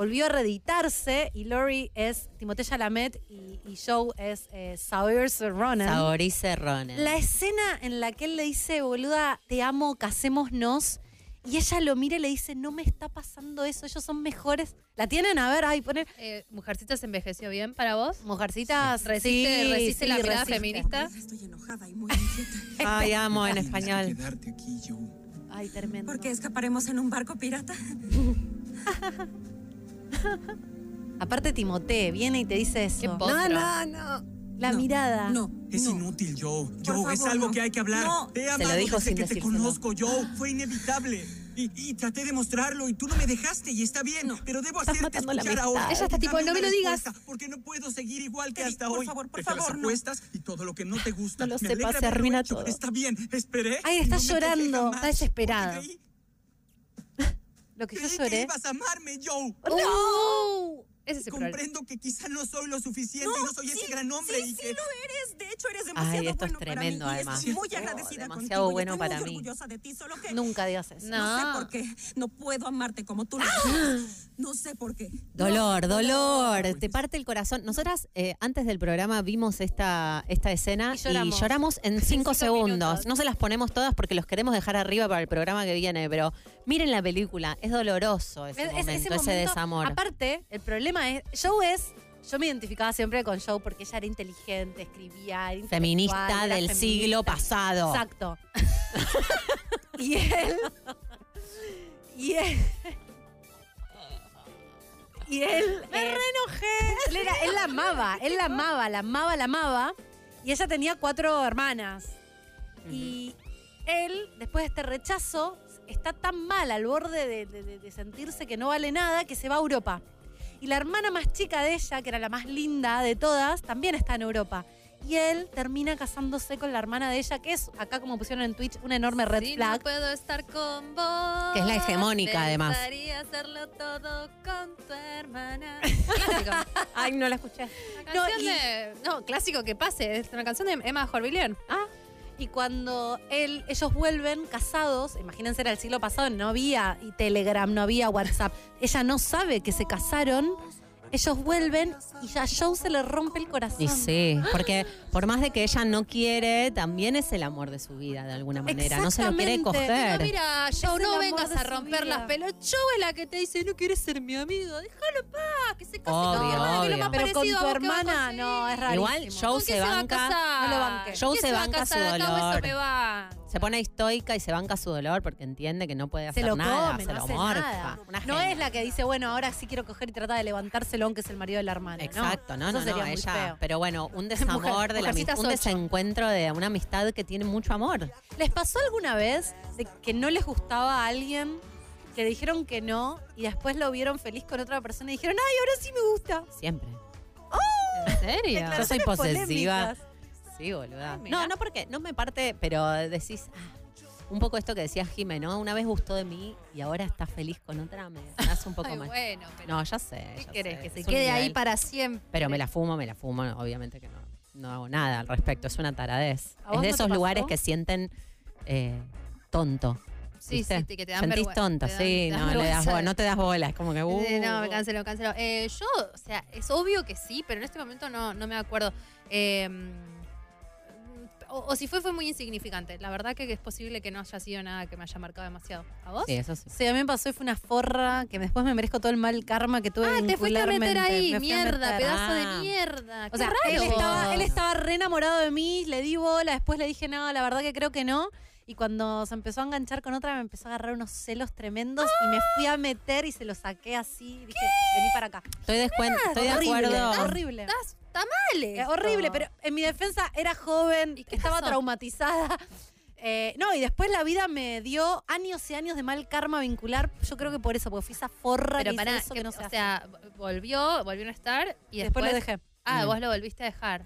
Speaker 4: volvió a reeditarse. Y Lori es Timothée Chalamet y, y Joe es eh, Saoirse Ronan.
Speaker 3: Saorice Ronan.
Speaker 4: La escena en la que él le dice, boluda, te amo, casémonos. Y ella lo mira y le dice, no me está pasando eso, ellos son mejores. ¿La tienen? A ver, ay, poner.
Speaker 2: Eh, ¿Mujercitas envejeció bien para vos?
Speaker 4: Mujercitas.
Speaker 2: ¿Resiste,
Speaker 4: sí,
Speaker 2: resiste
Speaker 4: sí,
Speaker 2: la mirada
Speaker 4: resiste.
Speaker 2: feminista?
Speaker 17: Estoy enojada y muy inquieta.
Speaker 3: Ay, amo en español.
Speaker 17: Quedarte aquí, yo.
Speaker 4: Ay, tremendo.
Speaker 17: ¿Por qué escaparemos en un barco pirata?
Speaker 4: Aparte, Timote viene y te dice eso.
Speaker 2: Qué
Speaker 4: no, no, no. La mirada.
Speaker 17: No.
Speaker 18: Es
Speaker 17: no.
Speaker 18: inútil, Joe.
Speaker 17: Por
Speaker 18: Joe, es
Speaker 17: favor,
Speaker 18: algo
Speaker 17: no.
Speaker 18: que hay que hablar.
Speaker 17: No.
Speaker 18: Te he
Speaker 3: dijo
Speaker 18: desde
Speaker 3: sin
Speaker 18: que te conozco, Joe. Fue inevitable. Y, y traté de mostrarlo y tú no me dejaste y está bien, pero debo hacerte escuchar ahora.
Speaker 2: Ella está tipo, no me lo digas.
Speaker 18: Porque no puedo seguir igual que
Speaker 17: Eddie,
Speaker 18: hasta
Speaker 17: por
Speaker 18: hoy.
Speaker 17: favor, por
Speaker 18: Deja
Speaker 17: favor,
Speaker 18: las
Speaker 17: no.
Speaker 18: apuestas y todo lo que no te gusta.
Speaker 3: No lo
Speaker 18: Me
Speaker 3: sepa, se arruina todo.
Speaker 18: Está bien, esperé.
Speaker 4: Ay, está
Speaker 18: no
Speaker 4: llorando, está desesperado.
Speaker 18: porque creí-
Speaker 4: Lo que yo
Speaker 18: creí que
Speaker 4: lloré.
Speaker 18: ibas a amarme, Joe.
Speaker 2: ¡No! Ese es el problema.
Speaker 18: Comprendo que quizá no soy lo suficiente, no, soy ese gran hombre
Speaker 17: sí,
Speaker 18: y
Speaker 17: sí
Speaker 18: que...
Speaker 17: lo eres. De hecho, eres demasiado
Speaker 3: Ay, esto es
Speaker 17: bueno para
Speaker 3: tremendo,
Speaker 17: mí y
Speaker 3: además.
Speaker 17: estoy muy
Speaker 18: Oh,
Speaker 17: agradecida
Speaker 3: demasiado
Speaker 17: contigo
Speaker 3: bueno
Speaker 17: estoy
Speaker 3: para
Speaker 17: muy
Speaker 3: mí.
Speaker 17: orgullosa de ti, solo que
Speaker 4: Nunca digas eso.
Speaker 17: no.
Speaker 2: No.
Speaker 17: sé por qué no puedo amarte como tú lo haces. No sé por qué.
Speaker 3: Dolor,
Speaker 17: No,
Speaker 3: dolor, te parte el corazón. Nosotras eh, antes del programa vimos esta, esta escena
Speaker 4: Y lloramos.
Speaker 3: y lloramos en cinco
Speaker 4: cinco
Speaker 3: segundos.
Speaker 4: minutos.
Speaker 3: No se las ponemos todas porque los queremos dejar arriba para el programa que viene, pero miren la película, es doloroso ese,
Speaker 4: Es- es-
Speaker 3: momento, ese,
Speaker 4: momento-
Speaker 3: desamor.
Speaker 4: Aparte, el problema es, Joe es, yo me identificaba siempre con Joe porque ella era inteligente, escribía, era
Speaker 3: Feminista
Speaker 4: era
Speaker 3: del
Speaker 4: feminista.
Speaker 3: siglo pasado.
Speaker 4: Exacto. y él, y él, y él, me. Él, era, él la amaba, él la amaba, la amaba, la amaba. Y ella tenía cuatro hermanas. Y él, después de este rechazo, está tan mal al borde de, de- de- de sentirse que no vale nada que se va a Europa. Y la hermana más chica de ella, que era la más linda de todas, también está en Europa. Y él termina casándose con la hermana de ella, que es, acá como pusieron en Twitch, una enorme red
Speaker 2: Si
Speaker 4: flag.
Speaker 2: no puedo estar con vos.
Speaker 3: Que es la hegemónica, además.
Speaker 2: Me gustaría hacerlo todo con tu hermana. Clásico.
Speaker 3: Ay, no la escuché.
Speaker 2: La canción de. No, clásico que pase. Es una canción de Emma Jorvillier.
Speaker 4: Ah, y cuando él, ellos vuelven casados, imagínense, era el siglo pasado, no había Telegram, no había WhatsApp. Ella no sabe que se casaron. Ellos vuelven y a Joe se le rompe el corazón.
Speaker 3: Y sí, porque por más de que ella no quiere, también es el amor de su vida de alguna manera. No se lo quiere
Speaker 4: Exactamente.
Speaker 3: coger.
Speaker 2: No, mira, Joe, no vengas a
Speaker 4: su
Speaker 2: romper las pelotas. Joe es la que te dice, no quieres ser mi amigo. Déjalo paz, que se case
Speaker 3: Obvio,
Speaker 2: con tu hermana, que es lo
Speaker 3: obvio.
Speaker 2: más
Speaker 4: Pero con tu hermana, no, es rarísimo.
Speaker 3: Igual Joe
Speaker 2: ¿Con
Speaker 3: se
Speaker 2: quién va a
Speaker 3: banca.
Speaker 2: casar?
Speaker 4: No lo banque.
Speaker 3: Joe
Speaker 2: ¿Quién
Speaker 3: se
Speaker 2: va a
Speaker 3: banca su
Speaker 2: casar? Acá
Speaker 3: dolor.
Speaker 2: eso me va.
Speaker 3: Se pone estoica y se banca su dolor porque entiende que no puede hacer
Speaker 4: Se lo
Speaker 3: nada,
Speaker 4: come,
Speaker 3: se
Speaker 4: no
Speaker 3: lo
Speaker 4: hace
Speaker 3: morfa.
Speaker 4: nada.
Speaker 3: Una
Speaker 4: No
Speaker 3: genia.
Speaker 4: es la que dice, bueno, ahora sí quiero coger y tratar de levantárselo, aunque es el marido de la hermana.
Speaker 3: Exacto, no, no,
Speaker 4: sería
Speaker 3: no,
Speaker 4: muy
Speaker 3: ella.
Speaker 4: feo.
Speaker 3: Pero bueno, un desamor de la
Speaker 4: Mujercitas
Speaker 3: amistad, un
Speaker 4: ocho.
Speaker 3: desencuentro de una amistad que tiene mucho amor.
Speaker 4: ¿Les pasó alguna vez de que no les gustaba a alguien, que dijeron que no y después lo vieron feliz con otra persona y dijeron, ay, ahora sí me gusta?
Speaker 3: Siempre.
Speaker 2: ¿En serio?
Speaker 3: Yo soy
Speaker 4: Declaraciones
Speaker 3: posesiva.
Speaker 4: polémicas.
Speaker 3: Sí, boluda.
Speaker 2: Ay,
Speaker 3: no, no porque no me parte, pero decís ah, un poco esto que decía Jimé, ¿no? Una vez gustó de mí y ahora está feliz con otra, me hace un poco
Speaker 2: Ay,
Speaker 3: mal.
Speaker 2: bueno, pero
Speaker 3: No, ya sé.
Speaker 2: ¿qué
Speaker 3: ya
Speaker 2: querés?
Speaker 3: sé,
Speaker 2: Que se quede ahí para siempre.
Speaker 3: Pero me la fumo, me la fumo, obviamente que no, no hago nada al respecto, es una taradez.
Speaker 4: ¿A
Speaker 3: Es de
Speaker 4: no
Speaker 3: esos lugares que sienten eh, tonto.
Speaker 2: Sí,
Speaker 3: ¿viste?
Speaker 2: sí, que te dan
Speaker 3: Sentís
Speaker 2: te dan-
Speaker 3: sí,
Speaker 2: dan
Speaker 3: no, le das bola, no te das bola, es como que... Uh,
Speaker 2: no, me cancelo, cancelo. Eh, yo, o sea, es obvio que sí, pero en este momento no, no me acuerdo. Eh, o, o si fue, fue muy insignificante. La verdad que es posible que no haya sido nada que me haya marcado demasiado. ¿A vos?
Speaker 3: Sí, eso sí.
Speaker 4: Sí, a mí me pasó y fue una forra que después me merezco todo el mal karma que tuve
Speaker 2: Ah, te fuiste a meter ahí,
Speaker 4: Me
Speaker 2: mierda,
Speaker 4: meter.
Speaker 2: pedazo
Speaker 3: Ah.
Speaker 2: de mierda.
Speaker 4: O
Speaker 2: Qué
Speaker 4: sea,
Speaker 2: raro.
Speaker 4: él estaba, él estaba re enamorado de mí, le di bola, después le dije, no, la verdad que creo que no. Y cuando se empezó a enganchar con otra, me empezó a agarrar unos celos tremendos y me fui a meter y se lo saqué así. Dije, vení para acá.
Speaker 3: Estoy, de, estoy de
Speaker 4: horrible,
Speaker 3: acuerdo.
Speaker 4: horrible.
Speaker 2: Estás- Está mal
Speaker 4: Eh,
Speaker 2: esto.
Speaker 4: horrible, pero en mi defensa era joven,
Speaker 2: ¿Y
Speaker 4: estaba
Speaker 2: pasó?
Speaker 4: traumatizada. Eh, no, y después la vida me dio años y años de mal karma vincular. Yo creo que por eso, porque fui esa forra
Speaker 2: Pero
Speaker 4: que hizo
Speaker 2: pará,
Speaker 4: eso
Speaker 2: que-
Speaker 4: que no se
Speaker 2: o
Speaker 4: hace.
Speaker 2: sea, volvió, volvió a estar y
Speaker 4: después
Speaker 2: después,
Speaker 4: lo dejé.
Speaker 2: Ah,
Speaker 3: Mm.
Speaker 2: vos lo volviste a dejar.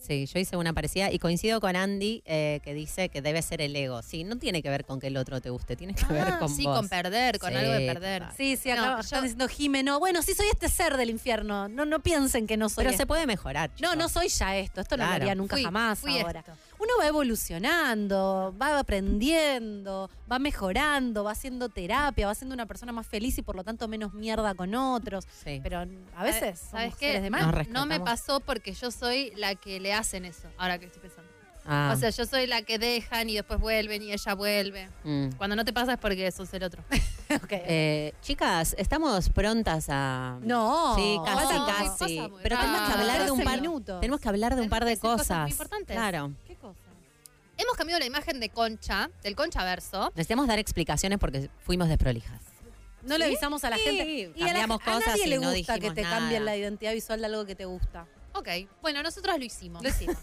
Speaker 3: Sí, yo hice una parecida y coincido con Andy eh, que dice que debe ser el ego. Sí, no tiene que ver con que el otro te guste, tiene que ver
Speaker 2: Ah,
Speaker 3: con
Speaker 2: sí,
Speaker 3: vos.
Speaker 2: con perder, con
Speaker 3: Sí,
Speaker 2: algo de perder.
Speaker 3: total.
Speaker 4: Sí, sí, acá
Speaker 2: No,
Speaker 4: están
Speaker 2: yo-
Speaker 4: diciendo Jime, no. Bueno, sí soy este ser del infierno. No, no piensen que no soy
Speaker 3: Pero
Speaker 4: esto.
Speaker 3: se puede mejorar.
Speaker 4: No,
Speaker 3: chicos.
Speaker 4: no soy ya esto. Esto no lo haría nunca
Speaker 2: Fui-
Speaker 4: jamás
Speaker 2: fui
Speaker 4: ahora.
Speaker 2: esto.
Speaker 4: Uno va evolucionando, va aprendiendo, va mejorando, va haciendo terapia, va siendo una persona más feliz y por lo tanto menos mierda con otros.
Speaker 3: Sí.
Speaker 4: Pero a veces,
Speaker 2: ¿sabes qué?
Speaker 4: de
Speaker 2: No,
Speaker 4: mal.
Speaker 3: Nos
Speaker 2: no me pasó porque yo soy la que le hacen eso. Ahora que estoy pensando.
Speaker 3: Ah,
Speaker 2: O sea, yo soy la que dejan y después vuelven y ella vuelve.
Speaker 3: mm.
Speaker 2: Cuando no te pasa es porque sos el otro.
Speaker 4: Ok.
Speaker 3: Eh, chicas, estamos prontas a.
Speaker 4: No,
Speaker 3: Sí, casi, casi. Pero tenemos que hablar de un
Speaker 4: 13
Speaker 3: par. Tenemos que hablar de un par de
Speaker 2: cosas muy importantes.
Speaker 3: Claro.
Speaker 2: Hemos cambiado la imagen de Concha, del Concha Verso.
Speaker 3: Necesitamos dar explicaciones porque fuimos desprolijas.
Speaker 4: No le avisamos a la
Speaker 3: Sí,
Speaker 4: gente. Y a, la-
Speaker 3: cambiamos
Speaker 4: a
Speaker 3: cosas
Speaker 4: nadie
Speaker 3: y
Speaker 4: le
Speaker 3: no
Speaker 4: gusta que te
Speaker 3: nada.
Speaker 4: cambien la identidad visual de algo que te gusta.
Speaker 2: Ok, bueno, nosotros lo hicimos.
Speaker 4: Lo hicimos.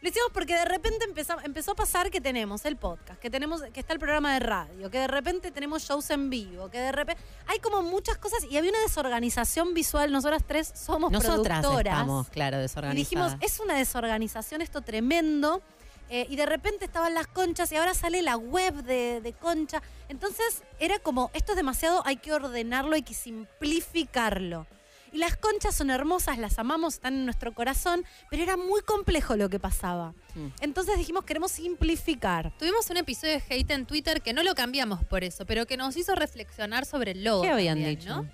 Speaker 4: Lo hicimos porque de repente empezó, empezó a pasar que tenemos el podcast, que tenemos, que está el programa de radio, que de repente tenemos shows en vivo, que de repente. Hay como muchas cosas y había una desorganización visual. Nosotras tres somos
Speaker 3: Nosotras
Speaker 4: productoras.
Speaker 3: estamos, claro,
Speaker 4: y
Speaker 3: desorganizadas.
Speaker 4: dijimos, es una desorganización esto tremendo. Eh, y de repente estaban las conchas y ahora sale la web de, de concha. Entonces era como, esto es demasiado, hay que ordenarlo, hay que simplificarlo. Y las conchas son hermosas, las amamos, están en nuestro corazón, pero era muy complejo lo que pasaba.
Speaker 3: Mm.
Speaker 4: Entonces dijimos, queremos simplificar.
Speaker 2: Tuvimos un episodio de hate en Twitter que no lo cambiamos por eso, pero que nos hizo reflexionar sobre el logo.
Speaker 3: ¿Qué habían
Speaker 2: también,
Speaker 3: dicho?
Speaker 2: ¿no?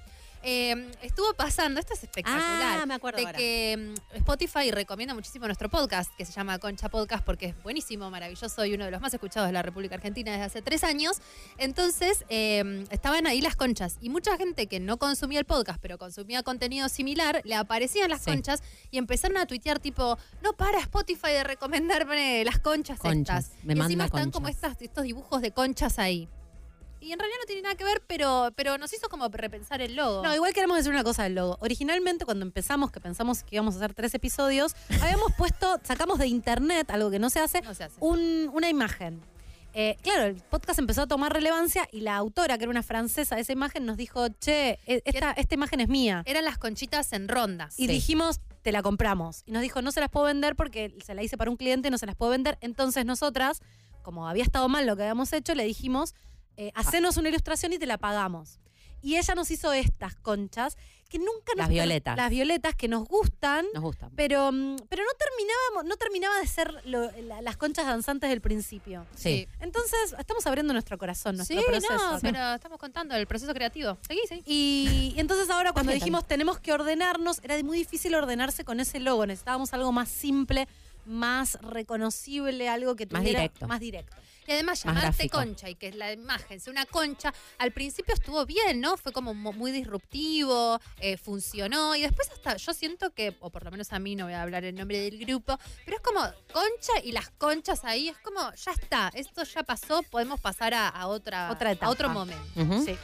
Speaker 2: Eh, estuvo pasando, esto es espectacular.
Speaker 3: Ah, me acuerdo
Speaker 2: De
Speaker 3: ahora.
Speaker 2: que mm, Spotify recomienda muchísimo nuestro podcast, que se llama Concha Podcast, porque es buenísimo, maravilloso y uno de los más escuchados de la República Argentina desde hace tres años. Entonces, eh, estaban ahí las conchas. Y mucha gente que no consumía el podcast, pero consumía contenido similar, le aparecían las
Speaker 3: Sí.
Speaker 2: conchas y empezaron a tuitear tipo, no para Spotify de recomendarme las conchas,
Speaker 3: Conchas,
Speaker 2: estas.
Speaker 3: me
Speaker 2: y
Speaker 3: manda
Speaker 2: encima están como
Speaker 3: conchas.
Speaker 2: estas, estos dibujos de conchas ahí. Y en realidad no tiene nada que ver, pero, pero nos hizo como repensar el logo.
Speaker 4: No, igual queremos decir una cosa del logo. Originalmente, cuando empezamos, que pensamos que íbamos a hacer tres episodios, habíamos puesto, sacamos de internet, algo que no se hace,
Speaker 2: No se hace.
Speaker 4: un- una imagen. eh, claro, el podcast empezó a tomar relevancia y la autora, que era una francesa de esa imagen, nos dijo, che, e- esta, esta imagen es mía.
Speaker 2: Eran las conchitas en ronda.
Speaker 4: Y dijimos, te la compramos. Y nos dijo, no se las puedo vender porque se la hice para un cliente y no se las puedo vender. Entonces nosotras, como había estado mal lo que habíamos hecho, le dijimos, eh, hacenos una ilustración y te la pagamos. Y ella nos hizo estas conchas que nunca nos
Speaker 3: Las violetas.
Speaker 4: Las violetas que nos gustan.
Speaker 3: Nos gustan.
Speaker 4: Pero, mm, pero no terminábamos, no terminaba de ser lo- la- las conchas danzantes del principio.
Speaker 3: Sí.
Speaker 4: Entonces, estamos abriendo nuestro corazón, nuestro
Speaker 2: Sí,
Speaker 4: proceso.
Speaker 2: no, pero estamos contando el proceso creativo. Seguí, seguí.
Speaker 4: Y, y entonces ahora cuando dijimos tenemos que ordenarnos, era muy difícil ordenarse con ese logo. Necesitábamos algo más simple, más reconocible, algo que
Speaker 3: Más directo.
Speaker 4: más directo.
Speaker 2: Y además
Speaker 4: Más
Speaker 2: llamarte concha y que la imagen sea una concha, al principio estuvo bien, ¿no? Fue como mo- muy disruptivo, eh, funcionó y después hasta yo siento que, o por lo menos a mí no voy a hablar en nombre del grupo, pero es como concha y las conchas ahí, es como ya está, esto ya pasó, podemos pasar a, a otra,
Speaker 4: Otra etapa.
Speaker 2: a otro momento.
Speaker 4: Sí.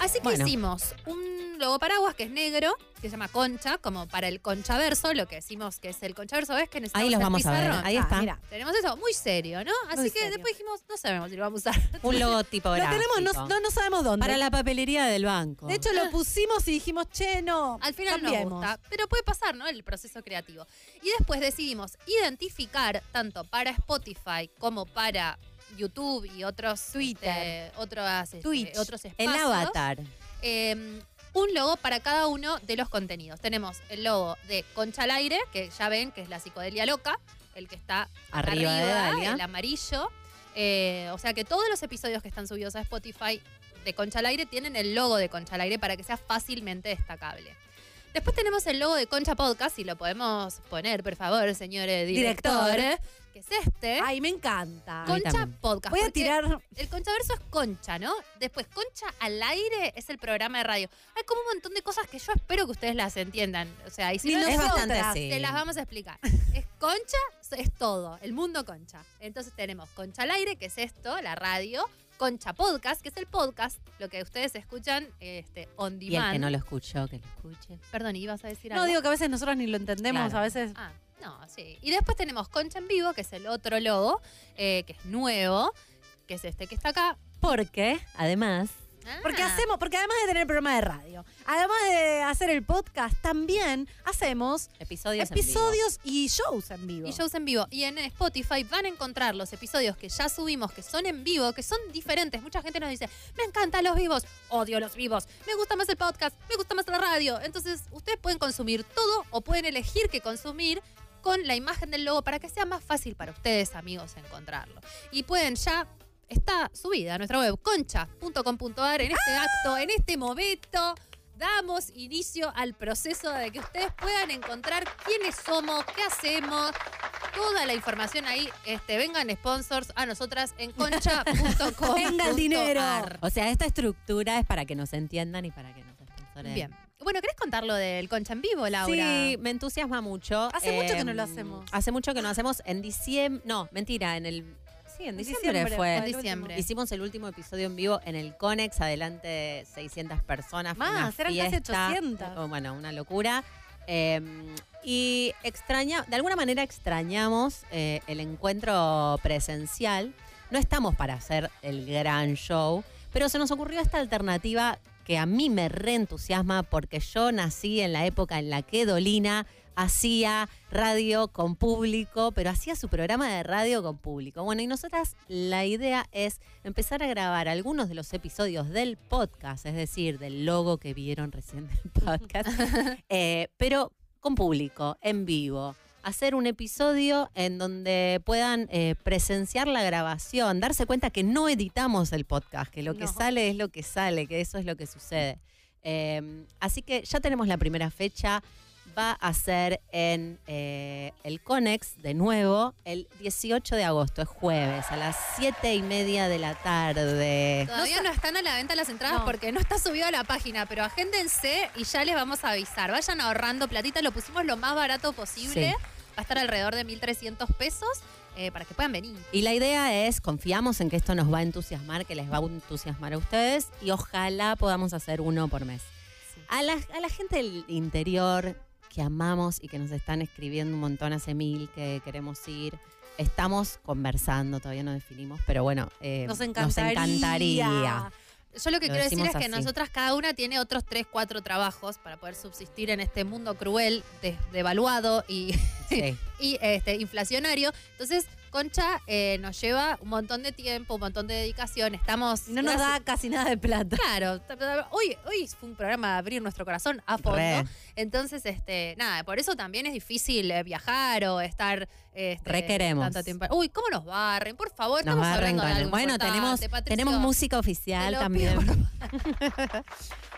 Speaker 2: Así que
Speaker 3: Bueno.
Speaker 2: hicimos un logo paraguas que es negro, que se llama concha, como para el conchaverso, lo que decimos que es el conchaverso, ¿ves? Que necesitamos
Speaker 3: Ahí los
Speaker 2: el
Speaker 3: vamos a ver. Ahí
Speaker 2: Ah,
Speaker 3: está.
Speaker 2: mira, tenemos eso muy serio, ¿no? Así
Speaker 4: Muy
Speaker 2: que
Speaker 4: serio.
Speaker 2: después dijimos, no sabemos si lo vamos a usar.
Speaker 3: Un logo
Speaker 4: Lo tenemos, no, no, no sabemos dónde.
Speaker 3: Para la papelería del banco.
Speaker 4: de hecho, lo pusimos y dijimos, che, no.
Speaker 2: Al final no
Speaker 4: cambiemos.
Speaker 2: gusta, pero puede pasar, ¿no? El proceso creativo. Y después decidimos identificar, tanto para Spotify como para YouTube y otros
Speaker 4: Twitter.
Speaker 2: este, otras, este,
Speaker 4: Twitch.
Speaker 2: otros
Speaker 3: El
Speaker 2: espacios.
Speaker 3: avatar.
Speaker 2: eh, un logo para cada uno de los contenidos. Tenemos el logo de Concha al aire, que ya ven que es la psicodelia loca, el que está
Speaker 3: Arriba de Dalia.
Speaker 2: el amarillo. Eh, o sea que todos los episodios que están subidos a Spotify de Concha al aire tienen el logo de Concha al aire para que sea fácilmente destacable. Después tenemos el logo de Concha Podcast, si lo podemos poner, por favor, señor eh, director,
Speaker 4: Director.
Speaker 2: Que es este.
Speaker 4: Ay, me encanta.
Speaker 2: Concha. Podcast.
Speaker 4: Voy a tirar.
Speaker 2: El Conchaverso es Concha, ¿no? Después, Concha al aire es el programa de radio. Hay como un montón de cosas que yo espero que ustedes las entiendan. O sea, y si no,
Speaker 3: Es bastante así.
Speaker 2: las vamos a explicar. Es Concha, es todo, el mundo Concha. Entonces tenemos Concha al aire, que es esto, la radio. Concha Podcast, que es el podcast, lo que ustedes escuchan este, on
Speaker 3: Y el
Speaker 2: demand.
Speaker 3: que no lo escuchó, que lo escuche.
Speaker 2: Perdón, ¿ibas a decir
Speaker 4: No,
Speaker 2: algo?
Speaker 4: digo que a veces nosotros ni lo entendemos,
Speaker 3: Claro.
Speaker 4: a veces.
Speaker 2: Ah, no, sí. Y después tenemos Concha en Vivo, que es el otro logo, eh, que es nuevo, que es este que está acá.
Speaker 3: Porque, además,
Speaker 4: Porque
Speaker 2: Ah.
Speaker 4: hacemos, porque además de tener el programa de radio, además de hacer el podcast, también hacemos
Speaker 3: episodios
Speaker 4: episodios y shows en vivo.
Speaker 2: Y shows en vivo. Y en Spotify van a encontrar los episodios que ya subimos, que son en vivo, que son diferentes. Mucha gente nos dice, me encantan los vivos, odio los vivos, me gusta más el podcast, me gusta más la radio. Entonces, ustedes pueden consumir todo o pueden elegir qué consumir con la imagen del logo para que sea más fácil para ustedes, amigos, encontrarlo. Y pueden ya... Está subida a nuestra web, concha.com.ar. En este acto, en este momento, damos inicio al proceso de que ustedes puedan encontrar quiénes somos, qué hacemos, toda la información ahí. Este, vengan sponsors a nosotras en concha.com.
Speaker 4: Venga el dinero.
Speaker 3: O sea, esta estructura es para que nos entiendan y para que nos sponsoren.
Speaker 2: Bien. Bueno, ¿querés contar lo del concha en vivo, Laura?
Speaker 3: Sí, me entusiasma mucho.
Speaker 4: Hace mucho que
Speaker 3: Em,
Speaker 4: no lo hacemos.
Speaker 3: Hace mucho que no hacemos. En diciembre. No, mentira, en el. Sí, en diciembre,
Speaker 4: diciembre
Speaker 3: fue.
Speaker 2: En diciembre.
Speaker 3: Hicimos el último episodio en vivo en el Conex, adelante de 600 personas.
Speaker 4: Más, eran casi
Speaker 3: fiesta,
Speaker 4: 800.
Speaker 3: oh, Bueno, una locura. Eh, y extraña, de alguna manera extrañamos eh, el encuentro presencial. No estamos para hacer el gran show, pero se nos ocurrió esta alternativa que a mí me reentusiasma porque yo nací en la época en la que Dolina hacía radio con público, pero hacía su programa de radio con público. Bueno, y nosotras la idea es empezar a grabar algunos de los episodios del podcast, es decir, del logo que vieron recién del podcast, eh, pero con público, en vivo. Hacer un episodio en donde puedan eh, presenciar la grabación, darse cuenta que no editamos el podcast, que lo que
Speaker 4: No.
Speaker 3: sale es lo que sale, que eso es lo que sucede. Eh, así que ya tenemos la primera fecha. Va a ser en eh, el Conex de nuevo el 18 de agosto, es jueves, a las 7 y media de la tarde.
Speaker 2: Todavía no, están a la venta las entradas
Speaker 4: No.
Speaker 2: porque no está subido a la página, pero agéndense y ya les vamos a avisar. Vayan ahorrando platita, lo pusimos lo más barato posible.
Speaker 3: Sí.
Speaker 2: Va a estar alrededor de 1.300 pesos eh, para que puedan venir.
Speaker 3: Y la idea es, confiamos en que esto nos va a entusiasmar, que les va a entusiasmar a ustedes y ojalá podamos hacer uno por mes. A, la, a la gente del interior que amamos y que nos están escribiendo un montón hace mil, que queremos ir, estamos conversando, todavía no definimos, pero bueno, eh,
Speaker 4: Nos encantaría.
Speaker 3: encantaría.
Speaker 2: Yo lo que
Speaker 3: Lo
Speaker 2: quiero decir es que
Speaker 3: así.
Speaker 2: nosotras cada una tiene otros tres, cuatro trabajos para poder subsistir en este mundo cruel, de- devaluado y,
Speaker 3: Sí.
Speaker 2: y este, inflacionario. Entonces, Concha eh, nos lleva un montón de tiempo, un montón de dedicación. Estamos.
Speaker 4: No nos da casi nada de plata.
Speaker 2: Claro, hoy, hoy fue un programa de abrir nuestro corazón a fondo.
Speaker 3: Re.
Speaker 2: Entonces, este, nada, por eso también es difícil eh, viajar o estar este,
Speaker 3: Requeremos.
Speaker 2: tanto tiempo. Uy, ¿cómo nos barren? Por favor,
Speaker 3: Nos
Speaker 2: estamos
Speaker 3: barren
Speaker 2: de algo
Speaker 3: Bueno, tenemos,
Speaker 2: Patricio.
Speaker 3: tenemos música oficial también.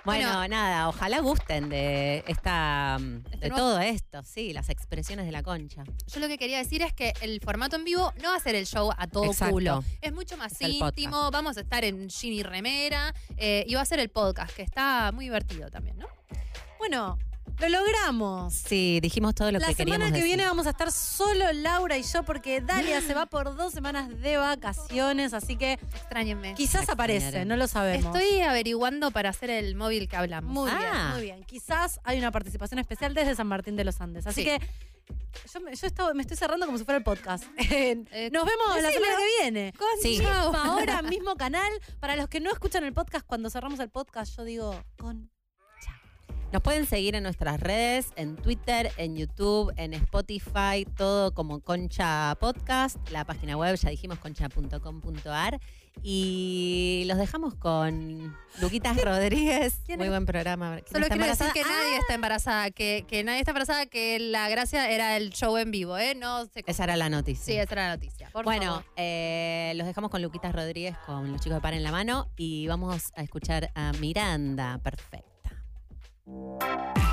Speaker 3: bueno, nada, ojalá gusten de esta de
Speaker 2: Este nuevo-
Speaker 3: todo esto, sí, las expresiones de la concha.
Speaker 2: Yo lo que quería decir es que el formato en vivo no va a ser el show a todo
Speaker 3: Exacto.
Speaker 2: culo. Es mucho más
Speaker 3: Es
Speaker 2: íntimo, vamos a estar en Ginny Remera eh, y va a ser el podcast, que está muy divertido también, ¿no?
Speaker 4: Bueno, lo logramos.
Speaker 3: Sí, dijimos todo lo
Speaker 4: la
Speaker 3: que
Speaker 4: semana
Speaker 3: queríamos
Speaker 4: que
Speaker 3: decir.
Speaker 4: viene vamos a estar solo Laura y yo porque Dalia se va por dos semanas de vacaciones, así que
Speaker 2: extrañenme.
Speaker 4: Quizás aparece, no lo sabemos.
Speaker 2: Estoy averiguando para hacer el móvil que hablamos.
Speaker 4: Muy
Speaker 3: Ah.
Speaker 4: bien, muy bien. Quizás hay una participación especial desde San Martín de los Andes. Así
Speaker 2: Sí.
Speaker 4: que yo, me, yo esto- me estoy cerrando como si fuera el podcast. Nos vemos la semana que viene.
Speaker 3: Sí.
Speaker 4: Misma hora, mismo canal. Para los que no escuchan el podcast, cuando cerramos el podcast, yo digo con.
Speaker 3: Nos pueden seguir en nuestras redes, en Twitter, en YouTube, en Spotify, todo como Concha Podcast. La página web, ya dijimos, concha.com.ar. Y los dejamos con Luquitas Rodríguez. Muy buen programa. ¿Quién
Speaker 2: Solo quiero decir que nadie está embarazada, que, que nadie está embarazada, que la gracia era el show en vivo, ¿eh? No sé
Speaker 3: Esa era la noticia.
Speaker 2: Sí, esa era la noticia. Por
Speaker 3: bueno, eh, los dejamos con Luquitas Rodríguez, con los chicos de Par en la mano y vamos a escuchar a Miranda. Thank you